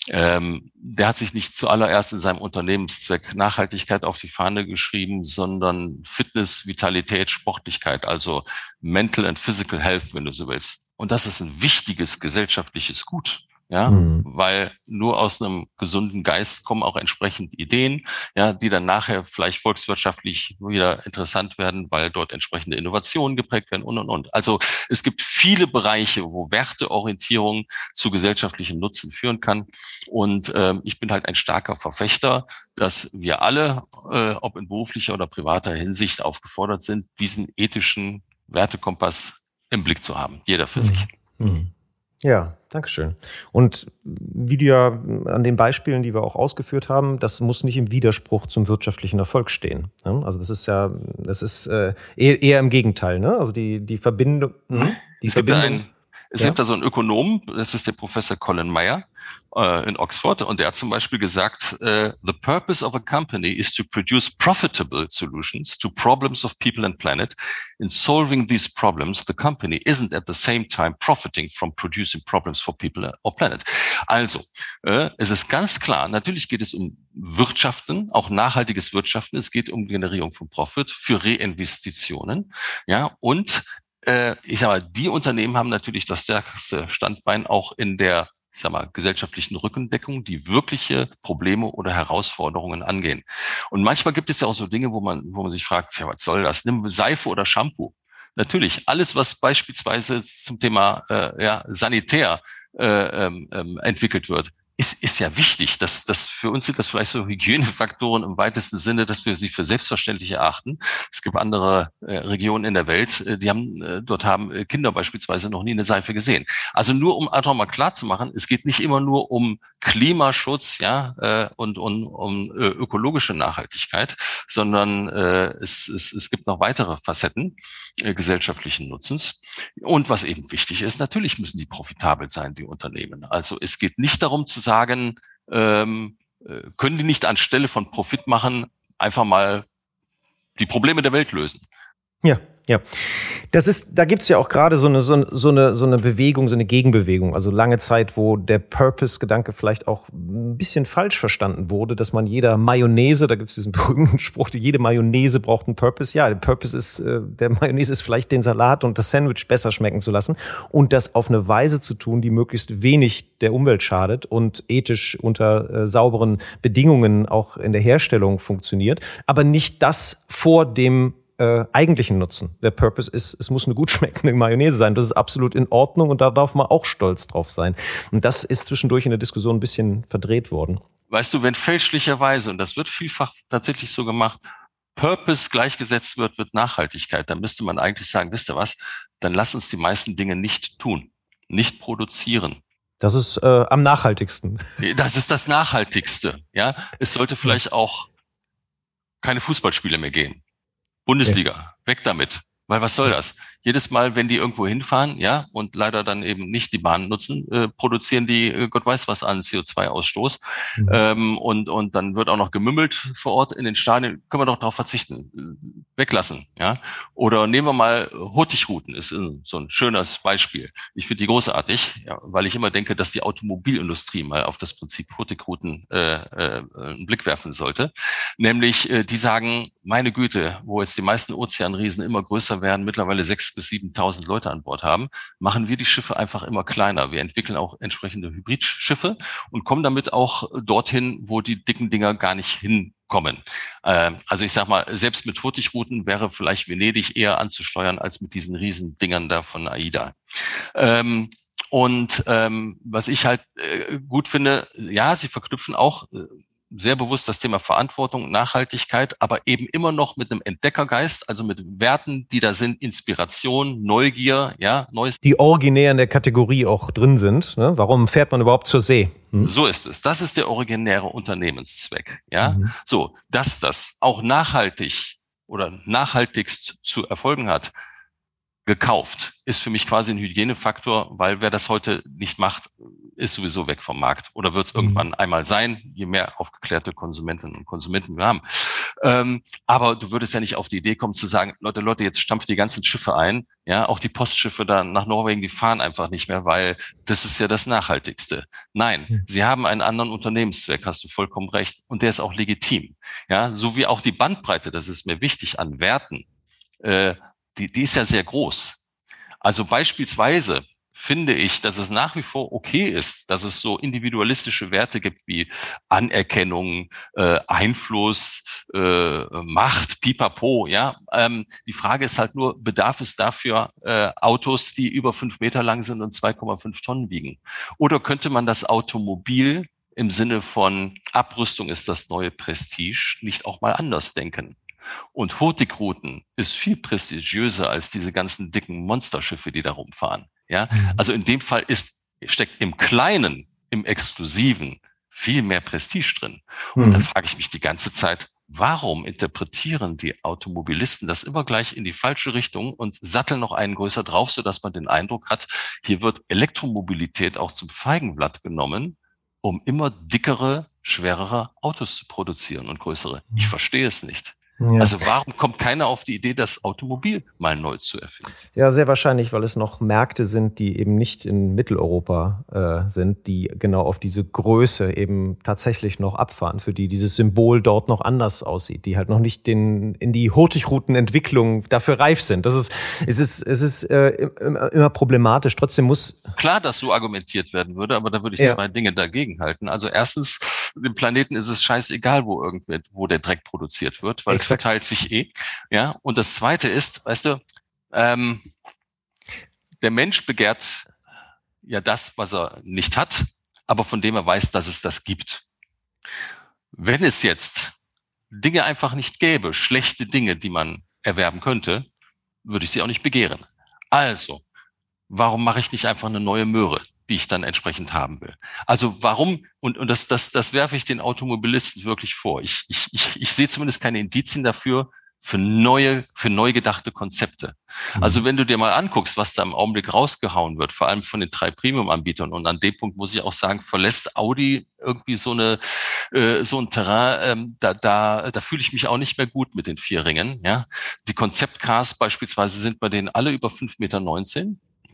ähm, der hat sich nicht zuallererst in seinem Unternehmenszweck Nachhaltigkeit auf die Fahne geschrieben, sondern Fitness, Vitalität, Sportlichkeit, also Mental and Physical Health, wenn du so willst. Und das ist ein wichtiges gesellschaftliches Gut ja, mhm. weil nur aus einem gesunden Geist kommen auch entsprechend Ideen, ja, die dann nachher vielleicht volkswirtschaftlich wieder interessant werden, weil dort entsprechende Innovationen geprägt werden und und und. Also es gibt viele Bereiche, wo Werteorientierung zu gesellschaftlichem Nutzen führen kann. Und äh, ich bin halt ein starker Verfechter, dass wir alle, äh, ob in beruflicher oder privater Hinsicht, aufgefordert sind, diesen ethischen Wertekompass im Blick zu haben, jeder für mhm. sich. Mhm. Ja, Dankeschön. Und wie du ja an den Beispielen, die wir auch ausgeführt haben, das muss nicht im Widerspruch zum wirtschaftlichen Erfolg stehen. Ne? Also das ist ja, das ist äh, eher, eher im Gegenteil. Ne? Also die, die Verbindung. Hm? Die es Verbindung, gibt ein, es ja? gibt da so einen Ökonom, das ist der Professor Colin Meyer, äh, in Oxford und der hat zum Beispiel gesagt, äh, the purpose of a company is to produce profitable solutions to problems of people and planet. In solving these problems, the company isn't at the same time profiting from producing problems for people or planet. Also, äh, es ist ganz klar, natürlich geht es um Wirtschaften, auch nachhaltiges Wirtschaften. Es geht um Generierung von Profit für Reinvestitionen, ja, und äh, ich sag mal, die Unternehmen haben natürlich das stärkste Standbein auch in der ich sag mal, gesellschaftlichen Rückendeckung, die wirkliche Probleme oder Herausforderungen angehen. Und manchmal gibt es ja auch so Dinge, wo man, wo man sich fragt, ja, was soll das? Nimm Seife oder Shampoo. Natürlich, alles, was beispielsweise zum Thema äh, ja, Sanitär äh, ähm, ähm entwickelt wird, ist, ist ja wichtig. dass dass für uns sind das vielleicht so Hygienefaktoren im weitesten Sinne, dass wir sie für selbstverständlich erachten. Es gibt andere äh, Regionen in der Welt, äh, die haben, äh, dort haben äh, Kinder beispielsweise noch nie eine Seife gesehen. Also nur um einfach mal klar zu machen, es geht nicht immer nur um Klimaschutz, ja, äh, und, und um äh, ökologische Nachhaltigkeit, sondern äh, es, es, es gibt noch weitere Facetten äh, gesellschaftlichen Nutzens. Und was eben wichtig ist, natürlich müssen die profitabel sein, die Unternehmen. Also es geht nicht darum zu sagen, ähm, äh, können die nicht anstelle von Profit machen, einfach mal die Probleme der Welt lösen. Ja, ja. Das ist, da gibt's ja auch gerade so eine, so, eine, so eine Bewegung, so eine Gegenbewegung. Also lange Zeit, wo der Purpose-Gedanke vielleicht auch ein bisschen falsch verstanden wurde, dass man jeder Mayonnaise, da gibt's diesen berühmten Spruch, jede Mayonnaise braucht einen Purpose. Ja, der Purpose ist, äh, der Mayonnaise ist vielleicht den Salat und das Sandwich besser schmecken zu lassen und das auf eine Weise zu tun, die möglichst wenig der Umwelt schadet und ethisch unter äh, sauberen Bedingungen auch in der Herstellung funktioniert, aber nicht das vor dem äh, eigentlichen Nutzen. Der Purpose ist, es muss eine gut schmeckende Mayonnaise sein. Das ist absolut in Ordnung und da darf man auch stolz drauf sein. Und das ist zwischendurch in der Diskussion ein bisschen verdreht worden. Weißt du, wenn fälschlicherweise, und das wird vielfach tatsächlich so gemacht, Purpose gleichgesetzt wird mit Nachhaltigkeit, dann müsste man eigentlich sagen, wisst ihr was, dann lass uns die meisten Dinge nicht tun, nicht produzieren. Das ist äh, am nachhaltigsten. Das ist das Nachhaltigste. Ja, es sollte vielleicht auch keine Fußballspiele mehr gehen. Bundesliga, weg damit. Weil was soll das? Jedes Mal, wenn die irgendwo hinfahren, ja, und leider dann eben nicht die Bahn nutzen, äh, produzieren die äh, Gott weiß was an CO2-Ausstoß. Mhm. Ähm, und, und dann wird auch noch gemümmelt vor Ort in den Stadien. Können wir doch darauf verzichten, weglassen, ja. Oder nehmen wir mal Hurtigrouten, ist so ein schönes Beispiel. Ich finde die großartig, ja, weil ich immer denke, dass die Automobilindustrie mal auf das Prinzip Hurtigrouten äh, äh, einen Blick werfen sollte. Nämlich, äh, die sagen, meine Güte, wo jetzt die meisten Ozeanriesen immer größer werden, mittlerweile sechs bis 7.000 Leute an Bord haben, machen wir die Schiffe einfach immer kleiner. Wir entwickeln auch entsprechende Hybridschiffe und kommen damit auch dorthin, wo die dicken Dinger gar nicht hinkommen. Ähm, also ich sag mal, selbst mit Hurtigrouten wäre vielleicht Venedig eher anzusteuern als mit diesen riesen Dingern da von AIDA. Ähm, und ähm, was ich halt äh, gut finde, ja, sie verknüpfen auch äh, sehr bewusst das Thema Verantwortung, Nachhaltigkeit, aber eben immer noch mit einem Entdeckergeist, also mit Werten, die da sind, Inspiration, Neugier, ja, Neues. Die originär in der Kategorie auch drin sind. Ne? Warum fährt man überhaupt zur See? Hm? So ist es. Das ist der originäre Unternehmenszweck. Ja, mhm. so, dass das auch nachhaltig oder nachhaltigst zu erfolgen hat, gekauft, ist für mich quasi ein Hygienefaktor, weil wer das heute nicht macht, ist sowieso weg vom Markt oder wird es mhm. irgendwann einmal sein, je mehr aufgeklärte Konsumentinnen und Konsumenten wir haben. Ähm, aber du würdest ja nicht auf die Idee kommen zu sagen, Leute, Leute, jetzt stampft die ganzen Schiffe ein, ja, auch die Postschiffe da nach Norwegen, die fahren einfach nicht mehr, weil das ist ja das Nachhaltigste. Nein, mhm. sie haben einen anderen Unternehmenszweck, hast du vollkommen recht, und der ist auch legitim. Ja, so wie auch die Bandbreite, das ist mir wichtig an Werten, äh, die, die ist ja sehr groß. Also beispielsweise finde ich, dass es nach wie vor okay ist, dass es so individualistische Werte gibt wie Anerkennung, äh, Einfluss, äh, Macht, Pipapo. Ja, ähm, die Frage ist halt nur, bedarf es dafür äh, Autos, die über fünf Meter lang sind und 2,5 Tonnen wiegen? Oder könnte man das Automobil im Sinne von Abrüstung ist das neue Prestige nicht auch mal anders denken? Und Hurtigruten ist viel prestigiöser als diese ganzen dicken Monsterschiffe, die da rumfahren. Ja, mhm. also in dem Fall ist, steckt im Kleinen, im Exklusiven viel mehr Prestige drin. Und mhm. dann frage ich mich die ganze Zeit, warum interpretieren die Automobilisten das immer gleich in die falsche Richtung und satteln noch einen größer drauf, sodass man den Eindruck hat, hier wird Elektromobilität auch zum Feigenblatt genommen, um immer dickere, schwerere Autos zu produzieren und größere. Ich mhm. verstehe es nicht. Ja. Also warum kommt keiner auf die Idee, das Automobil mal neu zu erfinden? Ja, sehr wahrscheinlich, weil es noch Märkte sind, die eben nicht in Mitteleuropa äh, sind, die genau auf diese Größe eben tatsächlich noch abfahren, für die dieses Symbol dort noch anders aussieht, die halt noch nicht den, in die Hurtigroutenentwicklung dafür reif sind. Das ist, es ist, es ist äh, immer, immer problematisch. Trotzdem muss. Klar, dass so argumentiert werden würde, aber da würde ich ja. zwei Dinge dagegen halten. Also erstens, dem Planeten ist es scheißegal, wo irgendwer, wo der Dreck produziert wird, weil Exakt. es verteilt sich eh. Ja. Und das zweite ist, weißt du, ähm, der Mensch begehrt ja das, was er nicht hat, aber von dem er weiß, dass es das gibt. Wenn es jetzt Dinge einfach nicht gäbe, schlechte Dinge, die man erwerben könnte, würde ich sie auch nicht begehren. Also, warum mache ich nicht einfach eine neue Möhre? Die ich dann entsprechend haben will. Also warum, und, und das, das, das werfe ich den Automobilisten wirklich vor. Ich, ich, ich, ich sehe zumindest keine Indizien dafür, für neue, für neu gedachte Konzepte. Mhm. Also wenn du dir mal anguckst, was da im Augenblick rausgehauen wird, vor allem von den drei Premium-Anbietern, und an dem Punkt muss ich auch sagen, verlässt Audi irgendwie so eine äh, so ein Terrain, ähm, da da da fühle ich mich auch nicht mehr gut mit den vier Ringen. Ja, die Konzeptcars beispielsweise sind bei denen alle über fünf Meter.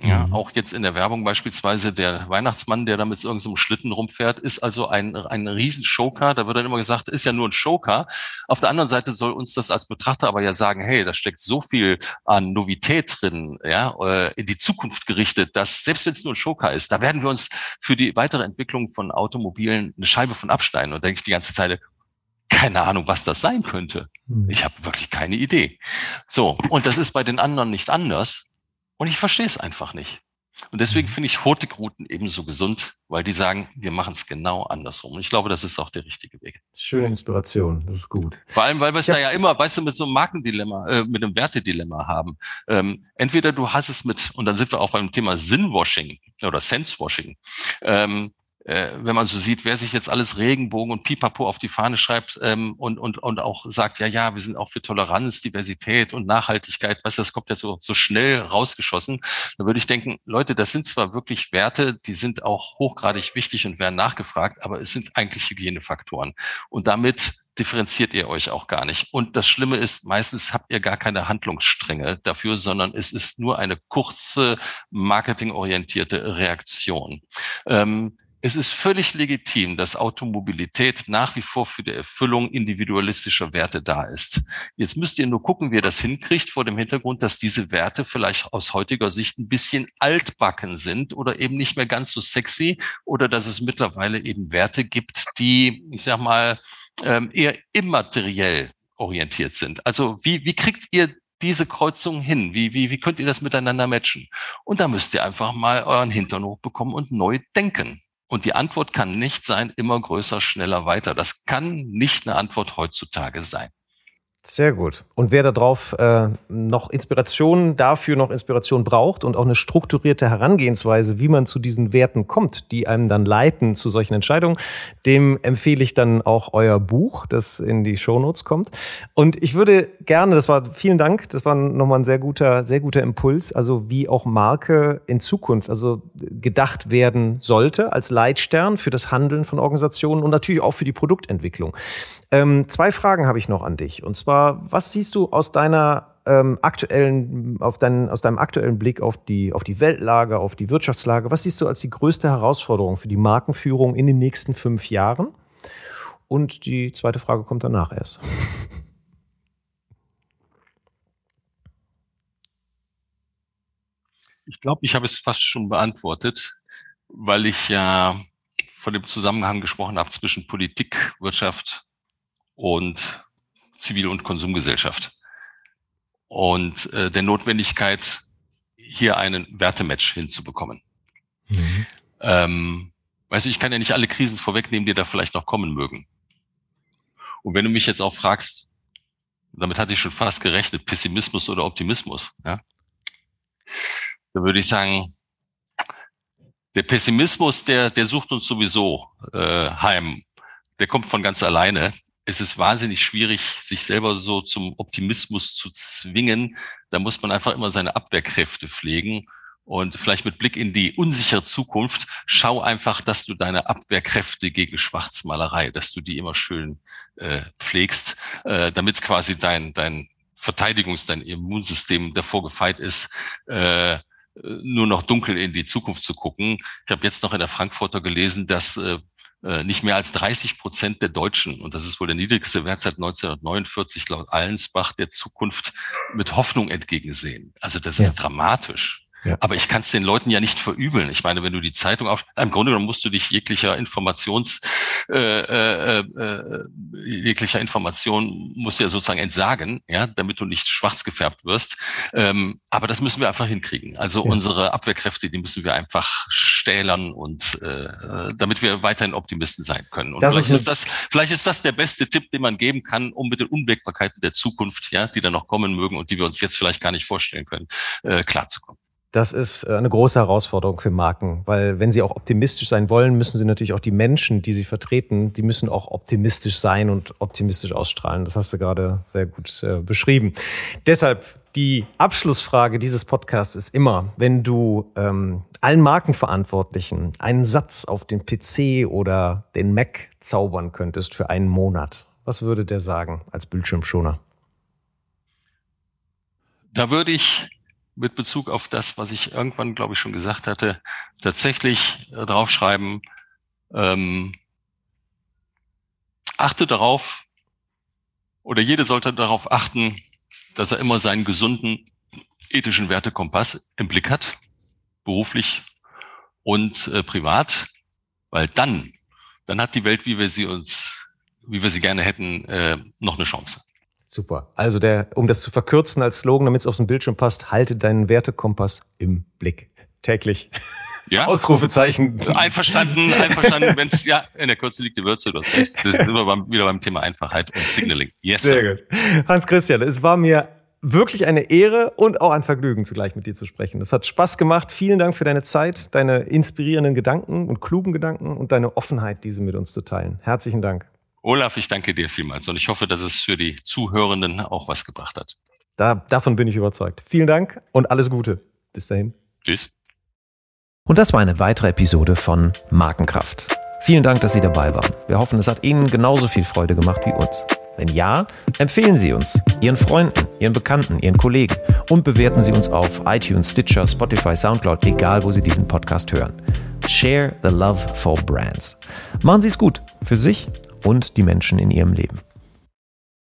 Ja, mhm. auch jetzt in der Werbung beispielsweise der Weihnachtsmann, der da mit irgendeinem so Schlitten rumfährt, ist also ein, ein riesen Showcar. Da wird dann immer gesagt, ist ja nur ein Showcar. Auf der anderen Seite soll uns das als Betrachter aber ja sagen, hey, da steckt so viel an Novität drin, ja, äh, in die Zukunft gerichtet, dass selbst wenn es nur ein Showcar ist, da werden wir uns für die weitere Entwicklung von Automobilen eine Scheibe von abschneiden. Und denke ich die ganze Zeit, keine Ahnung, was das sein könnte. Mhm. Ich habe wirklich keine Idee. So, und das ist bei den anderen nicht anders. Und ich verstehe es einfach nicht. Und deswegen mhm. finde ich Hurtigruten ebenso gesund, weil die sagen, wir machen es genau andersrum. Und ich glaube, das ist auch der richtige Weg. Schöne Inspiration, das ist gut. Vor allem, weil wir es da ja immer, weißt du, mit so einem Markendilemma, äh, mit einem Wertedilemma haben. Ähm, entweder du hast es mit, und dann sind wir auch beim Thema Sinnwashing oder Sensewashing. Ähm, äh, wenn man so sieht, wer sich jetzt alles Regenbogen und Pipapo auf die Fahne schreibt ähm, und, und, und auch sagt, ja, ja, wir sind auch für Toleranz, Diversität und Nachhaltigkeit, was das kommt ja so, so schnell rausgeschossen, dann würde ich denken, Leute, das sind zwar wirklich Werte, die sind auch hochgradig wichtig und werden nachgefragt, aber es sind eigentlich Hygienefaktoren. Und damit differenziert ihr euch auch gar nicht. Und das Schlimme ist, meistens habt ihr gar keine Handlungsstränge dafür, sondern es ist nur eine kurze, marketingorientierte Reaktion. Ähm, es ist völlig legitim, dass Automobilität nach wie vor für die Erfüllung individualistischer Werte da ist. Jetzt müsst ihr nur gucken, wie ihr das hinkriegt, vor dem Hintergrund, dass diese Werte vielleicht aus heutiger Sicht ein bisschen altbacken sind oder eben nicht mehr ganz so sexy oder dass es mittlerweile eben Werte gibt, die, ich sag mal, ähm, eher immateriell orientiert sind. Also wie, wie kriegt ihr diese Kreuzung hin? Wie, wie, wie könnt ihr das miteinander matchen? Und da müsst ihr einfach mal euren Hintern hochbekommen und neu denken. Und die Antwort kann nicht sein, immer größer, schneller, weiter. Das kann nicht eine Antwort heutzutage sein. Sehr gut. Und wer darauf äh, noch Inspiration dafür noch Inspiration braucht und auch eine strukturierte Herangehensweise, wie man zu diesen Werten kommt, die einem dann leiten zu solchen Entscheidungen, dem empfehle ich dann auch euer Buch, das in die Shownotes kommt. Und ich würde gerne, das war vielen Dank, das war nochmal ein sehr guter, sehr guter Impuls, also wie auch Marke in Zukunft, also gedacht werden sollte als Leitstern für das Handeln von Organisationen und natürlich auch für die Produktentwicklung. Ähm, zwei Fragen habe ich noch an dich. Und zwar, was siehst du aus deiner ähm, aktuellen, auf deinen, aus deinem aktuellen Blick auf die, auf die Weltlage, auf die Wirtschaftslage, was siehst du als die größte Herausforderung für die Markenführung in den nächsten fünf Jahren? Und die zweite Frage kommt danach erst. Ich glaube, ich habe es fast schon beantwortet, weil ich ja von dem Zusammenhang gesprochen habe zwischen Politik, Wirtschaft und Zivil- und Konsumgesellschaft. Und äh, der Notwendigkeit, hier einen Wertematch hinzubekommen. Mhm. Ähm, weißt du, ich kann ja nicht alle Krisen vorwegnehmen, die da vielleicht noch kommen mögen. Und wenn du mich jetzt auch fragst, damit hatte ich schon fast gerechnet, Pessimismus oder Optimismus, ja, dann würde ich sagen, der Pessimismus, der, der sucht uns sowieso äh, heim. Der kommt von ganz alleine es ist wahnsinnig schwierig, sich selber so zum Optimismus zu zwingen. Da muss man einfach immer seine Abwehrkräfte pflegen. Und vielleicht mit Blick in die unsichere Zukunft, schau einfach, dass du deine Abwehrkräfte gegen Schwarzmalerei, dass du die immer schön äh, pflegst, äh, damit quasi dein, dein Verteidigungs-, dein Immunsystem davor gefeit ist, äh, nur noch dunkel in die Zukunft zu gucken. Ich habe jetzt noch in der Frankfurter gelesen, dass äh, nicht mehr als 30 Prozent der Deutschen, und das ist wohl der niedrigste Wert seit 1949 laut Allensbach, der Zukunft mit Hoffnung entgegensehen. Also das ja. ist dramatisch. Ja. Aber ich kann es den Leuten ja nicht verübeln. Ich meine, wenn du die Zeitung auf, im Grunde genommen musst du dich jeglicher Informations, äh, äh, äh, jeglicher Information musst du ja sozusagen entsagen, ja, damit du nicht schwarz gefärbt wirst. Ähm, aber das müssen wir einfach hinkriegen. Also ja. unsere Abwehrkräfte, die müssen wir einfach stählern und äh, damit wir weiterhin Optimisten sein können. Und das vielleicht ist, das, vielleicht ist das der beste Tipp, den man geben kann, um mit den Unwägbarkeiten der Zukunft, ja, die dann noch kommen mögen und die wir uns jetzt vielleicht gar nicht vorstellen können, äh, klarzukommen. Das ist äh, eine große Herausforderung für Marken, weil wenn sie auch optimistisch sein wollen, müssen sie natürlich auch die Menschen, die sie vertreten, die müssen auch optimistisch sein und optimistisch ausstrahlen. Das hast du gerade sehr gut äh, beschrieben. Deshalb die Abschlussfrage dieses Podcasts ist immer, wenn du ähm, allen Markenverantwortlichen einen Satz auf den PC oder den Mac zaubern könntest für einen Monat, was würde der sagen als Bildschirmschoner? Da würde ich mit Bezug auf das, was ich irgendwann, glaube ich, schon gesagt hatte, tatsächlich äh, draufschreiben, ähm, achte darauf, oder jede sollte darauf achten, dass er immer seinen gesunden ethischen Wertekompass im Blick hat, beruflich und äh, privat, weil dann, dann hat die Welt, wie wir sie uns, wie wir sie gerne hätten, äh, noch eine Chance. Super. Also der, um das zu verkürzen als Slogan, damit es auf den Bildschirm passt, halte deinen Wertekompass im Blick. Täglich. Ja. Ausrufezeichen. Einverstanden, einverstanden. Wenn es, ja, in der Kürze liegt die Würze, du hast recht. sind wir beim, wieder beim Thema Einfachheit und Signaling. Yes. Sehr gut. Hans Christian, es war mir wirklich eine Ehre und auch ein Vergnügen, zugleich mit dir zu sprechen. Es hat Spaß gemacht. Vielen Dank für deine Zeit, deine inspirierenden Gedanken und klugen Gedanken und deine Offenheit, diese mit uns zu teilen. Herzlichen Dank. Olaf, ich danke dir vielmals und ich hoffe, dass es für die Zuhörenden auch was gebracht hat. Da, davon bin ich überzeugt. Vielen Dank und alles Gute. Bis dahin. Tschüss. Und das war eine weitere Episode von Markenkraft. Vielen Dank, dass Sie dabei waren. Wir hoffen, es hat Ihnen genauso viel Freude gemacht wie uns. Wenn ja, empfehlen Sie uns, Ihren Freunden, Ihren Bekannten, Ihren Kollegen und bewerten Sie uns auf iTunes, Stitcher, Spotify, Soundcloud, egal wo Sie diesen Podcast hören. Share the love for brands. Machen Sie es gut für sich und die Menschen in Ihrem Leben.